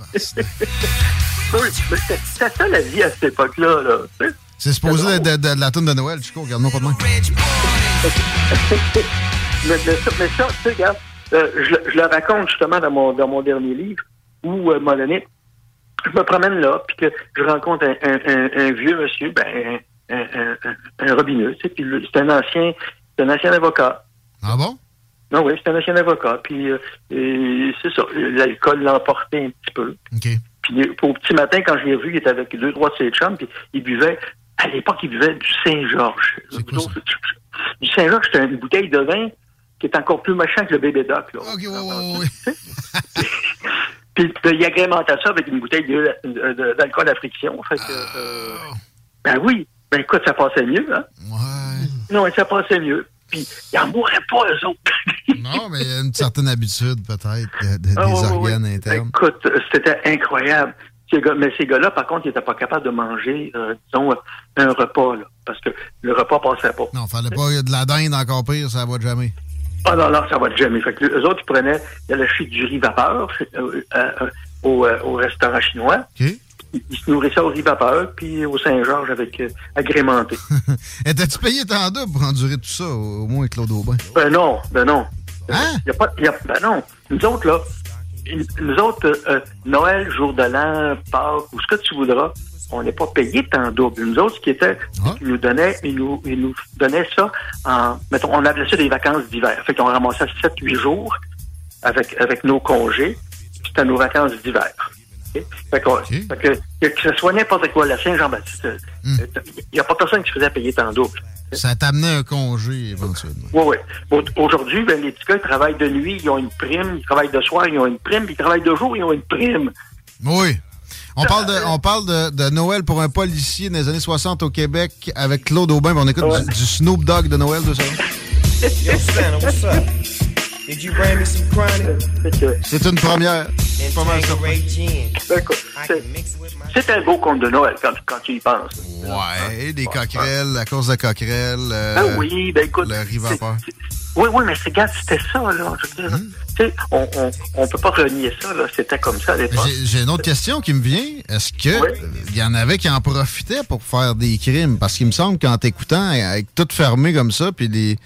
oui, mais c'était ça la vie à cette époque-là. Là. C'est supposé être de, de- de la tune de Noël, Chico. Regarde-moi pas de main. mais, mais ça, mais ça, tu sais, regarde, euh, je, le- je le raconte justement dans mon, dans mon dernier livre, où, euh, à un moment donné, je me promène là, puis que je rencontre un, un- un- un vieux monsieur, ben, un, robineux, tu sais, c'est un ancien, c'est un ancien avocat. Ah bon? Non, oui, c'est un ancien avocat, puis euh, c'est ça, l'alcool l'emportait un petit peu. Puis euh, au petit matin, quand je l'ai vu, il était avec deux, trois de ses chums, puis il buvait, à l'époque, il buvait du Saint-Georges. Du Saint-Georges, c'était une bouteille de vin qui est encore plus machin que le bébé doc. Là. Puis euh, il agrémentait ça avec une bouteille d'alcool à friction. Fait que, euh, ben oui, ben écoute, ça passait mieux, hein? Non, ça passait mieux. Puis ils en mourraient pas, eux autres. Non, mais il y a une certaine habitude, peut-être, de- de- Ah, des ouais, ouais, organes ouais. internes. Écoute, euh, c'était incroyable. Ces gars- mais ces gars-là, par contre, ils n'étaient pas capables de manger, euh, disons, un repas, là, parce que le repas passait pas. Non, fallait pas de la dinde encore pire, ça va de jamais. Ah non, non, ça va jamais. Fait que eux autres, ils prenaient, allaient acheter du riz vapeur euh, euh, euh, au, euh, au restaurant chinois. Ils, ils se nourrissaient au riz vapeur, puis au Saint-Georges avec agrémenté. Étais-tu payé tant double pour endurer tout ça, au, moins Claude Aubin? ben non, ben non. Hein? Y a pas, y a, ben non. Nous autres, là, nous autres, Noël, jour de l'an, Pâques, ou ce que tu voudras, on n'est pas payé tant double. Nous autres, ce qui était, ils nous donnaient, ils nous, ils nous donnaient ça en, mettons, on appelait ça des vacances d'hiver. Fait qu'on ramassait 7-8 jours avec, avec nos congés, puis c'était nos vacances d'hiver. Fait, qu'on- fait que, que, que ce soit n'importe quoi, la Saint-Jean-Baptiste, euh, il n'y a pas personne qui se faisait payer tant double. Ça t'amenait un congé, éventuellement. Oui, oui. Bon, Aujourd'hui, ben, les petits gars, ils travaillent de nuit, ils ont une prime. Ils travaillent de soir, ils ont une prime. Puis ils travaillent de jour, ils ont une prime. Oui. On parle, de, on parle de, de Noël pour un policier dans les années 60 au Québec avec Claude Aubin. On écoute du, du Snoop Dogg de Noël, de ça. C'est une première. Pas mal. Ben, c'est- C'est un beau conte de Noël quand, quand tu y penses. Ouais, des coquerelles, la course de coquerelles. euh, Ah oui, ben écoute. Le riz c'est- vapeur. Oui, oui, mais c'est gars, c'était ça, là. Je veux dire, Hmm. tu sais, on, on, on peut pas renier ça, là. C'était comme ça à l'époque. J'ai- une autre question qui me vient. Est-ce que euh, il y en avait qui en profitaient pour faire des crimes? Parce qu'il me semble qu'en t'écoutant, avec tout fermé comme ça, puis les,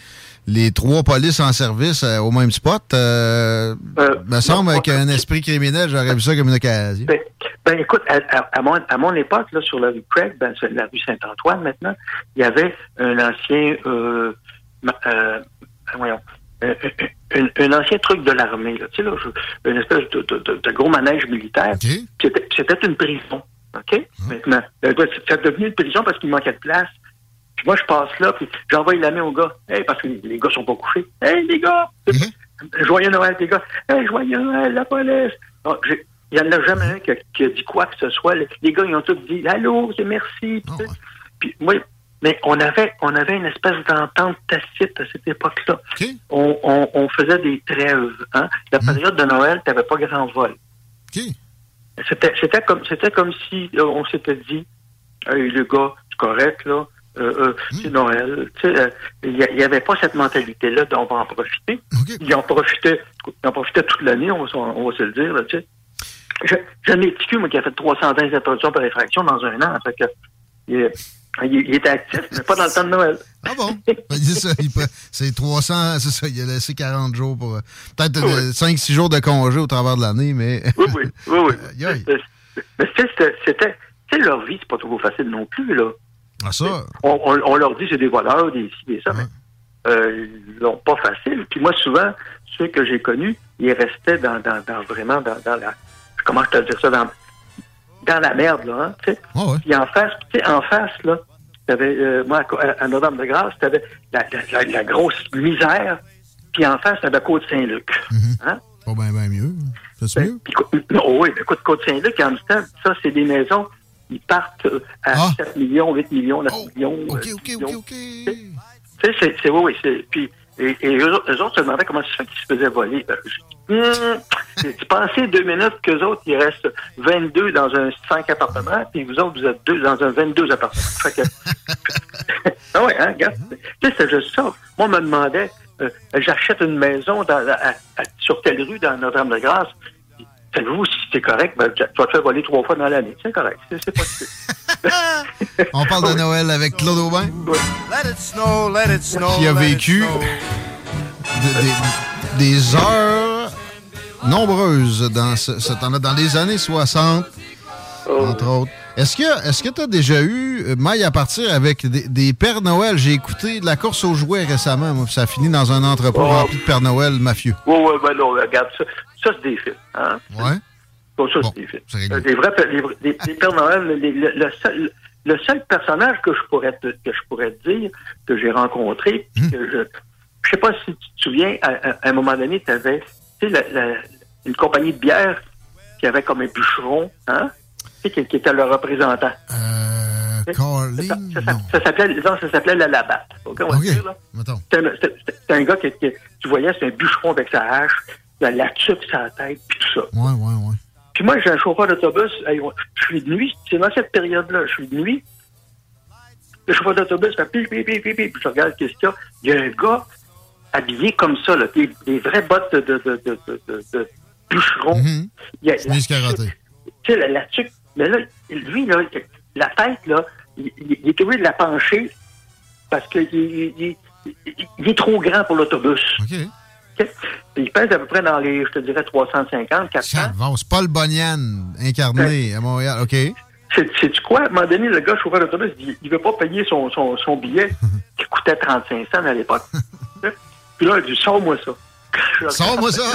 les trois polices en service euh, au même spot, euh, me semble qu'un esprit criminel, j'aurais vu ça comme une occasion. Ben, ben, écoute, à, à- à mon, à mon époque, là, sur la rue Craig, ben, c'est la rue Saint-Antoine maintenant, il y avait un ancien, euh, euh, voyons, un, un- un ancien truc de l'armée, là, tu sais, là, une espèce de, de- de- de gros manège militaire. C'était c'était une prison, OK? Maintenant, Euh, ben, devenu une prison parce qu'il manquait de place. Puis moi, je passe là, puis j'envoie la main aux gars. Hey, parce que les gars sont pas couchés. Hey, les gars! Joyeux Noël, les gars. Hey, joyeux Noël, la police! Non, j'ai- Il n'y en a jamais un qui a, qui a dit quoi que ce soit. Les, gars, ils ont tous dit Allô, c'est merci. Puis, moi, mais on avait, on avait une espèce d'entente tacite à cette époque-là. On, on, on faisait des trêves. Hein? La période de Noël, tu n'avais pas grand vol. C'était, c'était comme, c'était comme si on s'était dit hey, les gars, c'est correct, là. Euh, euh, C'est Noël. Euh, Il n'y avait pas cette mentalité-là d'on va en profiter. Ils en profitaient, ils en profitaient toute l'année, on, va se- on va se le dire, là. Je- petit moi, qui a fait 320 introductions par effraction dans un an. Fait que, il, il- il était actif, mais pas dans le temps de Noël. Ah bon? Ben, c'est ça, il peut- c'est 300, c'est ça, il a laissé 40 jours pour. euh, Peut-être 5-6 jours de congé au travers de l'année, mais. Oui, oui, oui, oui. Mais c'était, c'était- tu sais, leur vie, c'est pas trop facile non plus, là. Ah, ça? On, on- on leur dit c'est des voleurs, des ci, des ça, mais euh, ils l'ont pas facile. Puis moi, souvent, ceux que j'ai connus, ils restaient dans, dans, dans vraiment dans, dans la. Comment je te dire ça? Dans, dans la merde, là, hein, tu sais. Puis en face, tu sais, en face, là, t'avais, euh, moi, à, à Notre-Dame-de-Grâce, t'avais la, la, la, la grosse misère, puis en face, t'avais Côte-Saint-Luc. Hein? Pas bien, bien mieux. C'est Ben, mieux? puis non, oui, mais écoute, Côte-Saint-Luc, en même temps, ça, c'est des maisons, ils partent euh, à 7 millions, 8 millions, 9 millions. OK, OK, OK, OK. Tu sais, c'est, oui, oui, c'est, puis, et, et eux, autres- eux autres se demandaient comment ça se fait qu'ils se faisaient voler. Ben, je hum, tu pensais deux minutes qu'eux autres, il reste 22 dans un 5 appartements, puis vous autres, vous êtes deux dans un 22 appartements. Fait que, ah ouais, hein, regarde. Tu sais, c'est juste ça. Moi, on me demandait, euh, j'achète une maison dans, à- à- sur telle rue dans Notre-Dame-de-Grâce. Savez-vous si c'est correct? Ben, tu vas te faire voler trois fois dans l'année. C'est correct. C'est, pas On parle de Noël avec Claude Aubin, Let it snow, let it snow. qui a vécu de- des, des heures nombreuses dans, ce, ce temps-là, dans les années 60, entre autres. Est-ce que est-ce que tu as déjà eu, euh, maille à partir avec des, des Pères Noël? J'ai écouté de la course aux jouets récemment, moi, ça a fini dans un entrepôt Oh. rempli de Père Noël mafieux. Oui, oui, ben non, regarde, ça, ça c'est des films. Hein? Ouais. Bon, ça, c'est des films. Euh, des vrais les Pères Noël, les- le, le seul, le seul personnage que je pourrais te, que je pourrais te dire, que j'ai rencontré, puis que je je sais pas si tu te souviens, à, à- à un moment donné, tu avais la, la- une compagnie de bière qui avait comme un bûcheron, hein? Qui, qui était le représentant. Euh, ça, ça- ça s'appelait, non, ça s'appelait la Labatte. OK, on va OK. dire, là. Mettons. C'était un, un gars qui, qui- tu voyais, c'est un bûcheron avec sa hache, la, la tuque sur la tête, puis tout ça. Ouais, ouais, ouais. Puis moi, j'ai un chauffeur d'autobus, je suis de nuit, c'est dans cette période-là, je suis de nuit. Le chauffeur d'autobus fait pi, pi, pi, pi, pi, puis je regarde qu'est-ce qu'il y a. Il y a un gars habillé comme ça, là, des, des vraies bottes de, de, de, de, de, de- bûcheron. Il y a- Chemise carottée. tu sais, la, la tuque. Mais là, lui, là, la tête, là, il, est obligé de la pencher parce qu'il il, il- il- il est trop grand pour l'autobus. OK. Il pèse à peu près dans les, je te dirais, 350, 400. Bon, c'est Paul Bonian, incarné à Montréal. OK. C'est- quoi? À un moment donné, le gars chauffeur d'autobus, il, il veut pas payer son, son, son billet qui coûtait 35 cents à l'époque. Puis là, il dit, sors-moi ça. Sors-moi ça!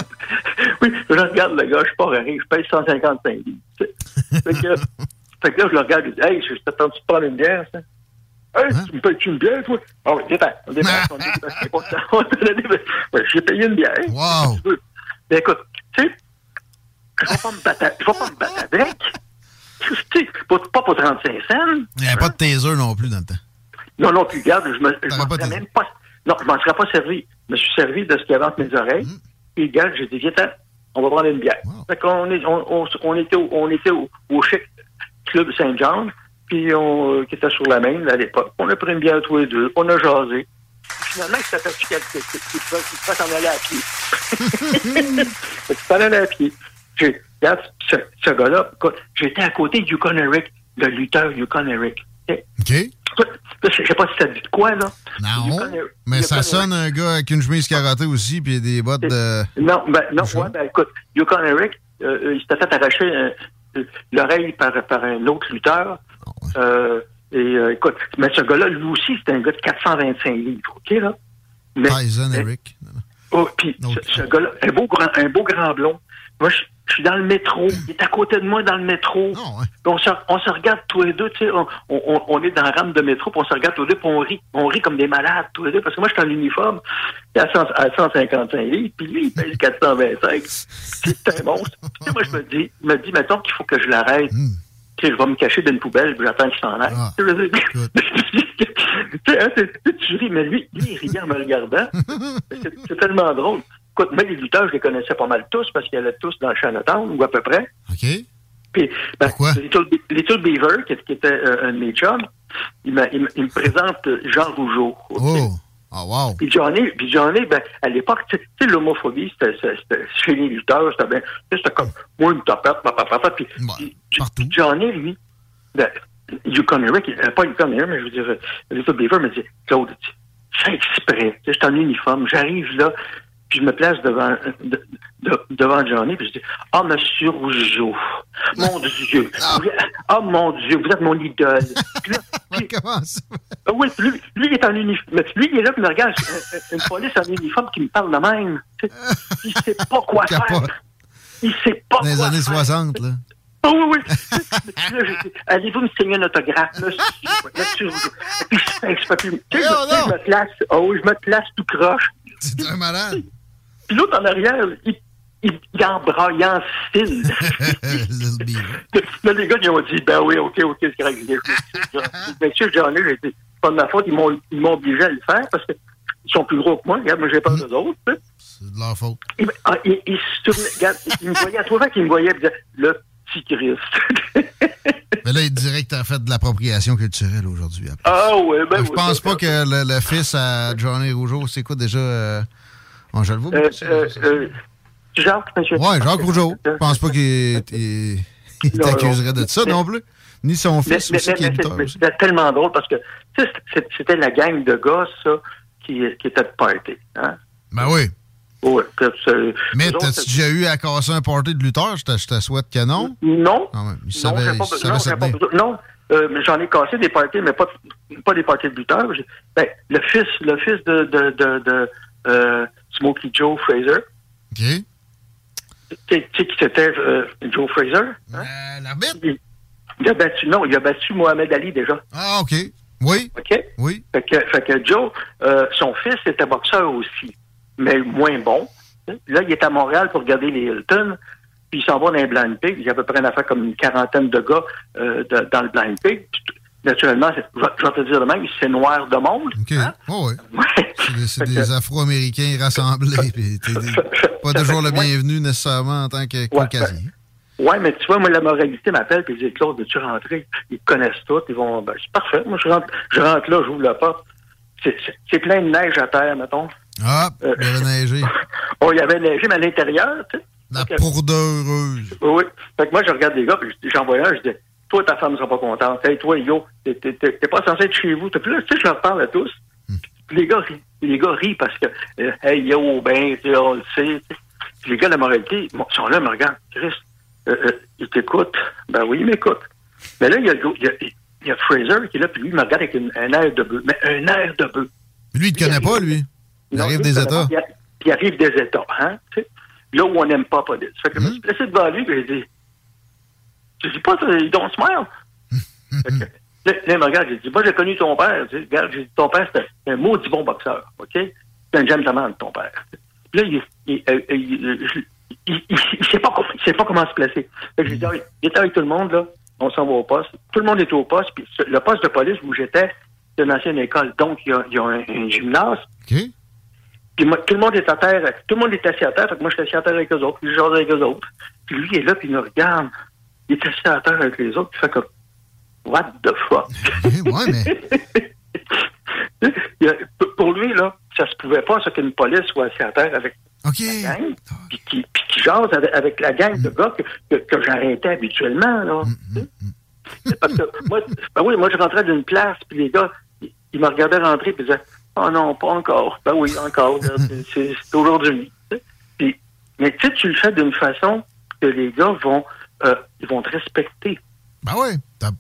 oui, je regarde le gars, je suis pas raré, je paye 155 livres. Fait que, fait que là, je le regarde, je dis, hey, je t'attends tu prendre une bière, ça? Hey, tu me payes-tu une bière, toi? Ah oui, dépasse, on dépasse, on. Ouais, J'ai payé une bière. Wow! Mais écoute, tu sais, je vais pas me battre, je vais pas me battre avec. Tu sais, pas, pour 35 cents. Il n'y avait pas de taser non plus dans le temps. Non, non, puis regarde, je dit. même pas. Non, je m'en serais pas servi. Je me suis servi de ce qu'il y avait entre mes oreilles. Mm. Puis regarde, j'ai dit, viens, on va prendre une bière. Fait qu'on est, on, on, on était, au, on était au, au chic club Saint-Jean, puis on, euh, qui était sur la main là, à l'époque. On a pris une bière tous les deux, on a jasé. Finalement, il s'est aperçu qu'il pouvait s'en aller à pied. Qu'il s'en allait à pied. Regarde, ce, ce gars-là, j'étais à côté de Yukon Eric, le lutteur Yukon Eric. OK. Là, je sais pas si ça dit de quoi, là. Non. Mais ça sonne un gars avec une chemise carottée aussi, puis des bottes de. Non, ben, non, ouais, ben, écoute, Yukon Eric, euh, euh, il s'était fait arracher l'oreille par, par un autre lutteur. Euh, et euh, écoute, mais ce gars-là, lui aussi, c'était un gars de 425 livres, OK, là? Mais, Tyson mais- Eric. Oh, puis ce, ce gars-là, un beau grand, un beau grand blond. Moi, je, je suis dans le métro. Il est à côté de moi dans le métro. Puis on, se, on se regarde tous les deux, tu sais, on, on, on est dans la rame de métro, puis on se regarde tous les deux, puis on rit. On rit comme des malades tous les deux, parce que moi, je suis en uniforme à, 100 à 155 livres, puis lui, il pèse 425. C'est un monstre. Moi, je me dis, me dit, mettons qu'il faut que je l'arrête. Sais, je vais me cacher dans une poubelle, puis j'attends qu'il s'en aille. Dire, tu sais, hein, ris, mais lui, lui, il riait en me regardant. C'est tellement drôle. Écoute, même les lutteurs, je les connaissais pas mal tous parce qu'ils allaient tous dans le Chinatown, ou à peu près. OK. Puis, ben, Little, Little Beaver, qui, qui était euh, un de mes chums, il, me- il me- il me présente Jean Rougeau. Oh! Ah, wow! Puis Johnny, puis Johnny, ben, à l'époque, tu sais- l'homophobie, c'était chez les lutteurs, c'était c'était comme, moi, une tapette, papa, papa, puis, puis- puis Johnny, lui, ben, Yukon Eric, euh, pas Yukon Eric, mais je veux dire, Little Beaver me dit, Claude, fais exprès, je suis en uniforme, j'arrive là, puis je me place devant, de- de- devant Johnny, puis je dis, ah, monsieur Rougeau, mon Dieu, ah, mon Dieu, vous êtes mon idole. Puis là, puis- Ah oui, puis lui, lui, il est en uniforme. Lui, il est là, puis il me regarde, euh, euh, une police en uniforme qui me parle de même. Il sait pas quoi faire. Il sait pas Dans les années faire. 60, là. Ah oui, oui. Allez-vous me signer un autographe, monsieur? monsieur Rougeau. Puis je fais puis, tu sais, je, me place, oh, je me place tout croche. C'est un malade. Puis l'autre en arrière, il, il, il en style. Là, les gars, ils ont dit, ben oui, OK, OK, c'est correct. Monsieur Johnny, j'ai dit, c'est pas de ma faute, ils m'ont ils m'ont obligé à le faire parce qu'ils sont plus gros que moi. Regarde, moi, j'ai peur d'eux autres. tu. C'est de leur faute. Il, ah, il, il se tournait, regarde, il me voyait, à trois fois qu'il me voyait, il me disait, le petit Christ. Mais là, il dirait que t'as fait de l'appropriation culturelle aujourd'hui. après. ah ouais, ben Je oui. pense pas que le, le fils à Johnny Rougeau, c'est quoi déjà? Euh... bon, je le vois. Euh, Jacques, monsieur. Ouais, Jacques Rougeau. Je pense pas qu'il t'accuserait de ça Mais- non plus. Ni son fils mais- aussi mais- qui lutteur c'était tellement drôle parce que c'était la gang de gars, ça, qui, qui était de party. Hein? Ben oui. Ouais, Mais t'as-tu déjà eu à casser un party de lutteur? Je te, je te souhaite que non. Non. Même. Il Non, savait, pas, non, pas non, euh, j'en ai cassé des parties, mais pas, pas des parties de lutteurs. J'ai- Ben, le fils, le fils de, de, de, de euh, Smokey Joe Fraser. OK. Tu sais qui c'était euh, Joe Fraser? Hein? L'arbitre? Il, il a battu, non, il a battu Mohamed Ali déjà. Ah, OK. Oui. OK? Oui. Fait que, fait que Joe, euh, son fils était boxeur aussi, mais moins bon. Là, il est à Montréal pour regarder les Hilton, puis il s'en va dans les Blind Pig. Il y a à peu près une affaire comme une quarantaine de gars euh, de- dans le Blind Pig. Puis, naturellement, je vais- je te dire de même, c'est noir de monde. OK. Oh, oui. C'est des, Afro-Américains rassemblés. puis t'es des- pas toujours le bienvenu nécessairement en tant que caucasien. Ouais, mais tu vois, moi, la moralité m'appelle, puis ils disent, Claude, veux-tu rentrer? Ils connaissent tous, ils vont, ben, c'est parfait. Moi, je rentre, je rentre là, j'ouvre la porte. C'est- plein de neige à terre, mettons. Ah, Euh, il avait neigé. Oh, il y avait neigé, mais à l'intérieur, tu sais. La. Oui. Fait que moi, je regarde les gars, puis je- j'en un, je dis, toi, ta femme ne sera pas contente. Hey, toi, yo, t'es- pas censé être chez vous. Puis là, tu sais, je leur parle à tous. Puis les gars rient. Les gars rient parce que, euh, hey, yo, ben, on le sait. Puis les gars de la moralité, bon, ils sont là, ils me regardent. Chris, euh, euh, ils t'écoutent. Ben oui, ils m'écoutent. Mais là, il y a, y a, il y a Fraser qui est là, puis lui, il me regarde avec une- un air de bœuf. Mais un air de bœuf. Lui, il te connaît pas, lui. Il Non, arrive lui, des États. pas, Puis il- arrive des États, hein. Là où on n'aime pas police. Fait que je me Hmm. suis placé devant lui, puis j'ai dit, je dis pas, ils don't smile. Là, il me regarde, j'ai dit, moi, j'ai connu ton père. J'ai dit, regarde, j'ai dit, ton père, c'était un maudit bon boxeur, OK? C'est un gentleman, ton père. Puis là, il, il, euh, il, il, il, il sait pas, comment- il sait pas comment se placer. J'ai dit, Ah, il était avec tout le monde, là. On s'en va au poste. Tout le monde est au poste. Puis le poste de police où j'étais, c'est une ancienne école. Donc, il y a, il y a un, un gymnase. Puis moi, tout le monde est à terre. Tout le monde est assis à terre. Fait que moi, je suis assis à terre avec eux autres. Puis je jase avec eux autres. Puis lui, il est là, puis il nous regarde. Il est assis à terre avec les autres. Puis il fait comme, what the fuck? ouais, mais. Il y a- pour- lui, là, ça se pouvait pas, ça, qu'une police soit assis à terre avec OK. la gang, puis qui, jase avec, avec la gang de gars que, que, que j'arrêtais habituellement, là. C'est Parce que moi, ben oui, moi, je rentrais d'une place, puis les gars, ils, ils me regardaient rentrer, puis ils disaient, oh non, pas encore. Ben oui, encore. c'est- aujourd'hui. Puis, mais tu sais, tu le fais d'une façon que les gars vont, euh, ils vont te respecter. Ben oui.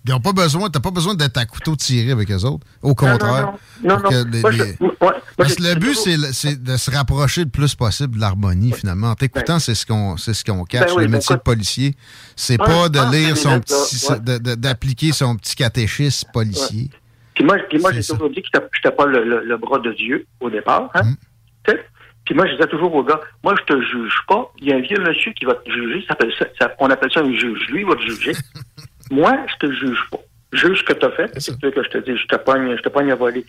Ils n'ont pas besoin, t'as pas besoin d'être à couteau tiré avec eux autres. Au contraire. Non, non, non. que les- Moi, je- les- moi, moi, Parce que le but, c'est de se rapprocher le plus possible de l'harmonie, finalement. En t'écoutant, c'est ce qu'on ce qu'on cache. Ben oui, le ben métier de policier, c'est Ouais, pas de ah, lire son petit, ouais. d'appliquer son petit catéchisme policier. Puis moi, puis moi j'ai toujours dit que j'étais- pas le, le- le bras de Dieu au départ. Hein? Sais? Puis moi, je disais toujours aux gars, moi, je te juge pas. Il y a un vieux monsieur qui va te juger. Ça ça- on appelle ça un juge. Lui, il va te juger. moi, je te juge pas. Juge ce que tu as fait. C'est que je te dis, je te pogne, je te pogne à voler.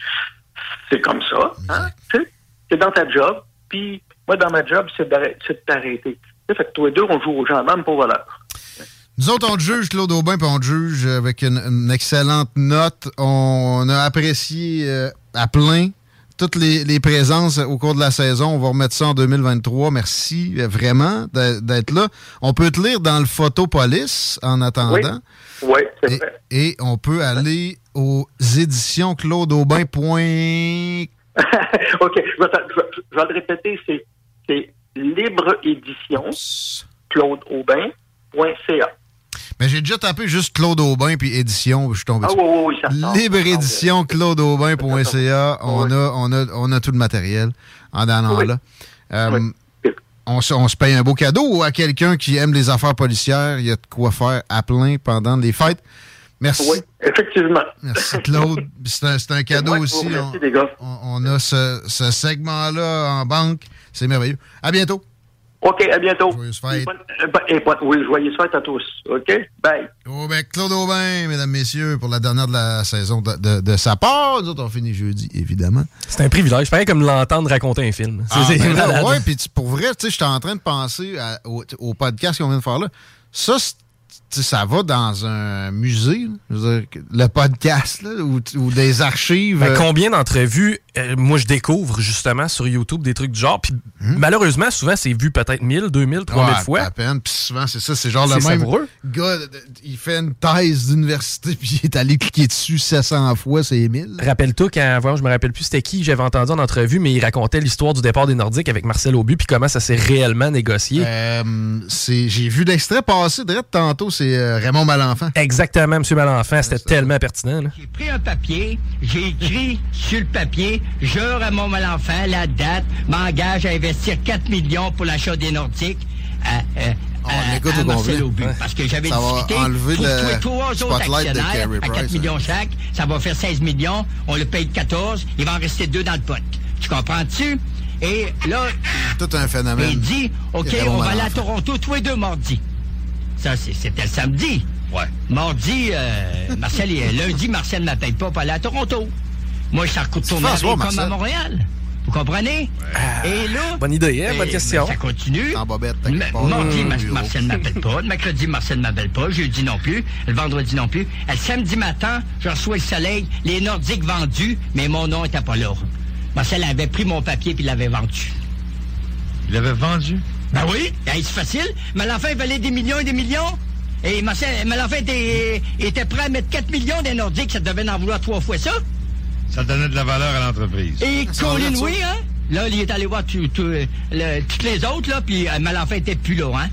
C'est comme ça. Hein? Tu sais? C'est dans ta job. Puis moi, dans ma job, c'est de t'arrêter. Tu sais, Fait que toi et deux, on joue aux gens, même pour voleur. Nous autres, on te juge, Claude Aubin, puis on te juge avec une, une excellente note. On a apprécié euh, à plein toutes les, les présences au cours de la saison. On va remettre ça en 2023. Merci vraiment d'être là. On peut te lire dans le Photopolis en attendant. Oui, c'est vrai. et on peut aller aux éditions claudeaubin. OK, je vais, te- je vais- je vais le répéter, c'est, c'est libre édition claudeaubin.ca. Mais j'ai déjà tapé juste Claude Aubin puis édition, je suis tombé Ah oui, oui, oui, ça sort. Libre édition claudeaubin.ca. On a, on, a, on a tout le matériel en allant là. Euh, on, se, on se paye un beau cadeau à quelqu'un qui aime les affaires policières. Il y a de quoi faire à plein pendant les fêtes. Merci. Oui, effectivement. Merci Claude. C'est un, un cadeau aussi. remercie, on, les gars. on- on a ce, ce segment-là en banque. C'est merveilleux. À bientôt. OK, à bientôt. Joyeuse fête. Et bonne- euh, oui, joyeuse fête à tous. OK? Bye. Oh, ben, Claude Aubin, mesdames, messieurs, pour la dernière de la saison de, de- de sa part. Nous autres, on finit jeudi, évidemment. C'est un privilège. Pareil comme l'entendre raconter un film. C'est Ah, ben ouais, puis pour vrai, tu sais, j'étais en train de penser à- au, au podcast qu'on vient de faire là. Ça, ça va dans un musée, dire, le podcast, là, ou, ou des archives. Ben, euh, combien d'entrevues, euh, moi, je découvre justement sur YouTube des trucs du genre. Puis malheureusement, souvent, c'est vu peut-être 1000, 2000, 3000 Hmm? ouais, fois. À peine. Puis souvent, c'est ça, c'est genre le même savoureux. gars, il fait une thèse d'université, puis il est allé cliquer dessus 700 fois, c'est 1000. Rappelle-toi quand, je me rappelle plus c'était qui, j'avais entendu en entrevue, mais il racontait l'histoire du départ des Nordiques avec Marcel Aubu, puis comment ça s'est réellement négocié. Euh, J'ai vu l'extrait passer, direct tantôt, c'est euh, Raymond Malenfant. Exactement, M. Malenfant, c'était tellement pertinent. J'ai pris un papier, j'ai écrit sur le papier, je, Raymond Malenfant, la date, m'engage à investir 4 millions pour l'achat des Nordiques à, euh, à- l'écoute à au Marcel. Aubu. Ouais. Parce que j'avais discuté, enlever trouve-toi le trois autres actionnaires à 4 Price, millions chaque, ça va faire 16 millions, on le paye 14, il va en rester deux dans le pot. Tu comprends-tu? Et là, Tout un phénomène. il dit, OK, on va aller à. Toronto tous les deux mardis. Ça, c'était le samedi. Ouais. Mardi, euh, Marcel, lundi, Marcel ne m'appelle pas pour aller à Toronto. Moi, je suis retourné comme Marcel. à Montréal. Vous comprenez? Et là... Bonne idée, hein? Bonne ben, question. Ça continue. En bobette. Mardi, Mmh, Ma- bureau. Marcel ne m'appelle pas. Le mercredi, Marcel ne m'appelle pas. Jeudi non plus. Le vendredi non plus. Le samedi matin, je reçois le soleil. Les Nordiques vendus, mais mon nom n'était pas là. Marcel avait pris mon papier puis l'avait vendu. Il l'avait vendu? Ben oui. Hey, c'est facile. Malenfant, il valait des millions et des millions. Et Marcel, Malenfant était, était prêt à mettre 4 millions des Nordiques. Ça devait en vouloir trois fois ça. Ça donnait de la valeur à l'entreprise. Et Colin, oui, hein? Là, il est allé voir euh, le- toutes les autres, là, puis euh, Malenfant était plus là, hein?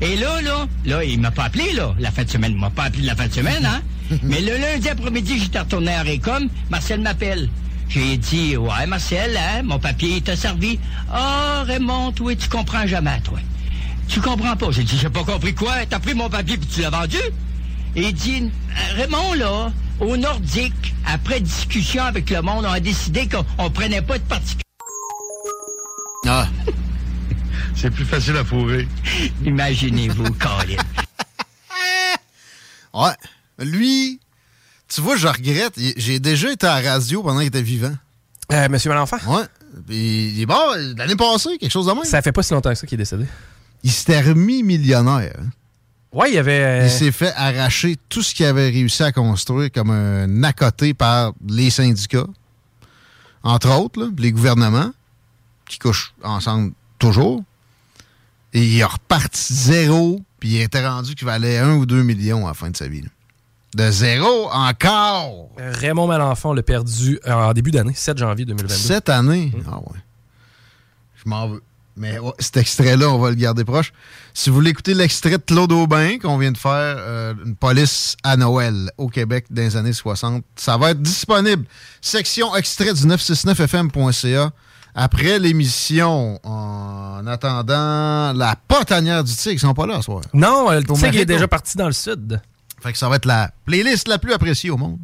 Et là, là, là, il m'a pas appelé, là, la fin de semaine. Il m'a pas appelé la fin de semaine, hein? Mais le lundi après-midi, j'étais retourné à Récom. Marcel m'appelle. J'ai dit, ouais, Marcel, hein, mon papier t'a servi. Ah, Raymond, toi, tu comprends jamais, toi. Tu comprends pas. J'ai dit, j'ai pas compris quoi. T'as pris mon papier puis tu l'as vendu? Et il dit, Euh, Raymond, là, au Nordique, après discussion avec le monde, on a décidé qu'on on prenait pas de parti. Ah. C'est plus facile à fourrer. Imaginez-vous, Colin. Ouais. Lui, tu vois, je regrette. J'ai déjà été à la radio pendant qu'il était vivant. Euh, Monsieur Malenfant? Ouais. Il est mort l'année passée, quelque chose de même. Ça fait pas si longtemps que ça qu'il est décédé. Il s'était remis millionnaire. hein. Ouais, il avait. euh, Il s'est fait arracher tout ce qu'il avait réussi à construire comme un à côté par les syndicats, entre autres, là, les gouvernements, qui couchent ensemble toujours. Et il a reparti zéro, puis il était rendu qu'il valait un ou deux millions à la fin de sa vie. là. De zéro encore! Raymond Malenfant l'a perdu euh, en début d'année, 7 janvier 2022. Cette année? Ah ouais. Je m'en veux. Mais ouais, cet extrait-là, on va le garder proche. Si vous voulez écouter l'extrait de Claude Aubin qu'on vient de faire, euh, une police à Noël au Québec dans les années 60, ça va être disponible. Section extrait du 969fm.ca. Après l'émission, en attendant la potanière du tigre, ils sont pas là ce soir. Non, euh, le tigre est déjà parti dans le sud. Fait que ça va être la playlist la plus appréciée au monde.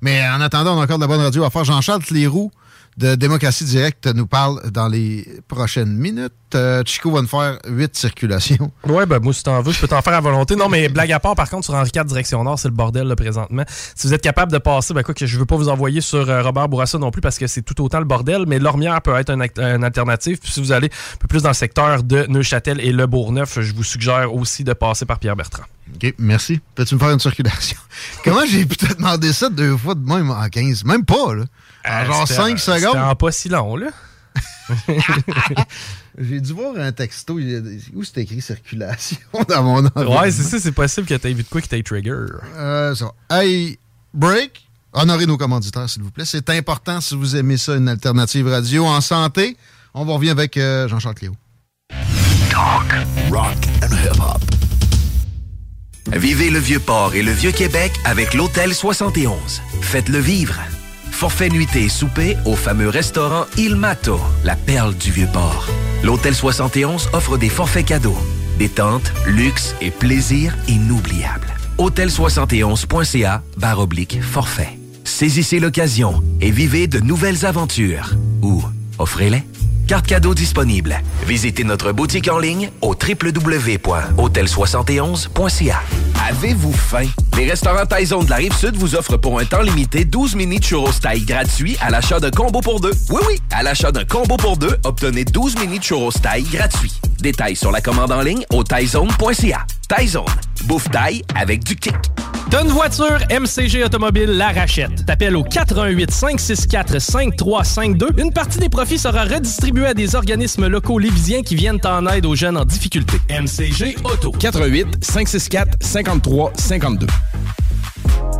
Mais en attendant, on a encore de la bonne radio à faire. Jean-Charles Leroux de Démocratie Directe nous parle dans les prochaines minutes. Euh, Chico va nous faire huit circulations. Ouais, ben moi, si t'en veux, je peux t'en faire à volonté. Non, mais blague à part, par contre, sur Henri IV, direction Nord, c'est le bordel, là, présentement. Si vous êtes capable de passer, ben quoi que je veux pas vous envoyer sur euh, Robert Bourassa non plus, parce que c'est tout autant le bordel, mais Lormière peut être un une alternative. Puis si vous allez un peu plus dans le secteur de Neuchâtel et Le Bourgneuf, je vous suggère aussi de passer par Pierre Bertrand. OK, merci. Peux-tu me faire une circulation? Comment j'ai pu te demander ça deux fois de même en 15? Même pas, là. En Euh, genre c'était- 5 secondes. En pas si long, là. J'ai dû voir un texto. Où c'était écrit circulation dans mon environnement? Ouais, c'est ça, c'est possible que t'aies vu de quoi qui t'ait trigger. Euh, ça va. Hey, break. Honorez nos commanditaires, s'il vous plaît. C'est important si vous aimez ça, une alternative radio en santé. On va revenir avec euh, Jean-Charles Cléo. Talk, rock and hip-hop. Vivez le Vieux-Port et le Vieux-Québec avec l'Hôtel 71. Faites-le vivre. Forfait nuitée et souper au fameux restaurant Il Mato, la perle du Vieux-Port. L'Hôtel 71 offre des forfaits cadeaux, détente, luxe et plaisir inoubliables. Hôtel71.ca barre oblique forfait. Saisissez l'occasion et vivez de nouvelles aventures. Ou offrez-les. Carte cadeau disponible. Visitez notre boutique en ligne au www.hôtel71.ca. Avez-vous faim? Les restaurants Taizone de la Rive-Sud vous offrent pour un temps limité 12 mini churros taille gratuits à l'achat d'un combo pour deux. Oui, oui, à l'achat d'un combo pour deux, obtenez 12 mini churros taille gratuits. Détails sur la commande en ligne au taizone.ca. Taizone, bouffe taille avec du kick. T'as une voiture, MCG Automobile la rachète. T'appelles au 418 564 5352. Une partie des profits sera redistribuée à des organismes locaux lévisiens qui viennent en aide aux jeunes en difficulté. MCG Auto. 88 564 53 52.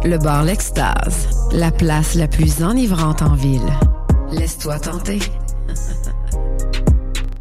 Le bar L'Extase, la place la plus enivrante en ville. Laisse-toi tenter.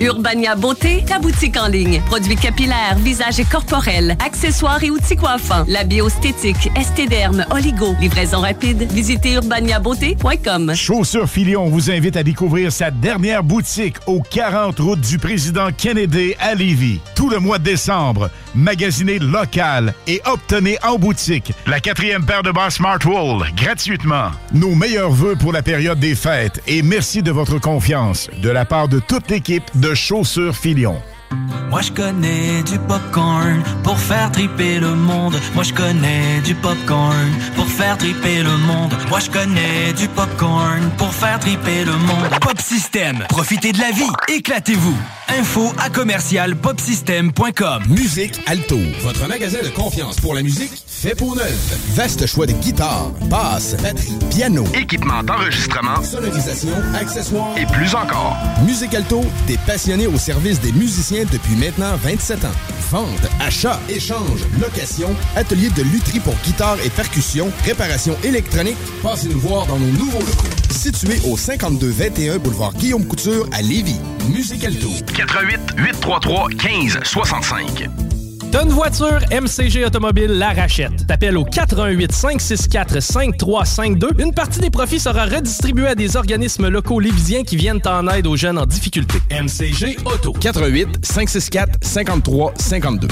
Urbania Beauté, ta boutique en ligne. Produits capillaires, visage et corporels, accessoires et outils coiffants. La biostétique, estéderme, oligo. Livraison rapide. Visitez urbaniabeauté.com. Chaussures Filion vous invite à découvrir sa dernière boutique au 40 route du président Kennedy à Lévis. Tout le mois de décembre, magasinez local et obtenez en boutique la quatrième paire de bas Smartwool gratuitement. Nos meilleurs voeux pour la période des fêtes et merci de votre confiance de la part de toute l'équipe de Chaussures Filion. Moi je connais du popcorn pour faire triper le monde. Moi je connais du popcorn pour faire triper le monde. Moi je connais du popcorn pour faire triper le monde. Pop System, profitez de la vie, éclatez-vous. Info à commercial popsystem.com. Musique Alto, votre magasin de confiance pour la musique fait pour neuf. Vaste choix de guitares, basses, batterie, piano, Équipement d'enregistrement sonorisation, accessoires et plus encore. Musique Alto, des passionnés au service des musiciens depuis maintenant 27 ans. Vente, achat, échange, location, atelier de lutherie pour guitare et percussion, réparation électronique. Passez nous voir dans nos nouveaux locaux. Situé au 5221 boulevard Guillaume Couture à Lévis. Musique Alto. 88 833 15 65. T'as voiture, MCG Automobile la rachète. T'appelles au 418 564 5352. Une partie des profits sera redistribuée à des organismes locaux lévisiens qui viennent en aide aux jeunes en difficulté. MCG Auto. 88 564 53 52.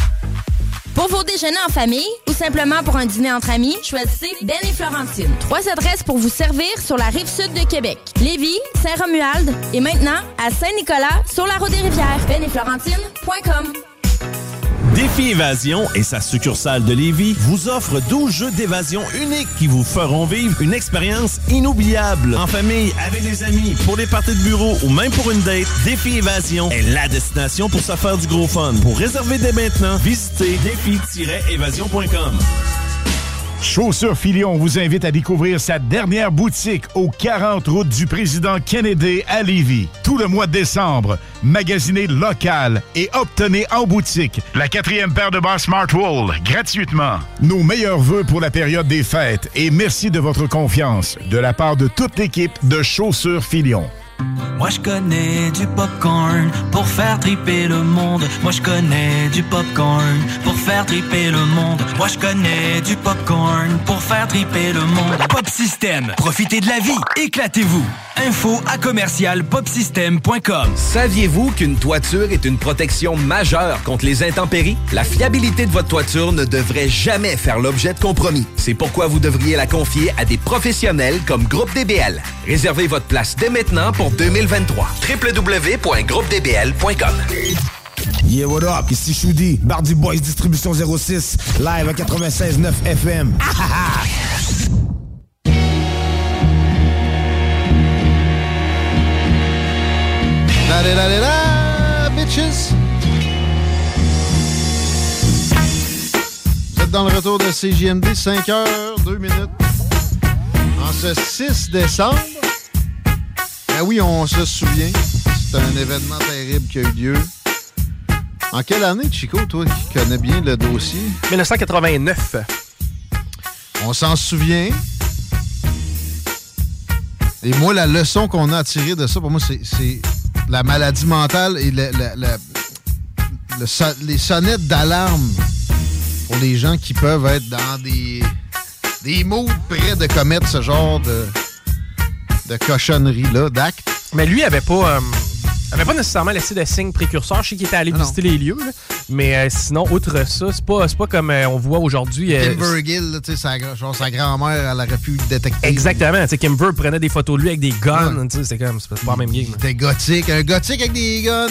Pour vos déjeuners en famille ou simplement pour un dîner entre amis, choisissez Ben et Florentine. Trois adresses pour vous servir sur la rive sud de Québec. Lévis, Saint-Romuald et maintenant à Saint-Nicolas sur la route des rivières. Ben et Florentine.com. Défi Évasion et sa succursale de Lévis vous offre 12 jeux d'évasion uniques qui vous feront vivre une expérience inoubliable. En famille, avec des amis, pour des parties de bureau ou même pour une date, Défi Évasion est la destination pour se faire du gros fun. Pour réserver dès maintenant, visitez défi-évasion.com. Chaussures Filion vous invite à découvrir sa dernière boutique au 40 route du président Kennedy à Lévis. Tout le mois de décembre, magasinez local et obtenez en boutique la quatrième paire de bas Smartwool gratuitement. Nos meilleurs voeux pour la période des fêtes et merci de votre confiance de la part de toute l'équipe de Chaussures Filion. Moi je connais du popcorn pour faire triper le monde. Moi je connais du popcorn pour triper le monde. Moi je connais du popcorn pour faire triper le monde. Pop System, profitez de la vie, éclatez-vous. Info à commercial popsystem.com. Saviez-vous qu'une toiture est une protection majeure contre les intempéries? La fiabilité de votre toiture ne devrait jamais faire l'objet de compromis. C'est pourquoi vous devriez la confier à des professionnels comme Groupe DBL. Réservez votre place dès maintenant pour 2023. www.groupedbl.com Yeah, what up? Ici Choudi, Bardi Boys Distribution 06, live à 96.9 FM. La, bitches! Vous êtes dans le retour de CJMD, 5 h 2 minutes. En ce 6 décembre, ben oui, on se souvient, c'est un événement terrible qui a eu lieu. En quelle année, Chico, toi qui connais bien le dossier? 1989. On s'en souvient. Et moi, la leçon qu'on a tirée de ça, pour moi, c'est- la maladie mentale et le- le- le- le so- les sonnettes d'alarme pour les gens qui peuvent être dans des, des moods près de commettre ce genre de, de cochonnerie-là, d'actes. Mais lui avait pas, euh, avait pas nécessairement laissé de signes précurseurs. Je sais qu'il était allé Ah non. visiter les lieux, là. mais euh, sinon, outre ça, c'est pas, pas comme euh, on voit aujourd'hui. euh, Kimber Gill, là, tu sais, sa, genre, sa grand-mère, elle aurait pu le détecter. Exactement. Kimber prenait des photos de lui avec des guns. tu sais, C'est comme, c'est pas la même game. C'était gothique. Un gothique avec des guns.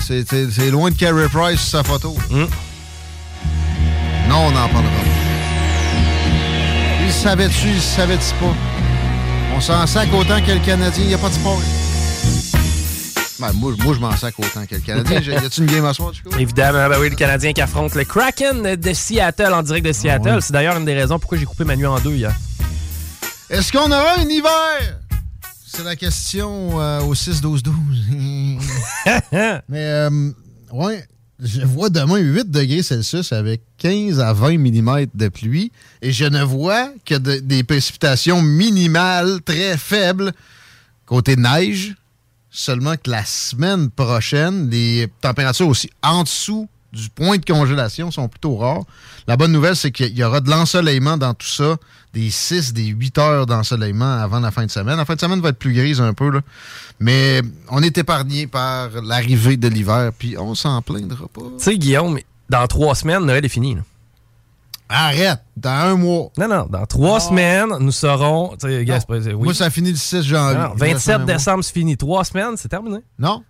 C'est- loin de Carey Price sa photo. Mm. Non, on n'en parlera pas. Il savait-tu, il savait-tu pas? On s'en sac autant que le Canadien, il n'y a pas de sport. Ben, moi, moi, je m'en sac autant que le Canadien. Y a-tu une game à soir, Chico? Évidemment, ben oui, le Canadien qui affronte le Kraken de Seattle en direct de Seattle. Ouais. C'est d'ailleurs une des raisons pourquoi j'ai coupé ma nuit en deux hier. Est-ce qu'on aura un hiver? C'est la question euh, au 6-12-12. Mais, euh, ouais, je vois demain 8 degrés Celsius avec 15 à 20 mm de pluie et je ne vois que de- des précipitations minimales très faibles côté neige. Seulement que la semaine prochaine, les températures aussi en dessous du point de congélation sont plutôt rares. La bonne nouvelle, c'est qu'il y aura de l'ensoleillement dans tout ça, des 6, des 8 heures d'ensoleillement avant la fin de semaine. La fin de semaine va être plus grise un peu, là. mais on est épargné par l'arrivée de l'hiver, puis on s'en plaindra pas. Tu sais, Guillaume, dans trois semaines, Noël est fini. là. Arrête, dans un mois. Non, non, dans trois semaines, nous serons. oui. Moi, ça finit le 6 janvier. Non, non, Il me reste 27 un mois. décembre, c'est fini. Trois semaines, c'est terminé. Non.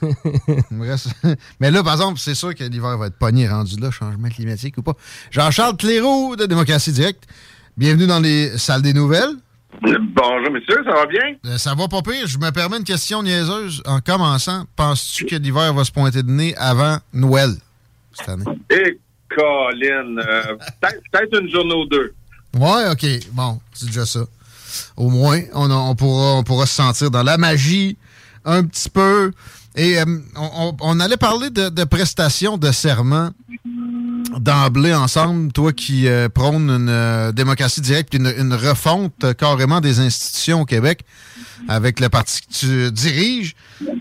Mais là, par exemple, c'est sûr que l'hiver va être pogné rendu là, changement climatique ou pas. Jean-Charles Cléroux de Démocratie Directe. Bienvenue dans les salles des nouvelles. Bonjour, monsieur, ça va bien? Euh, Ça va pas pire. Je me permets une question niaiseuse. En commençant, penses-tu que l'hiver va se pointer de nez avant Noël cette année? Et Colin, euh, peut-être une journée ou deux. Ouais, OK. Bon, c'est déjà ça. Au moins, on, pourra, se sentir dans la magie un petit peu. Et euh, on, allait parler de, prestations de serment d'emblée ensemble, toi qui euh, prône une démocratie directe, une, une refonte carrément des institutions au Québec avec le parti que tu diriges.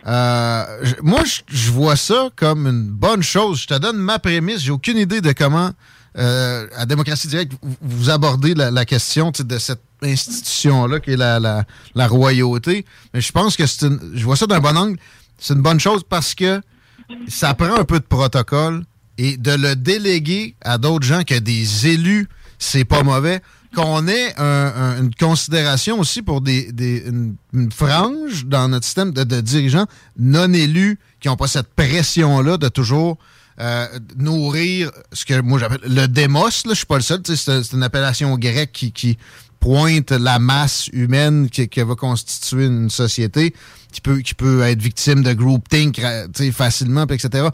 Euh, moi, je- vois ça comme une bonne chose. Je te donne ma prémisse. J'ai aucune idée de comment, euh, à démocratie directe, vous, abordez la, question de cette institution-là qui est la, la- la royauté. Mais je pense que c'est une, je vois ça d'un bon angle. C'est une bonne chose parce que ça prend un peu de protocole et de le déléguer à d'autres gens que des élus, c'est pas mauvais. Qu'on ait un- un- une considération aussi pour des, des- une, une frange dans notre système de, de dirigeants non élus qui n'ont pas cette pression-là de toujours euh, nourrir ce que moi j'appelle le démos. Je suis pas le seul. C'est une appellation grecque qui, qui pointe la masse humaine qui, qui va constituer une société qui peut, qui peut être victime de groupthink facilement, etc.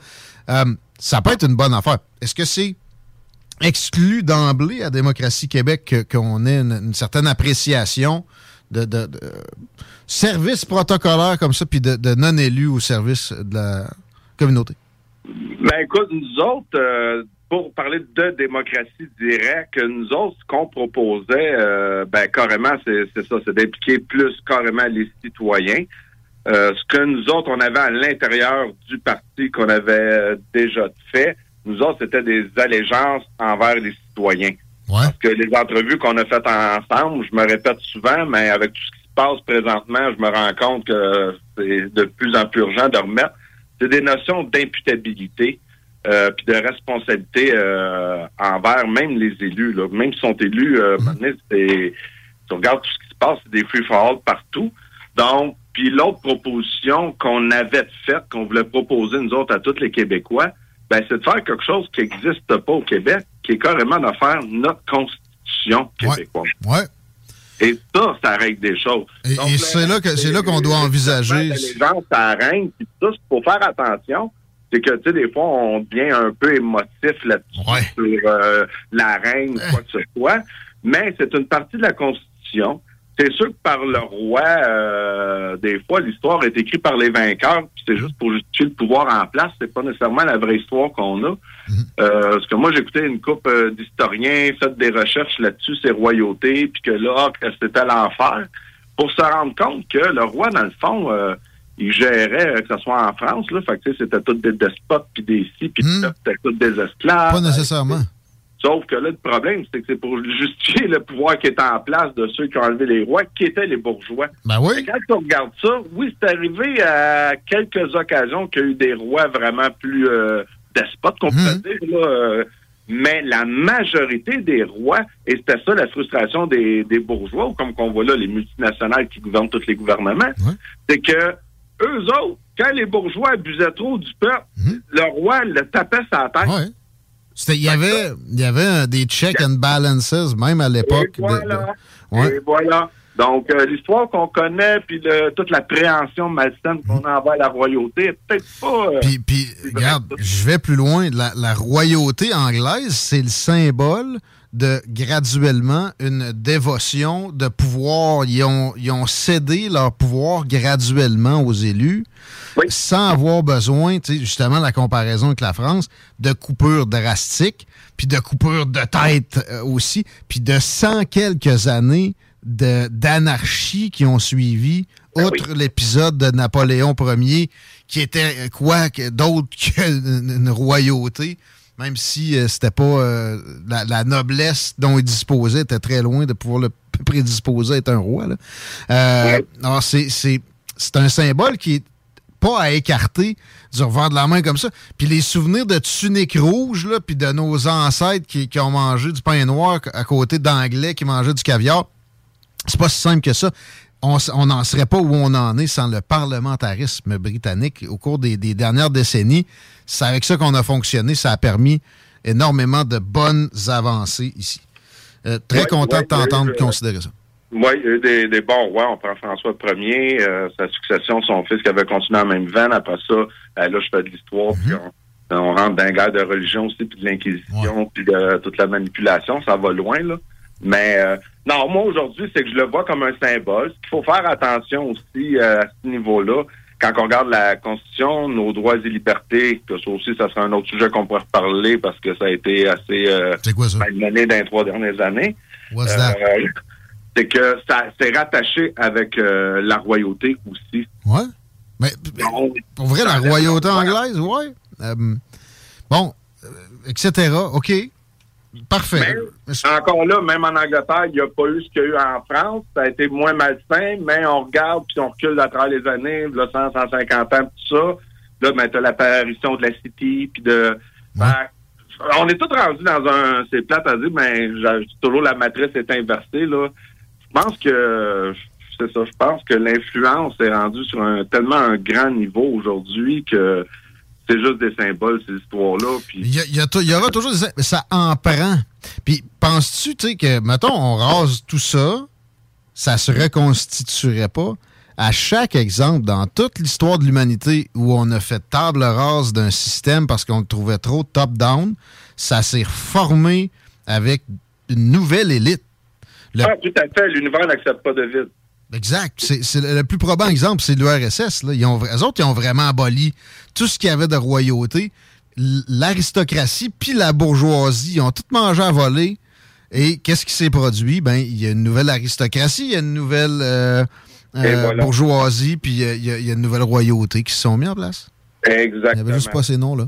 Euh, ça peut être une bonne affaire. Est-ce que c'est exclu d'emblée à Démocratie Québec qu'on ait une, certaine appréciation de, de, de services protocolaires comme ça, puis de, non-élus au service de la communauté? Ben écoute, nous autres, euh, pour parler de démocratie directe, nous autres, ce qu'on proposait, euh, ben carrément, c'est ça, c'est d'impliquer plus carrément les citoyens. Euh, ce que nous autres, on avait à l'intérieur du parti qu'on avait déjà fait, nous autres, c'était des allégeances envers les citoyens. Parce que les entrevues qu'on a faites ensemble, je me répète souvent, mais avec tout ce qui se passe présentement, je me rends compte que c'est de plus en plus urgent de remettre. C'est des notions d'imputabilité euh, puis de responsabilité euh, envers même les élus. Là. Même s'ils sont élus, euh, maintenant, c'est- tu regardes tout ce qui se passe, c'est des free for all partout. Donc, puis l'autre proposition qu'on avait faite, qu'on voulait proposer nous autres à tous les Québécois, ben c'est de faire quelque chose qui n'existe pas au Québec, qui est carrément de faire notre constitution québécoise. Ouais. Et ça, ça règle des choses. Et, et c'est là que c'est là qu'on doit envisager. Les gens, ça règne. Puis ça, il faut faire attention. C'est que, tu sais, des fois, on devient un peu émotif là-dessus sur euh, la reine quoi que ce soit. Mais c'est une partie de la Constitution. C'est sûr que par le roi, euh, des fois, l'histoire est écrite par les vainqueurs, puis c'est juste pour justifier le pouvoir en place. C'est pas nécessairement la vraie histoire qu'on a. Euh, parce que moi, j'ai écouté une couple euh, d'historiens, fait des recherches là-dessus, ces royautés, puis que là, que c'était l'enfer, pour se rendre compte que le roi, dans le fond, euh, il gérait, euh, que ce soit en France, là, fait que c'était tous des despotes, puis des si, puis c'était tous des esclaves. Pas nécessairement. Sauf que là, le problème, c'est que c'est pour justifier le pouvoir qui est en place de ceux qui ont enlevé les rois, qui étaient les bourgeois. Ben oui. Quand on regarde ça, oui, c'est arrivé à quelques occasions qu'il y a eu des rois vraiment plus euh, despotes, qu'on peut dire, là, euh, mais la majorité des rois, et c'était ça la frustration des, des bourgeois, ou comme qu'on voit là, les multinationales qui gouvernent tous les gouvernements, c'est que eux autres, quand les bourgeois abusaient trop du peuple, le roi le tapait sa tête. Il y avait, il y avait des checks and balances, même à l'époque. de- voilà. de- ouais. Et voilà. Donc, euh, l'histoire qu'on connaît, puis le- toute la préhension malsaine qu'on a envers la royauté, est peut-être pas... euh, Puis, puis regarde, je vais plus loin. La, la royauté anglaise, c'est le symbole de graduellement une dévotion de pouvoir. Ils ont, ils ont cédé leur pouvoir graduellement aux élus sans avoir besoin, tu sais, justement, la comparaison avec la France, de coupures drastiques, puis de coupures de tête euh, aussi, puis de cent quelques années d'anarchie qui ont suivi, outre l'épisode de Napoléon Ier, qui était euh, quoi d'autre qu'une une royauté, même si euh, c'était pas euh, la, la noblesse dont il disposait était très loin de pouvoir le prédisposer à être un roi. là. Euh, alors, c'est- c'est c'est un symbole qui est pas à écarter du revers de la main comme ça. Puis les souvenirs de tunique rouge, là, puis de nos ancêtres qui, qui ont mangé du pain noir à côté d'anglais qui mangeaient du caviar, c'est pas si simple que ça. On n'en serait pas où on en est sans le parlementarisme britannique au cours des, des dernières décennies. C'est avec ça qu'on a fonctionné. Ça a permis énormément de bonnes avancées ici. Euh, très Ouais, content ouais, de t'entendre je- considérer ça. Oui, il y a eu des, des bons rois. On prend François Ier, euh, sa succession, son fils qui avait continué en même veine. Après ça, euh, là, je fais de l'histoire, on, on rentre dans une guerre de religion aussi, puis de l'inquisition, puis de toute la manipulation. Ça va loin, là. Mais euh, non, moi, aujourd'hui, c'est que je le vois comme un symbole. Il faut faire attention aussi euh, à ce niveau-là. Quand on regarde la Constitution, nos droits et libertés, que ça aussi, ça sera un autre sujet qu'on pourrait reparler parce que ça a été assez euh, malmené dans les trois dernières années. Euh, c'est que ça c'est rattaché avec euh, la royauté aussi. Ouais. Mais, pour vrai, la royauté anglaise, ouais. Euh, bon, euh, etc. OK. Parfait. Encore là, même en Angleterre, il n'y a pas eu ce qu'il y a eu en France. Ça a été moins malsain, mais on regarde puis on recule à travers les années, là, 100, 150 ans, tout ça. Là, ben, t'as l'apparition de la City, puis de... Ben, on est tous rendus dans un... C'est plate à dire, mais toujours la matrice est inversée, là. Je pense que... C'est ça, je pense que l'influence est rendue sur un tellement un grand niveau aujourd'hui que c'est juste des symboles, ces histoires-là. Puis Il y, aura toujours des... mais Ça en prend. Puis, penses-tu, tu sais, que, mettons, on rase tout ça, ça se reconstituerait pas? À chaque exemple, dans toute l'histoire de l'humanité où on a fait table rase d'un système parce qu'on le trouvait trop top-down, ça s'est reformé avec une nouvelle élite. Le- Ah, tout à fait. L'univers n'accepte pas de vide. Exact. C'est le plus probant exemple, c'est l'URSS. là. Ils ont, eux autres, ils ont vraiment aboli tout ce qu'il y avait de royauté. l'aristocratie puis la bourgeoisie ont tout mangé à voler. Et qu'est-ce qui s'est produit? Ben, il y a une nouvelle aristocratie, il y a une nouvelle euh, euh, voilà. bourgeoisie, puis il y a- il y, a- une nouvelle royauté qui se sont mis en place. Exactement. Il n'y avait juste pas ces noms-là.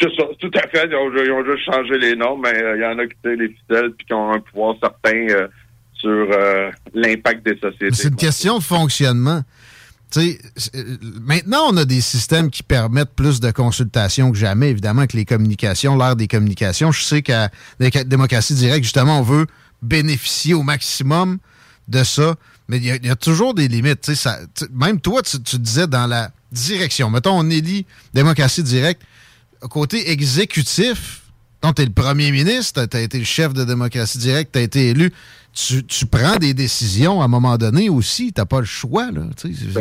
Tout à fait. Ils ont, ils ont juste changé les noms, mais euh, il y en a qui tirent les ficelles puis qui ont un pouvoir certain euh, sur euh, l'impact des sociétés. C'est une question de fonctionnement. Euh, maintenant, on a des systèmes qui permettent plus de consultation que jamais, évidemment, avec les communications, l'ère des communications. Je sais qu'à la démocratie directe, justement, on veut bénéficier au maximum de ça, mais il y, a- toujours des limites. Même toi, tu, disais dans la direction. Mettons, on élit démocratie directe. Côté exécutif, tu es le premier ministre, tu as été le chef de démocratie directe, tu as été élu. Tu, tu prends des décisions à un moment donné aussi. Tu pas le choix. Là,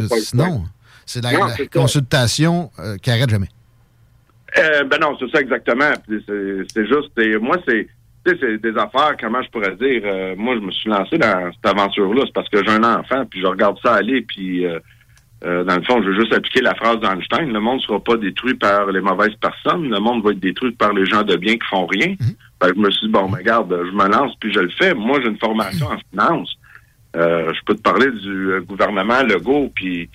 pas sinon, c'est la, Non, la consultation euh, qui arrête jamais. Euh, ben non, c'est ça exactement. C'est juste, moi, c'est des affaires, comment je pourrais dire, euh, moi, je me suis lancé dans cette aventure-là, c'est parce que j'ai un enfant, puis je regarde ça aller, puis euh, dans le fond, je veux juste appliquer la phrase d'Einstein, le monde ne sera pas détruit par les mauvaises personnes, le monde va être détruit par les gens de bien qui font rien. Que je me suis dit, bon, ben, regarde, je me lance, puis je le fais. Moi, j'ai une formation en finance. Euh, je peux te parler du euh, gouvernement Legault, puis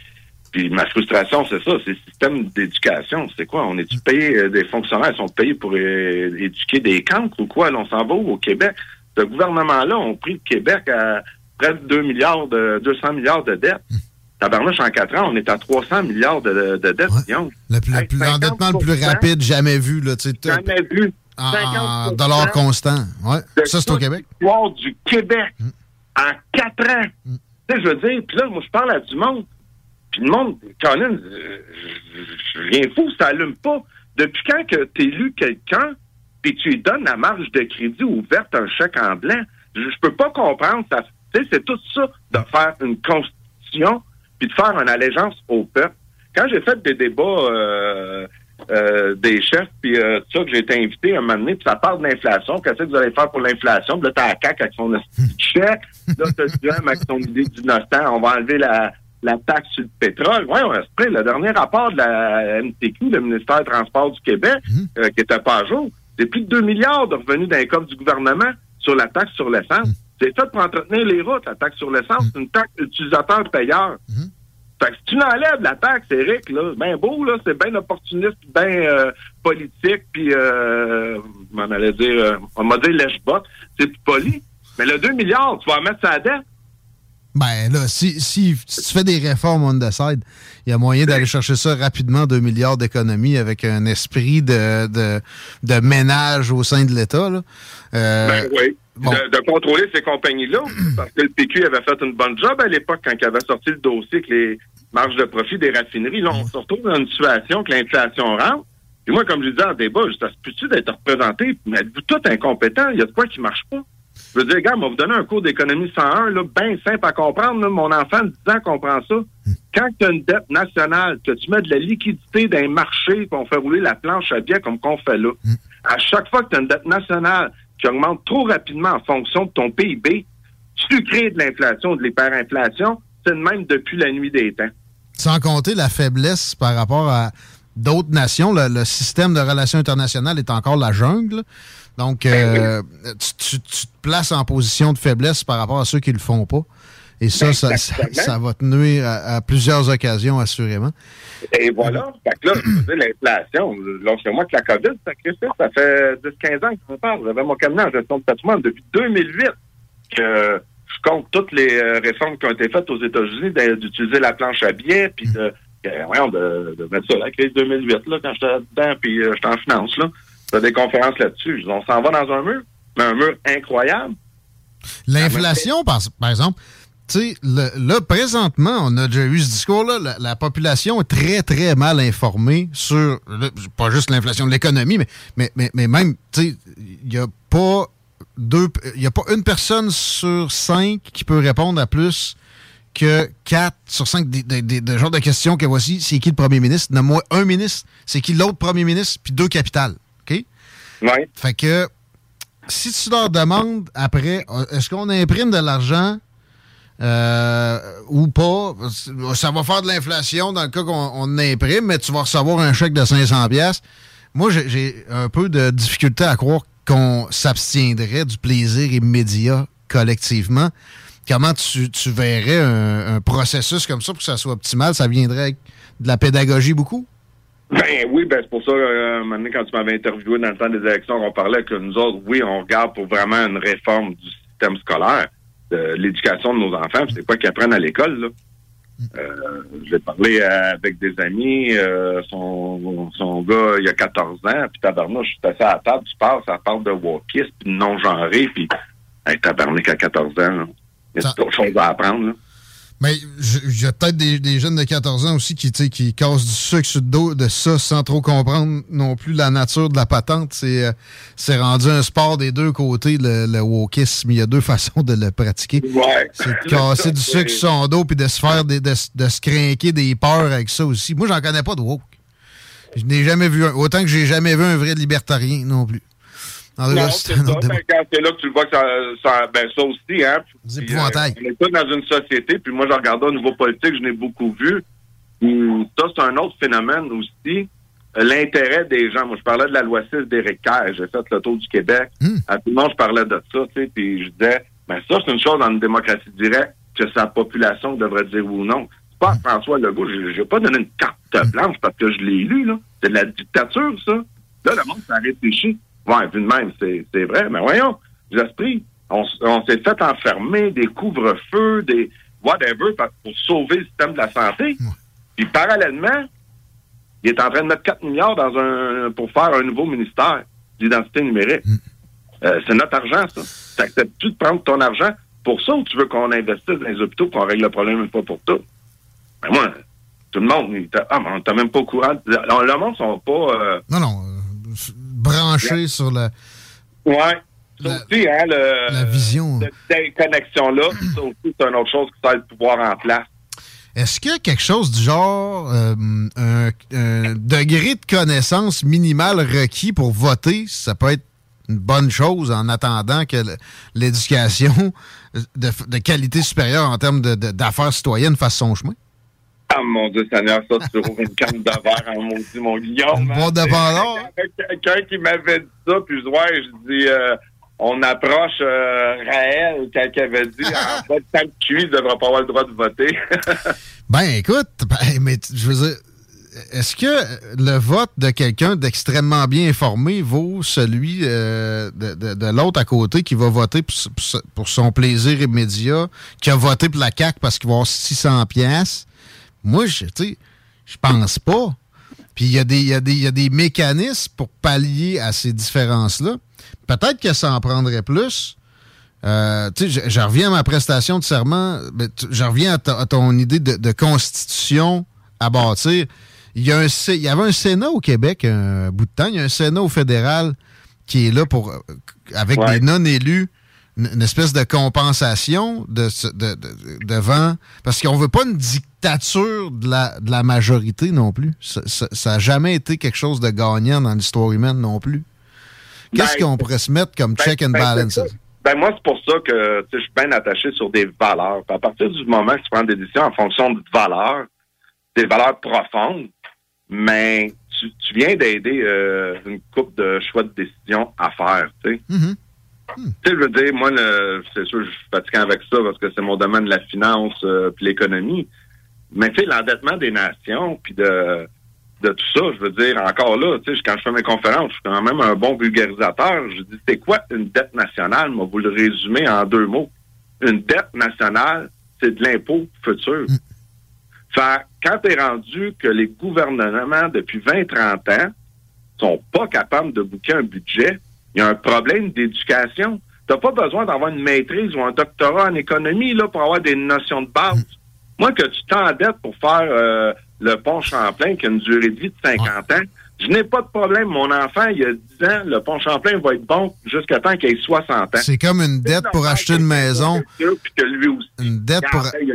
puis ma frustration, c'est ça, c'est le système d'éducation. C'est quoi? On est payé, euh, des fonctionnaires sont payés pour euh, éduquer des cancres ou quoi? Là, on s'en va au Québec? Ce gouvernement-là ont pris le Québec à près de 2 milliards de 200 milliards de dettes. Tabarnouche, en 4 ans, on est à 300 milliards de, de dettes. Guillaume. Le plus- Hey, plus- L'endettement le plus 50%, rapide jamais vu. Là, Jamais vu. en, en 50% dollars constants. Ouais. Ça, c'est au Québec. l'histoire du Québec en quatre ans. Mm. Tu sais, je veux dire, puis là, moi, je parle à du monde. Puis le monde, je- rien fou, ça allume pas. Depuis quand que tu élu quelqu'un, puis tu lui donnes la marge de crédit ouverte, un chèque en blanc, je, je peux pas comprendre. Ça, tu sais, c'est tout ça de faire une constitution, puis de faire une allégeance au peuple. Quand j'ai fait des débats euh, euh, des chefs, puis euh, tout ça, que j'ai été invité à un moment donné, puis ça parle de l'inflation, qu'est-ce que vous allez faire pour l'inflation? Puis là, t'as la CAQ avec son chèque, là, t'as le avec son idée d'innocent, on va enlever la, la taxe sur le pétrole. Ouais, on prêt. Le dernier rapport de la MTQ, le ministère des Transports du Québec, euh, qui était pas à jour, c'est plus de 2 milliards de revenus d'un coffre du gouvernement sur la taxe sur l'essence. C'est fait pour entretenir les routes, la taxe sur l'essence. C'est une taxe utilisateur-payeur. Fait que si tu l'enlèves, la taxe, Eric, là, ben beau, là, c'est bien opportuniste, bien euh, politique, puis euh, on allait dire, euh, on m'a dit lèche-bot, c'est plus poli. Mais le 2 milliards, tu vas en mettre ça à dette. Ben là, si, si, si tu fais des réformes on the side, il y a moyen d'aller chercher ça rapidement, 2 milliards d'économies avec un esprit de, de, de ménage au sein de l'État. là. Euh, Ben oui. De, de contrôler ces compagnies-là, parce que le PQ avait fait une bonne job à l'époque quand il avait sorti le dossier avec les marges de profit des raffineries. Là, on se retrouve dans une situation que l'inflation rentre. Et moi, comme je disais en débat, ça se peut-tu d'être représenté? Mais êtes-vous tout incompétents? Il y a de quoi qui marche pas? Je veux dire, gars, on va vous donner un cours d'économie 101, là, bien simple à comprendre. là. Mon enfant de 10 ans comprend ça. Quand tu as une dette nationale, que tu mets de la liquidité dans les marchés, qu'on fait rouler la planche à billets comme qu'on fait là, à chaque fois que tu as une dette nationale qui augmente trop rapidement en fonction de ton PIB, tu crées de l'inflation, de l'hyperinflation. C'est le même depuis la nuit des temps. sans compter la faiblesse par rapport à d'autres nations, le, le système de relations internationales est encore la jungle. Donc, euh, tu, tu- tu te places en position de faiblesse par rapport à ceux qui le font pas. Et ça, ça, ça, exactement. ça va te nuire à, à plusieurs occasions, assurément. Et voilà. Fait que là, je veux dire, l'inflation, lorsque moi que la COVID, ça, ça fait 10-15 ans que j'en parle. J'avais mon cabinet en gestion de patrimoine depuis 2008 que je compte toutes les euh, réformes qui ont été faites aux États-Unis d'utiliser la planche à billets, puis de, de, de mettre ça, la crise 2008, là, quand j'étais dedans, puis euh, j'étais en finance, là. J'ai des conférences là-dessus. Je On s'en va dans un mur, mais un mur incroyable. L'inflation, par, par exemple, tu sais, là, présentement, on a déjà eu ce discours-là, la, la population est très, très mal informée sur, pas juste l'inflation de l'économie, mais, mais, mais, mais même, tu sais, il n'y a pas deux, il a pas une personne sur cinq qui peut répondre à plus que quatre sur cinq des, des, des- des genres de questions que voici, c'est qui le premier ministre? Nomme-moi un ministre, c'est qui l'autre premier ministre, puis deux capitales, OK? Ouais. Fait que, si tu leur demandes après, euh, est-ce qu'on imprime de l'argent euh, ou pas, ça va faire de l'inflation dans le cas qu'on on imprime, mais tu vas recevoir un chèque de 500 pièces. moi, j'ai- un peu de difficulté à croire qu'on s'abstiendrait du plaisir immédiat collectivement. Comment tu, verrais un, processus comme ça pour que ça soit optimal? Ça viendrait avec de la pédagogie beaucoup? Ben oui, ben c'est pour ça, euh, donné, quand tu m'avais interviewé dans le temps des élections, on parlait que nous autres, oui, on regarde pour vraiment une réforme du système scolaire, de l'éducation de nos enfants, c'est quoi qu'ils apprennent à l'école, là. Euh, J'ai parlé euh, avec des amis, euh, son, son gars, il a 14 ans, puis tabarnouche, je suis assis à la table, tu parles, ça parle de wokisme, puis non-genré, puis hey, tabarnak à 14 ans, là. il y a d'autres choses à apprendre, là. Mais il y a peut-être des, des jeunes de 14 ans aussi qui, qui cassent du sucre sur le dos de ça sans trop comprendre non plus la nature de la patente. C'est euh, c'est rendu un sport des deux côtés, le, le wokisme. Il y a deux façons de le pratiquer. Ouais. C'est de casser du sucre sur son dos puis de se faire des, de, de se craquer des peurs avec ça aussi. Moi, j'en connais pas de woke. Je n'ai jamais vu un. Autant que j'ai jamais vu un vrai libertarien non plus. Non, c'est c'est ça. quand c'est là que tu le vois que ça, ça, ben, ça aussi, hein. Épouvantails. euh, on est tous dans une société, puis moi, je regardais au niveau politique, je n'ai beaucoup vu. Hum, Ça, c'est un autre phénomène aussi. Euh, L'intérêt des gens. Moi, je parlais de la loi 6 d'Éric Kerr. J'ai fait le tour du Québec. À tout le monde, je parlais de ça, tu sais, puis je disais, ben, ça, c'est une chose dans une démocratie directe que sa population devrait dire oui ou non. C'est pas à François Legault. Je n'ai pas donné une carte blanche parce que je l'ai lu, là. C'est de la dictature, ça. Là, le monde s'est réfléchi. Ouais, vu de même, c'est vrai. Mais voyons, l'esprit, on, on s'est fait enfermer des couvre-feux, des whatever, pour sauver le système de la santé. Puis parallèlement, il est en train de mettre 4 milliards dans un pour faire un nouveau ministère d'identité numérique. Euh, c'est notre argent, ça. T'acceptes-tu de prendre ton argent pour ça ou tu veux qu'on investisse dans les hôpitaux qu'on règle le problème une fois pour tout? Ben moi, tout le monde, il ah, mais on t'a même pas au courant. Le le monde sont pas... euh, Non, non. Branché sur la. Ouais. Aussi, hein, le, la vision. Cette connexion-là, ça aussi, c'est une autre chose qui sert le pouvoir en place. Est-ce que quelque chose du genre, euh, un, un degré de connaissance minimale requis pour voter, ça peut être une bonne chose en attendant que l'éducation de, de qualité supérieure en termes de- de- d'affaires citoyennes fasse son chemin? Ah, mon Dieu Seigneur, ça, tu rouvres une canne de verre en maudit, mon Guillaume. Bon dépendant. Quelqu'un qui m'avait dit ça, puis je ouais, je dis, euh, on approche euh, Raël, quand il avait dit, en fait, tant que il ne devra pas avoir le droit de voter. Ben, écoute, ben, mais je veux dire, est-ce que le vote de quelqu'un d'extrêmement bien informé vaut celui euh, de, de- de l'autre à côté qui va voter pour son plaisir immédiat, qui a voté pour la CAQ parce qu'il va avoir 600 pièces? Moi, je, je pense pas. Puis il y, a des- il y, y a des mécanismes pour pallier à ces différences-là. Peut-être que ça en prendrait plus. Euh, je, je reviens à ma prestation de serment. ben, tu- je reviens à, ta- à ton idée de, de constitution à bâtir. Il y, a un, Sé- il y avait un Sénat au Québec un bout de temps. Il y a un Sénat au fédéral qui est là pour, euh, avec Ouais. des non-élus, une, espèce de compensation de, de- de- devant. Parce qu'on veut pas une dictature de la, de la majorité non plus. Ça n'a jamais été quelque chose de gagnant dans l'histoire humaine non plus. Qu'est-ce Ben, qu'on pourrait se mettre comme check and ben, balance? Ben, moi, c'est pour ça que je suis bien attaché sur des valeurs. Puis à partir du moment que tu prends des décisions en fonction de valeurs, des valeurs profondes, mais tu, tu viens d'aider euh, une coupe de choix de décision à faire, tu sais. Mm-hmm. Tu sais, je veux dire, moi, c'est sûr, je suis fatiguant avec ça parce que c'est mon domaine de la finance euh, puis l'économie. Mais tu sais, l'endettement des nations, puis de, de tout ça, je veux dire, encore là, tu sais, quand je fais mes conférences, je suis quand même un bon vulgarisateur. Je dis, c'est quoi une dette nationale? Moi, vous le résumez en deux mots. Une dette nationale, c'est de l'impôt futur. Fait quand t'es rendu que les gouvernements, depuis 20-30 ans, sont pas capables de bouquer un budget, il y a un problème d'éducation. T'as pas besoin d'avoir une maîtrise ou un doctorat en économie là pour avoir des notions de base. Moi, que tu t'endettes pour faire euh, le pont Champlain qui a une durée de vie de 50 ans, je n'ai pas de problème. Mon enfant, il a 10 ans, le pont Champlain va être bon jusqu'à temps qu'il ait 60 ans. C'est comme une dette pour acheter une maison. Puis que lui aussi. Une dette pour, y a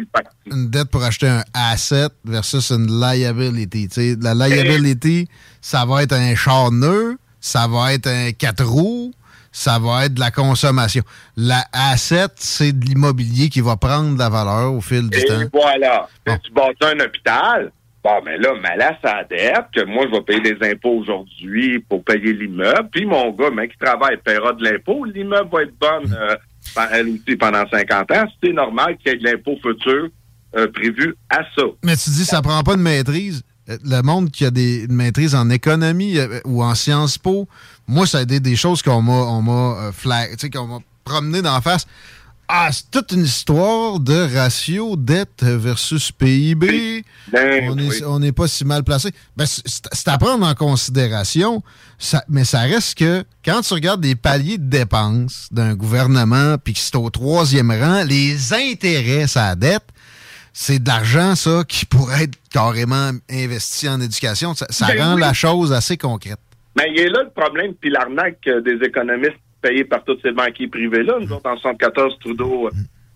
une dette pour acheter un asset versus une liability. La liability, ça va être un char neuf, ça va être un 4 roues, ça va être de la consommation. La asset, c'est de l'immobilier qui va prendre de la valeur au fil du Et temps. voilà. Tu bâtis un hôpital, Bon, mais là, ma laisse à dette, que moi, je vais payer des impôts aujourd'hui pour payer l'immeuble. Puis mon gars, mec, qui travaille, paiera de l'impôt. L'immeuble va être bonne, euh, pen- elle aussi, pendant 50 ans. C'est normal qu'il y ait de l'impôt futur euh, prévu à ça. Mais tu dis, ça prend pas de maîtrise. Le monde qui a des, une maîtrise en économie euh, ou en Sciences Po, moi, ça a été des choses qu'on m'a, on m'a euh, flag- tu sais, qu'on m'a promené d'en face. Ah, c'est toute une histoire de ratio dette versus PIB. on est- on n'est pas si mal placé. Ben, c'est- à prendre en considération, ça- mais ça reste que quand tu regardes des paliers de dépenses d'un gouvernement, puis que c'est au troisième rang, les intérêts, sa dette, c'est de l'argent, ça, qui pourrait être carrément investi en éducation. Ça, ça Ben rend oui. la chose assez concrète. Mais il est là le problème, puis l'arnaque euh, des économistes payés par tous ces banquiers privés-là. Nous autres, en 74, Trudeau a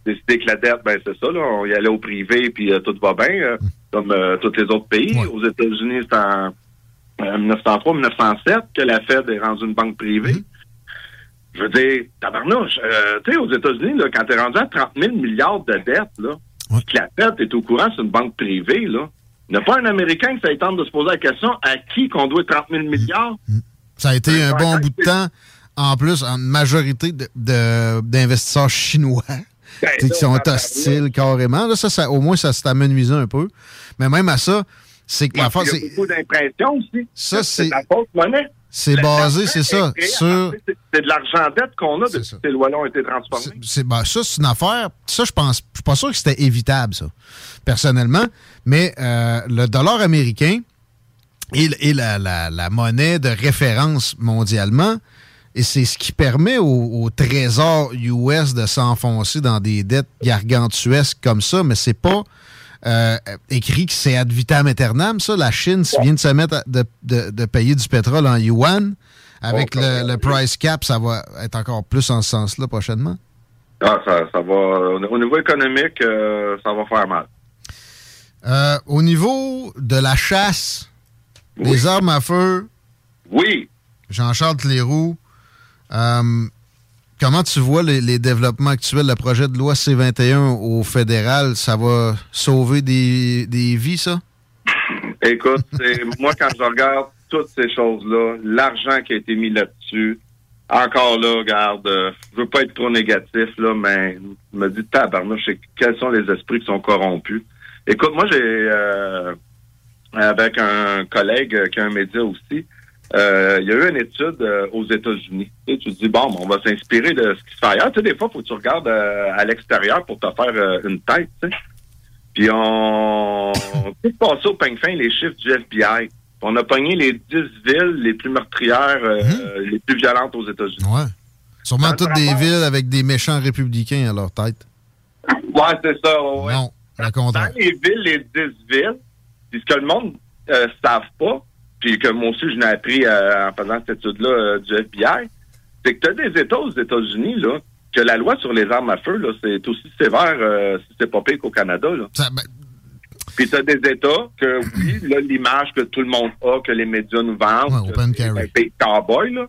décidé que la dette, ben c'est ça, là, on y allait au privé, puis euh, tout va bien, euh, comme euh, tous les autres pays. Aux États-Unis, c'est en euh, 1903-1907 que la Fed est rendue une banque privée. Je veux dire, tabarnouche, euh, tu sais, aux États-Unis, quand t'es rendu à 30 000 milliards de dettes, là, que la Fed est au courant, c'est une banque privée, là, il n'y a pas un Américain qui ça tente de se poser la question à qui qu'on doit 30 000 milliards? Ça a été un bon bout de temps, en plus, en majorité de- de- d'investisseurs chinois. sais, qui sont hostiles carrément. Là, ça, ça, au moins, ça s'est amenuisé un peu. Mais même à ça, c'est que l'affaire, Il y a c'est. beaucoup d'impression aussi. Ça, c'est- la fausse monnaie. C'est basé, c'est ça, créé sur- C'est de l'argent dette qu'on a depuis que ces lois-là ont été transformées. c'est ben, ça, c'est une affaire. Ça, je pense. Je suis pas sûr que c'était évitable, ça, personnellement. Mais euh, le dollar américain est, est la, la- la monnaie de référence mondialement. Et c'est ce qui permet au, au trésor US de s'enfoncer dans des dettes gargantuesques comme ça, mais c'est pas euh, écrit que c'est ad vitam aeternam, ça. La Chine vient de se mettre à- de, de- de payer du pétrole en yuan. Avec le, le price cap, ça va être encore plus en ce sens-là prochainement. Ah, ça, ça va. Au niveau économique, euh, ça va faire mal. Euh, au niveau de la chasse, des armes à feu. Oui. Jean-Charles Cléroux, euh, comment tu vois les, développements actuels? Le projet de loi C-21 au fédéral, ça va sauver des, des vies, ça? Écoute, moi, quand je regarde toutes ces choses-là, l'argent qui a été mis là-dessus, encore là, regarde, euh, je veux pas être trop négatif, là, mais je me dis, tabarnouche, quels sont les esprits qui sont corrompus? Écoute, moi, j'ai, euh, avec un collègue qui a un média aussi, euh, il y a eu une étude euh, aux États-Unis. Tu, te dis, bon, on va s'inspirer de ce qui se fait ailleurs. Tu sais, des fois, il faut que tu regardes euh, à l'extérieur pour te faire une tête, tu sais. Puis on, on passer au peigne fin les chiffres du FBI. On a pogné les 10 villes les plus meurtrières, euh, les plus violentes aux États-Unis. Ouais. Sûrement toutes des villes avec des méchants républicains à leur tête. Ouais, c'est ça. ouais. Non, contraire. Dans les villes, les 10 villes, puis ce que le monde ne savent pas, puis que moi aussi je n'ai appris euh, en faisant cette étude-là euh, du FBI, c'est que tu as des États aux États-Unis, là, que la loi sur les armes à feu, là, c'est aussi sévère euh, si c'est pas pire qu'au Canada. Là. ben, Puis tu as des États que, oui, là, l'image que tout le monde a, que les médias nous vendent, Ouais, open c'est carry. un pays cowboy, là.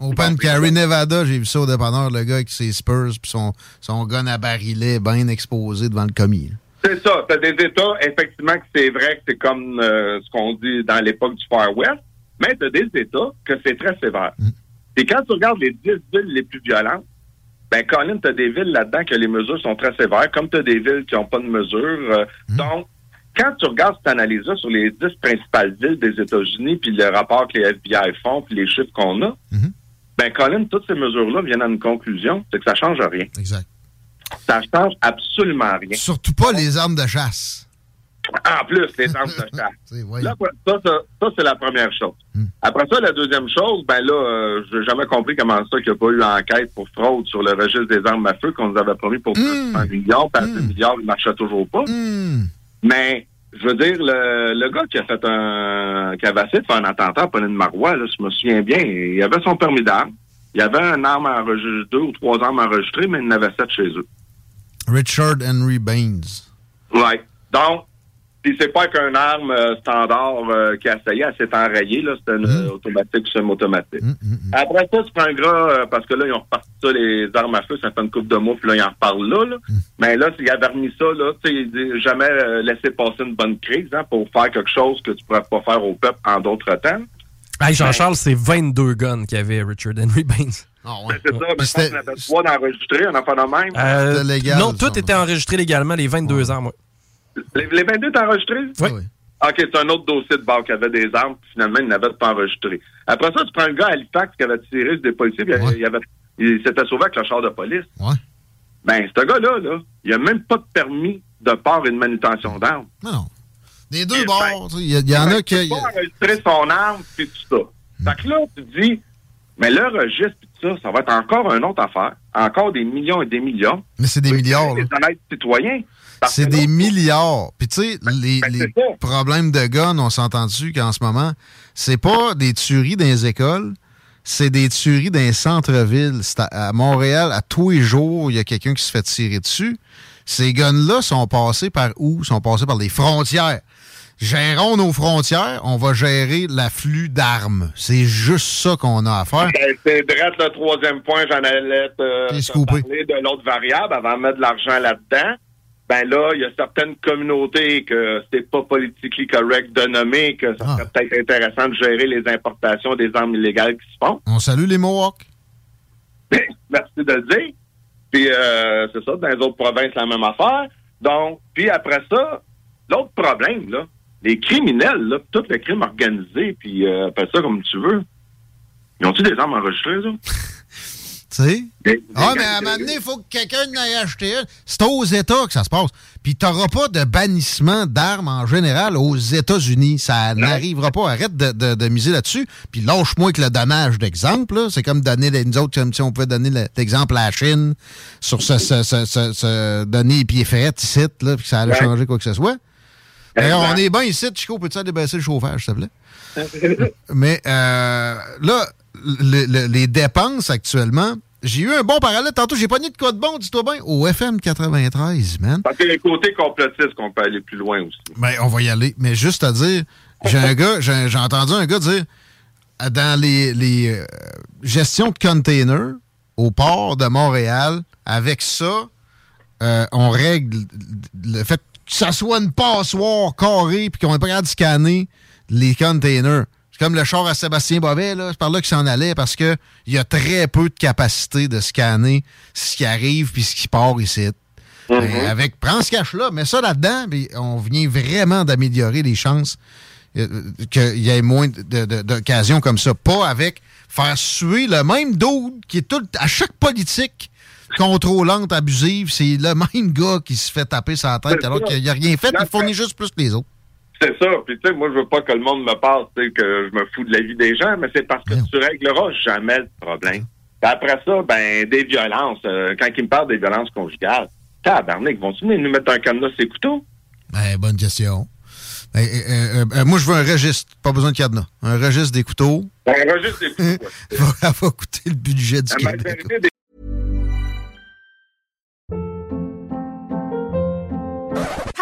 Open Carry Nevada, j'ai vu ça au dépanneur, le gars avec ses Spurs puis son, son gun à barillet bien exposé devant le commis. là. C'est ça. Tu as des États, effectivement, que c'est vrai que c'est comme euh, ce qu'on dit dans l'époque du Far West, mais tu as des États que c'est très sévère. Et quand tu regardes les 10 villes les plus violentes, ben, Colin, tu as des villes là-dedans que les mesures sont très sévères, comme tu as des villes qui n'ont pas de mesures. euh, Donc, quand tu regardes cette analyse-là sur les 10 principales villes des États-Unis, puis le rapport que les FBI font, puis les chiffres qu'on a, ben, Colin, toutes ces mesures-là viennent à une conclusion, c'est que ça change rien. Exact. Ça change absolument rien. Surtout pas les armes de chasse. En plus, les armes de chasse. Là, ça, ça, ça, c'est la première chose. Après ça, la deuxième chose, ben là, euh, j'ai jamais compris comment ça qu'il n'y a pas eu enquête pour fraude sur le registre des armes à feu qu'on nous avait promis pour 200 millions, puis à 10 milliards, il ne marchait toujours pas. Mais, je veux dire, le, le gars qui a fait un, qui avait essayé de faire un attentat à Pauline Marois, là, je me souviens bien, il avait son permis d'armes, il avait un arme enregistrée, deux ou trois armes enregistrées, mais il en avait sept chez eux. Richard Henry Baines. Ouais. Donc, c'est pas qu'une arme euh, standard euh, qui a essayé, elle s'est enrayée, là, c'était une euh, automatique semi-automatique. Après ça, tu prends un gras, euh, parce que là, ils ont reparti ça, les armes à feu, ça fait une coupe de mois, puis là, ils en reparlent là, là. Mais là, s'il avait remis ça, là, tu sais, jamais laisser passer une bonne crise, hein, pour faire quelque chose que tu pourrais pas faire au peuple en d'autres temps. Hey, Jean-Charles, c'est 22 guns qu'il y avait Richard Henry Baines. Ben, c'est ça, mais qu'on avait trois d'enregistrer, on a pas de même. Euh, non, tout était enregistré légalement, les 22 ans, moi. Les, les 22 étaient enregistrés? Oui. OK, c'est un autre dossier de bord qui avait des armes, puis finalement, il n'avait pas enregistré. Après ça, tu prends un gars à Halifax qui avait tiré sur des policiers, puis il, avait- il s'était sauvé avec le char de police. Ouais. Ben, ce gars-là, là, il a même pas de permis de port et de manutention d'armes. Non. Des deux bords, tu sais, il y, y en a qui... pas enregistrer son arme, puis tout ça. Fait que là, tu dis, mais le registre, puis tout ça, ça va être encore une autre affaire. Encore des millions et des millions. Mais c'est des milliards, là. Les honnêtes citoyens. C'est des milliards. Puis tu sais, les, ben, les c'est problèmes de guns, on s'entend dessus qu'en ce moment, c'est pas des tueries dans les écoles, c'est des tueries dans les centres-villes. C'est à, à Montréal, à tous les jours, il y a quelqu'un qui se fait tirer dessus. Ces guns-là sont passés par où? sont passés par les frontières. Gérons nos frontières, on va gérer l'afflux d'armes. C'est juste ça qu'on a à faire. Ben, C'est le troisième point, j'en allais te, te parler de l'autre variable avant de mettre de l'argent là-dedans. Ben là, il y a certaines communautés que c'est pas politiquement correct de nommer, que ça serait peut-être intéressant de gérer les importations des armes illégales qui se font. On salue les Mohawks. Merci de le dire. Puis euh, c'est ça, dans les autres provinces, la même affaire. Donc, puis après ça, l'autre problème, là, les criminels, là, tout le crime organisé, puis euh, appelle ça comme tu veux. Ils ont-tu des armes enregistrées, ça? Tu sais? Des- Ah, des mais à un moment donné, il faut que quelqu'un aille acheter une. C'est aux États que ça se passe. Puis t'auras pas de bannissement d'armes en général aux États-Unis. Ça n'arrivera pas. Arrête de, de- de miser là-dessus. Puis lâche-moi avec le dommage d'exemple. là. C'est comme donner les- nous autres, comme si on pouvait donner le- l'exemple à la Chine sur ce, ce- ce- ce- ce- donner les pieds faits ici, là, puis que ça allait Ouais. changer quoi que ce soit. D'ailleurs, on est bien ici, Chico. Peux-tu aller baisser le chauffage, s'il te plaît? Mais euh, là, le- le- les dépenses actuellement, j'ai eu un bon parallèle. Tantôt, j'ai pogné de quoi de bon, dis-toi bien, au FM 93, man. Parce que les côtés complotistes qu'on peut aller plus loin aussi. Ben, on va y aller. Mais juste à dire, j'ai un gars, j'ai entendu un gars dire dans les, les euh, gestions de containers au port de Montréal, avec ça, euh, on règle le fait que ça soit une passoire carrée puis qu'on pas capable de scanner les containers. C'est comme le char à Sébastien Bovet, là, c'est par là qu'il s'en allait parce que il y a très peu de capacité de scanner ce qui arrive puis ce qui part ici. Ben, avec, prends ce cash-là, mets ça là-dedans, puis on vient vraiment d'améliorer les chances euh, qu'il y ait moins d'occasions comme ça. Pas avec faire suer le même dos qui est tout à chaque politique contrôlante, abusive, c'est le même gars qui se fait taper sa tête alors ça. qu'il n'a rien fait, il fournit juste plus que les autres. C'est ça. Puis, tu sais, moi, je veux pas que le monde me parle, tu sais, que je me fous de la vie des gens, mais c'est parce que tu régleras jamais le problème. Puis après ça, ben, des violences. euh, quand ils me parlent des violences conjugales, tabarnak, vont-tu nous mettre un cadenas les couteaux? Ben, bonne question. Ben, euh, euh, euh, moi, je veux un registre, pas besoin de cadenas. Un registre des couteaux. Ben, un registre des couteaux. va, va coûter le budget du Québec.